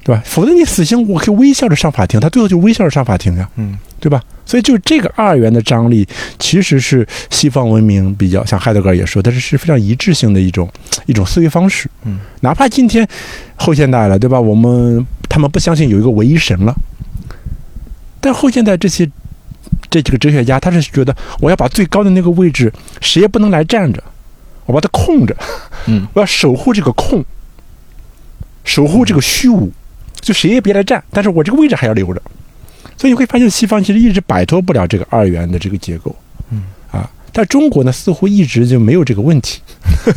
对吧？否则你死刑，我可以微笑着上法庭，他最后就微笑着上法庭呀，嗯，对吧？所以就这个二元的张力，其实是西方文明比较像海德格尔也说，但是是非常一致性的一种一种思维方式，嗯，哪怕今天后现代了，对吧？我们他们不相信有一个唯一神了，但后现代这些。这几个哲学家，他是觉得我要把最高的那个位置，谁也不能来占着，我把它空着，嗯，我要守护这个空，守护这个虚无，就谁也别来占，但是我这个位置还要留着。所以你会发现，西方其实一直摆脱不了这个二元的这个结构，嗯啊，但中国呢，似乎一直就没有这个问题，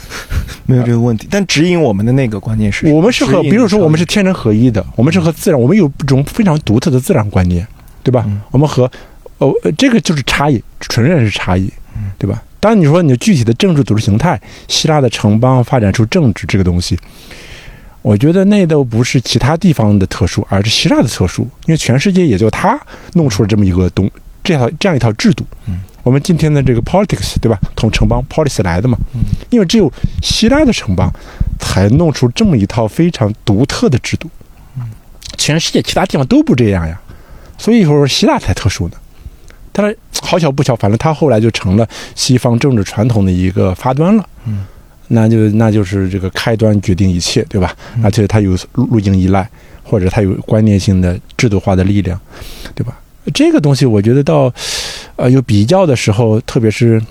没有这个问题。但指引我们的那个关键是，我们是和，比如说我们是天人合一的，我们是和自然，我们有一种非常独特的自然观念，对吧？我们和。哦，这个就是差异，纯然是差异，对吧？当然，你说你具体的政治组织形态，希腊的城邦发展出政治这个东西，我觉得那都不是其他地方的特殊，而是希腊的特殊，因为全世界也就他弄出了这么一个东这套这样一套制度。嗯，我们今天的这个 politics，对吧？从城邦 policy 来的嘛。嗯，因为只有希腊的城邦才弄出这么一套非常独特的制度。嗯，全世界其他地方都不这样呀，所以说希腊才特殊呢。但是好巧不巧，反正他后来就成了西方政治传统的一个发端了。嗯，那就那就是这个开端决定一切，对吧？而且他有路径依赖，或者他有观念性的制度化的力量，对吧？这个东西我觉得到呃有比较的时候，特别是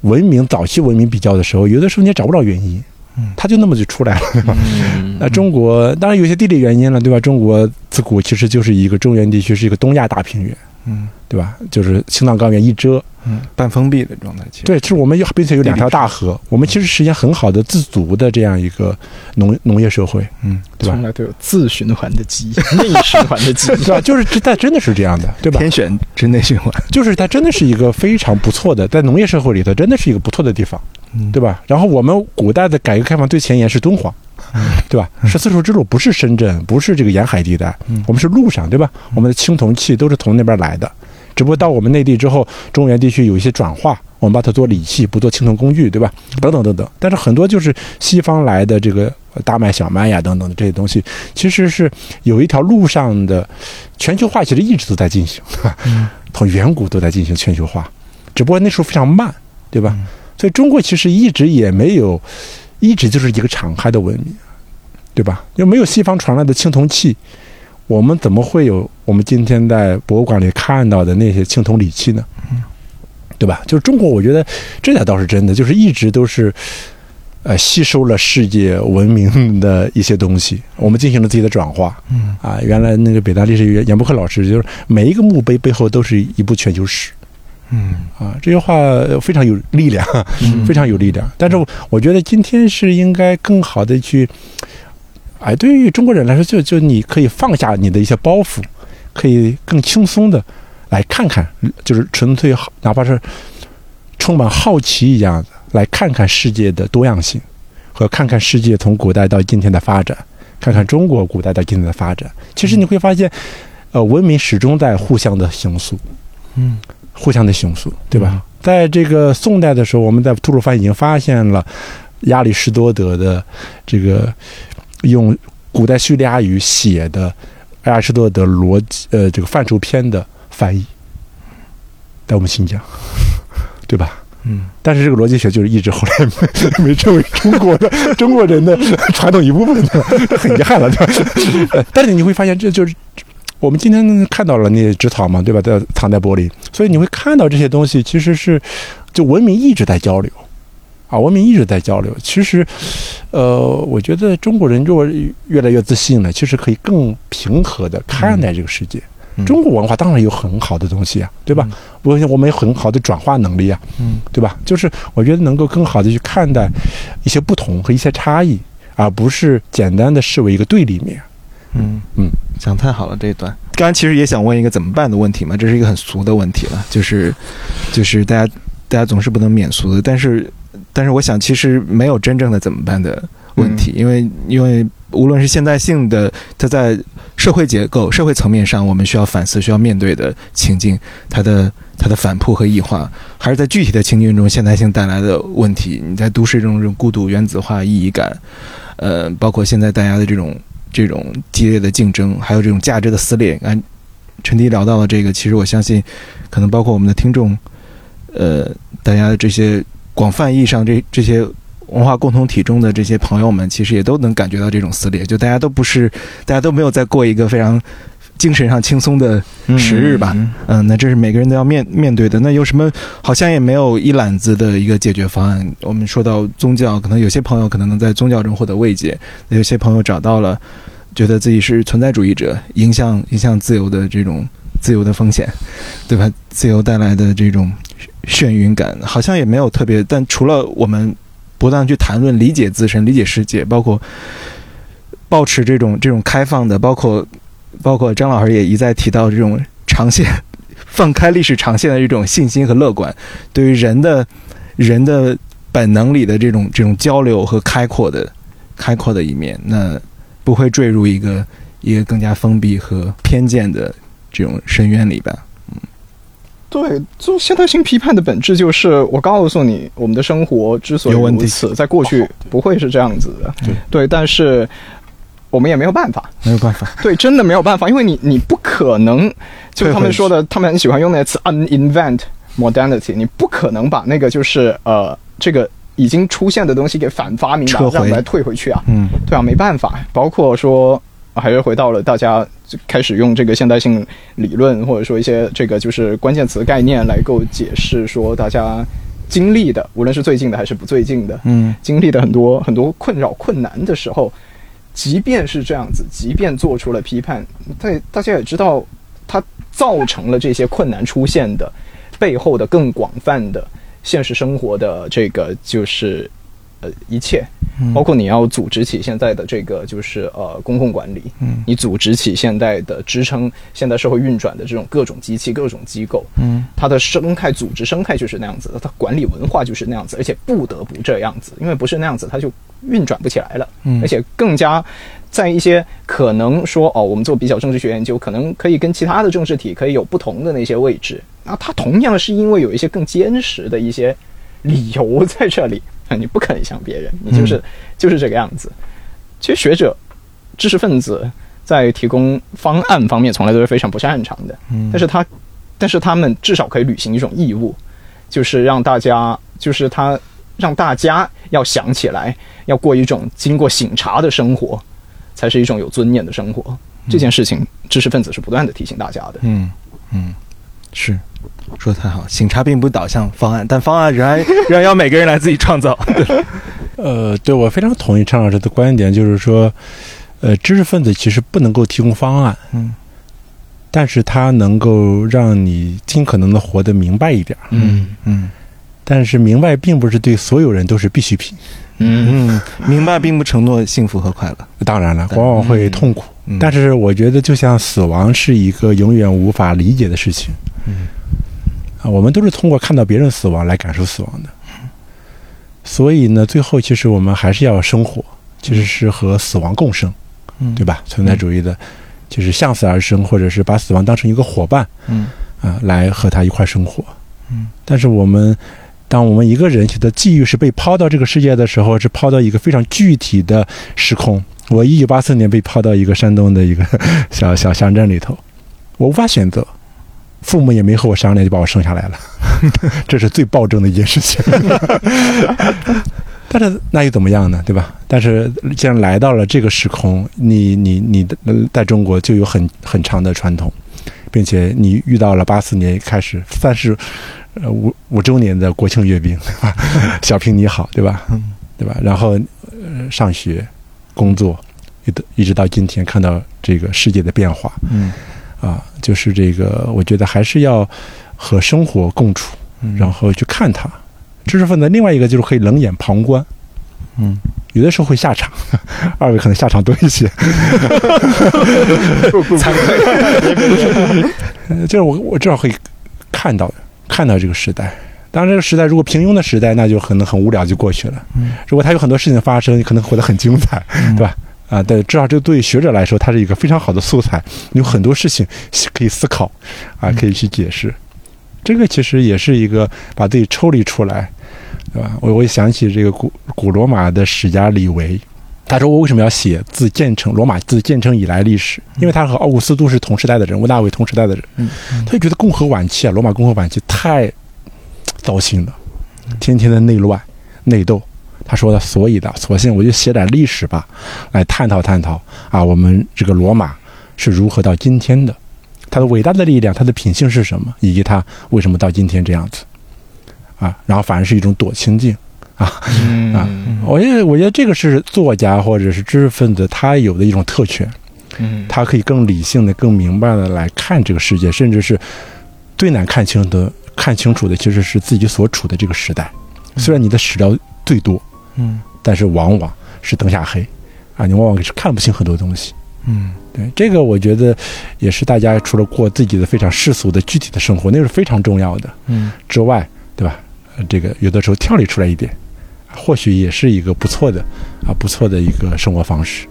文明早期文明比较的时候，有的时候你也找不着原因，嗯它就那么就出来了，对吧？嗯 那中国当然有些地理原因了，对吧？中国自古其实就是一个中原地区是一个东亚大平原，嗯对吧？就是青藏高原一遮，嗯，半封闭的状态，其实对，其实我们有并且有两条大河，我们其实实现很好的自足的这样一个农农业社会，嗯，对吧从？来都有自循环的基因，内循环的基因。对吧？就是这，它真的是这样的，对吧？天选之内循环，就是它真的是一个非常不错的，在农业社会里头，真的是一个不错的地方，嗯对吧？然后我们古代的改革开放最前沿是敦煌，对吧？是丝绸之路，不是深圳，不是这个沿海地带嗯，我们是路上，对吧？我们的青铜器都是从那边来的，只不过到我们内地之后，中原地区有一些转化，我们把它做礼器，不做青铜工具，对吧？等等等等。但是很多就是西方来的这个大麦、小麦呀等等的这些东西，其实是有一条路上的全球化，其实一直都在进行，从远古都在进行全球化，只不过那时候非常慢，对吧？所以中国其实一直也没有，一直就是一个敞开的文明，对吧？又没有西方传来的青铜器，我们怎么会有我们今天在博物馆里看到的那些青铜礼器呢？对吧？就是中国，我觉得这点倒是真的，就是一直都是。呃，吸收了世界文明的一些东西，我们进行了自己的转化。嗯啊，原来那个北大历史学院严伯克老师就是每一个墓碑背后都是一部全球史嗯啊，这句话非常有力量，嗯 非常有力量。但是我觉得今天是应该更好的去，哎，对于中国人来说，就就你可以放下你的一些包袱，可以更轻松的来看看，就是纯粹好，哪怕是充满好奇一样的来看看世界的多样性，和看看世界从古代到今天的发展，看看中国古代到今天的发展。其实你会发现，呃，文明始终在互相的形塑。嗯互相的雄诉，对吧？嗯在这个宋代的时候，我们在吐鲁番已经发现了亚里士多德的这个用古代叙利亚语写的亚里士多德逻辑呃这个范畴篇的翻译，在我们新疆，对吧？嗯但是这个逻辑学就是一直后来没没成为中国的中国人的传统一部分，的很遗憾了，对吧？呃 但是你会发现，这就是我们今天看到了那些纸草嘛，对吧？在藏在玻璃，所以你会看到这些东西其实是就文明一直在交流啊，文明一直在交流。其实，呃，我觉得中国人如果越来越自信了，其实可以更平和的看待这个世界。嗯中国文化当然有很好的东西啊，对吧？我我们有很好的转化能力啊，嗯对吧？就是我觉得能够更好的去看待一些不同和一些差异，而不是简单的视为一个对立面。嗯嗯，讲太好了这一段。刚刚其实也想问一个怎么办的问题嘛，这是一个很俗的问题了，就是就是大家大家总是不能免俗的，但是但是我想其实没有真正的怎么办的问题，因为因为无论是现代性的，它在社会结构、社会层面上，我们需要反思、需要面对的情境，它的它的反扑和异化，还是在具体的情境中现代性带来的问题。你在都市中这种孤独、原子化、意义感，呃，包括现在大家的这种这种激烈的竞争，还有这种价值的撕裂。按陈迪聊到了这个，其实我相信，可能包括我们的听众，呃，大家的这些广泛意义上这这些文化共同体中的这些朋友们，其实也都能感觉到这种撕裂。就大家都不是，大家都没有在过一个非常精神上轻松的时日吧。嗯嗯，那这是每个人都要面面对的。那有什么？好像也没有一揽子的一个解决方案。我们说到宗教，可能有些朋友可能能在宗教中获得慰藉，有些朋友找到了，觉得自己是存在主义者，影响影响自由的这种自由的风险，对吧？自由带来的这种眩晕感，好像也没有特别。但除了我们不断去谈论、理解自身、理解世界，包括保持这种这种开放的，包括包括张老师也一再提到这种 长线放开历史长线的这种信心和乐观，对于人的人的本能里的这种这种交流和开阔的开阔的一面，那不会坠入一个一个更加封闭和偏见的这种深渊里吧？嗯对，就现代性批判的本质就是，我告诉你，我们的生活之所以如此，在过去不会是这样子的。对对，但是我们也没有办法。没有办法，对，真的没有办法，因为你你不可能，就他们说的，他们很喜欢用那个词 “uninvent modernity”，你不可能把那个就是呃这个已经出现的东西给反发明，把撤回。让来退回去啊。嗯。对啊，没办法，包括说还是回到了大家开始用这个现代性理论，或者说一些这个就是关键词概念来够解释说大家经历的，无论是最近的还是不最近的，嗯。经历的很多很多困扰、困难的时候，即便是这样子，即便做出了批判，但大家也知道，它造成了这些困难出现的背后的更广泛的现实生活的这个就是呃一切，包括你要组织起现在的这个就是呃公共管理，嗯。你组织起现在的支撑现代社会运转的这种各种机器、各种机构，嗯。它的生态组织生态就是那样子的，它管理文化就是那样子，而且不得不这样子，因为不是那样子，它就运转不起来了。嗯。而且更加在一些可能说哦，我们做比较政治学研究，可能可以跟其他的政治体可以有不同的那些位置，那他同样是因为有一些更坚实的一些理由在这里，啊，你不可以像别人，你就是、就是这个样子。其实学者、知识分子在提供方案方面从来都是非常不擅长的，嗯但是他，但是他们至少可以履行一种义务，就是让大家，就是他让大家要想起来，要过一种经过醒察的生活，才是一种有尊严的生活。这件事情，知识分子是不断的提醒大家的。嗯嗯，是说的太好。醒察并不导向方案，但方案仍然仍然要每个人来自己创造。呃，对我非常同意陈老师的观点，就是说，呃，知识分子其实不能够提供方案，嗯但是他能够让你尽可能的活得明白一点。嗯嗯但是明白并不是对所有人都是必需品，嗯嗯，明白并不承诺幸福和快乐。当然了，往往会痛苦。嗯但是我觉得，就像死亡是一个永远无法理解的事情。嗯啊，我们都是通过看到别人死亡来感受死亡的。所以呢，最后其实我们还是要生活，其实是和死亡共生，嗯对吧？存在主义的，就是向死而生，或者是把死亡当成一个伙伴嗯啊，来和他一块生活。嗯，但是我们，当我们一个人的际遇是被抛到这个世界的时候，是抛到一个非常具体的时空。我一九八四年被抛到一个山东的一个 小小乡镇里头，我无法选择，父母也没和我商量就把我生下来了，这是最暴政的一件事情。但是那又怎么样呢？对吧？但是既然来到了这个时空，你你你的在中国就有很很长的传统，并且你遇到了八四年开始三十呃五五周年的国庆阅兵，对吧？小平你好，对吧？嗯对吧？然后呃上学、工作，一直一直到今天，看到这个世界的变化嗯啊，就是这个，我觉得还是要和生活共处，嗯然后去看它。知识分子另外一个就是可以冷眼旁观，嗯有的时候会下场，二位可能下场多一些。惭愧。呃 就是我我至少会看到看到这个时代。当然，这个时代如果平庸的时代，那就可能很无聊就过去了。嗯如果它有很多事情发生，可能活得很精彩，嗯对吧？啊，对，至少这对学者来说，它是一个非常好的素材，有很多事情可以思考，啊，可以去解释。这个其实也是一个把自己抽离出来，对吧？我我也想起这个古古罗马的史家李维，他说我为什么要写自建成罗马自建成以来历史？因为他和奥古斯都是同时代的人，屋大维同时代的人，嗯他就觉得共和晚期啊，罗马共和晚期太糟心了，天天的内乱内斗。他说的，所以的，索性我就写点历史吧，来探讨探讨啊，我们这个罗马是如何到今天的，它的伟大的力量，它的品性是什么，以及它为什么到今天这样子，啊，然后反而是一种躲清静啊，啊嗯我觉得我觉得这个是作家或者是知识分子他有的一种特权，嗯他可以更理性的、更明白的来看这个世界，甚至是最难看清的、看清楚的，其实是自己所处的这个时代。虽然你的史料最多，嗯但是往往是灯下黑，啊，你往往是看不清很多东西。嗯对，这个我觉得也是大家除了过自己的非常世俗的具体的生活，那是非常重要的嗯之外，对吧？呃这个有的时候跳离出来一点，或许也是一个不错的啊，不错的一个生活方式。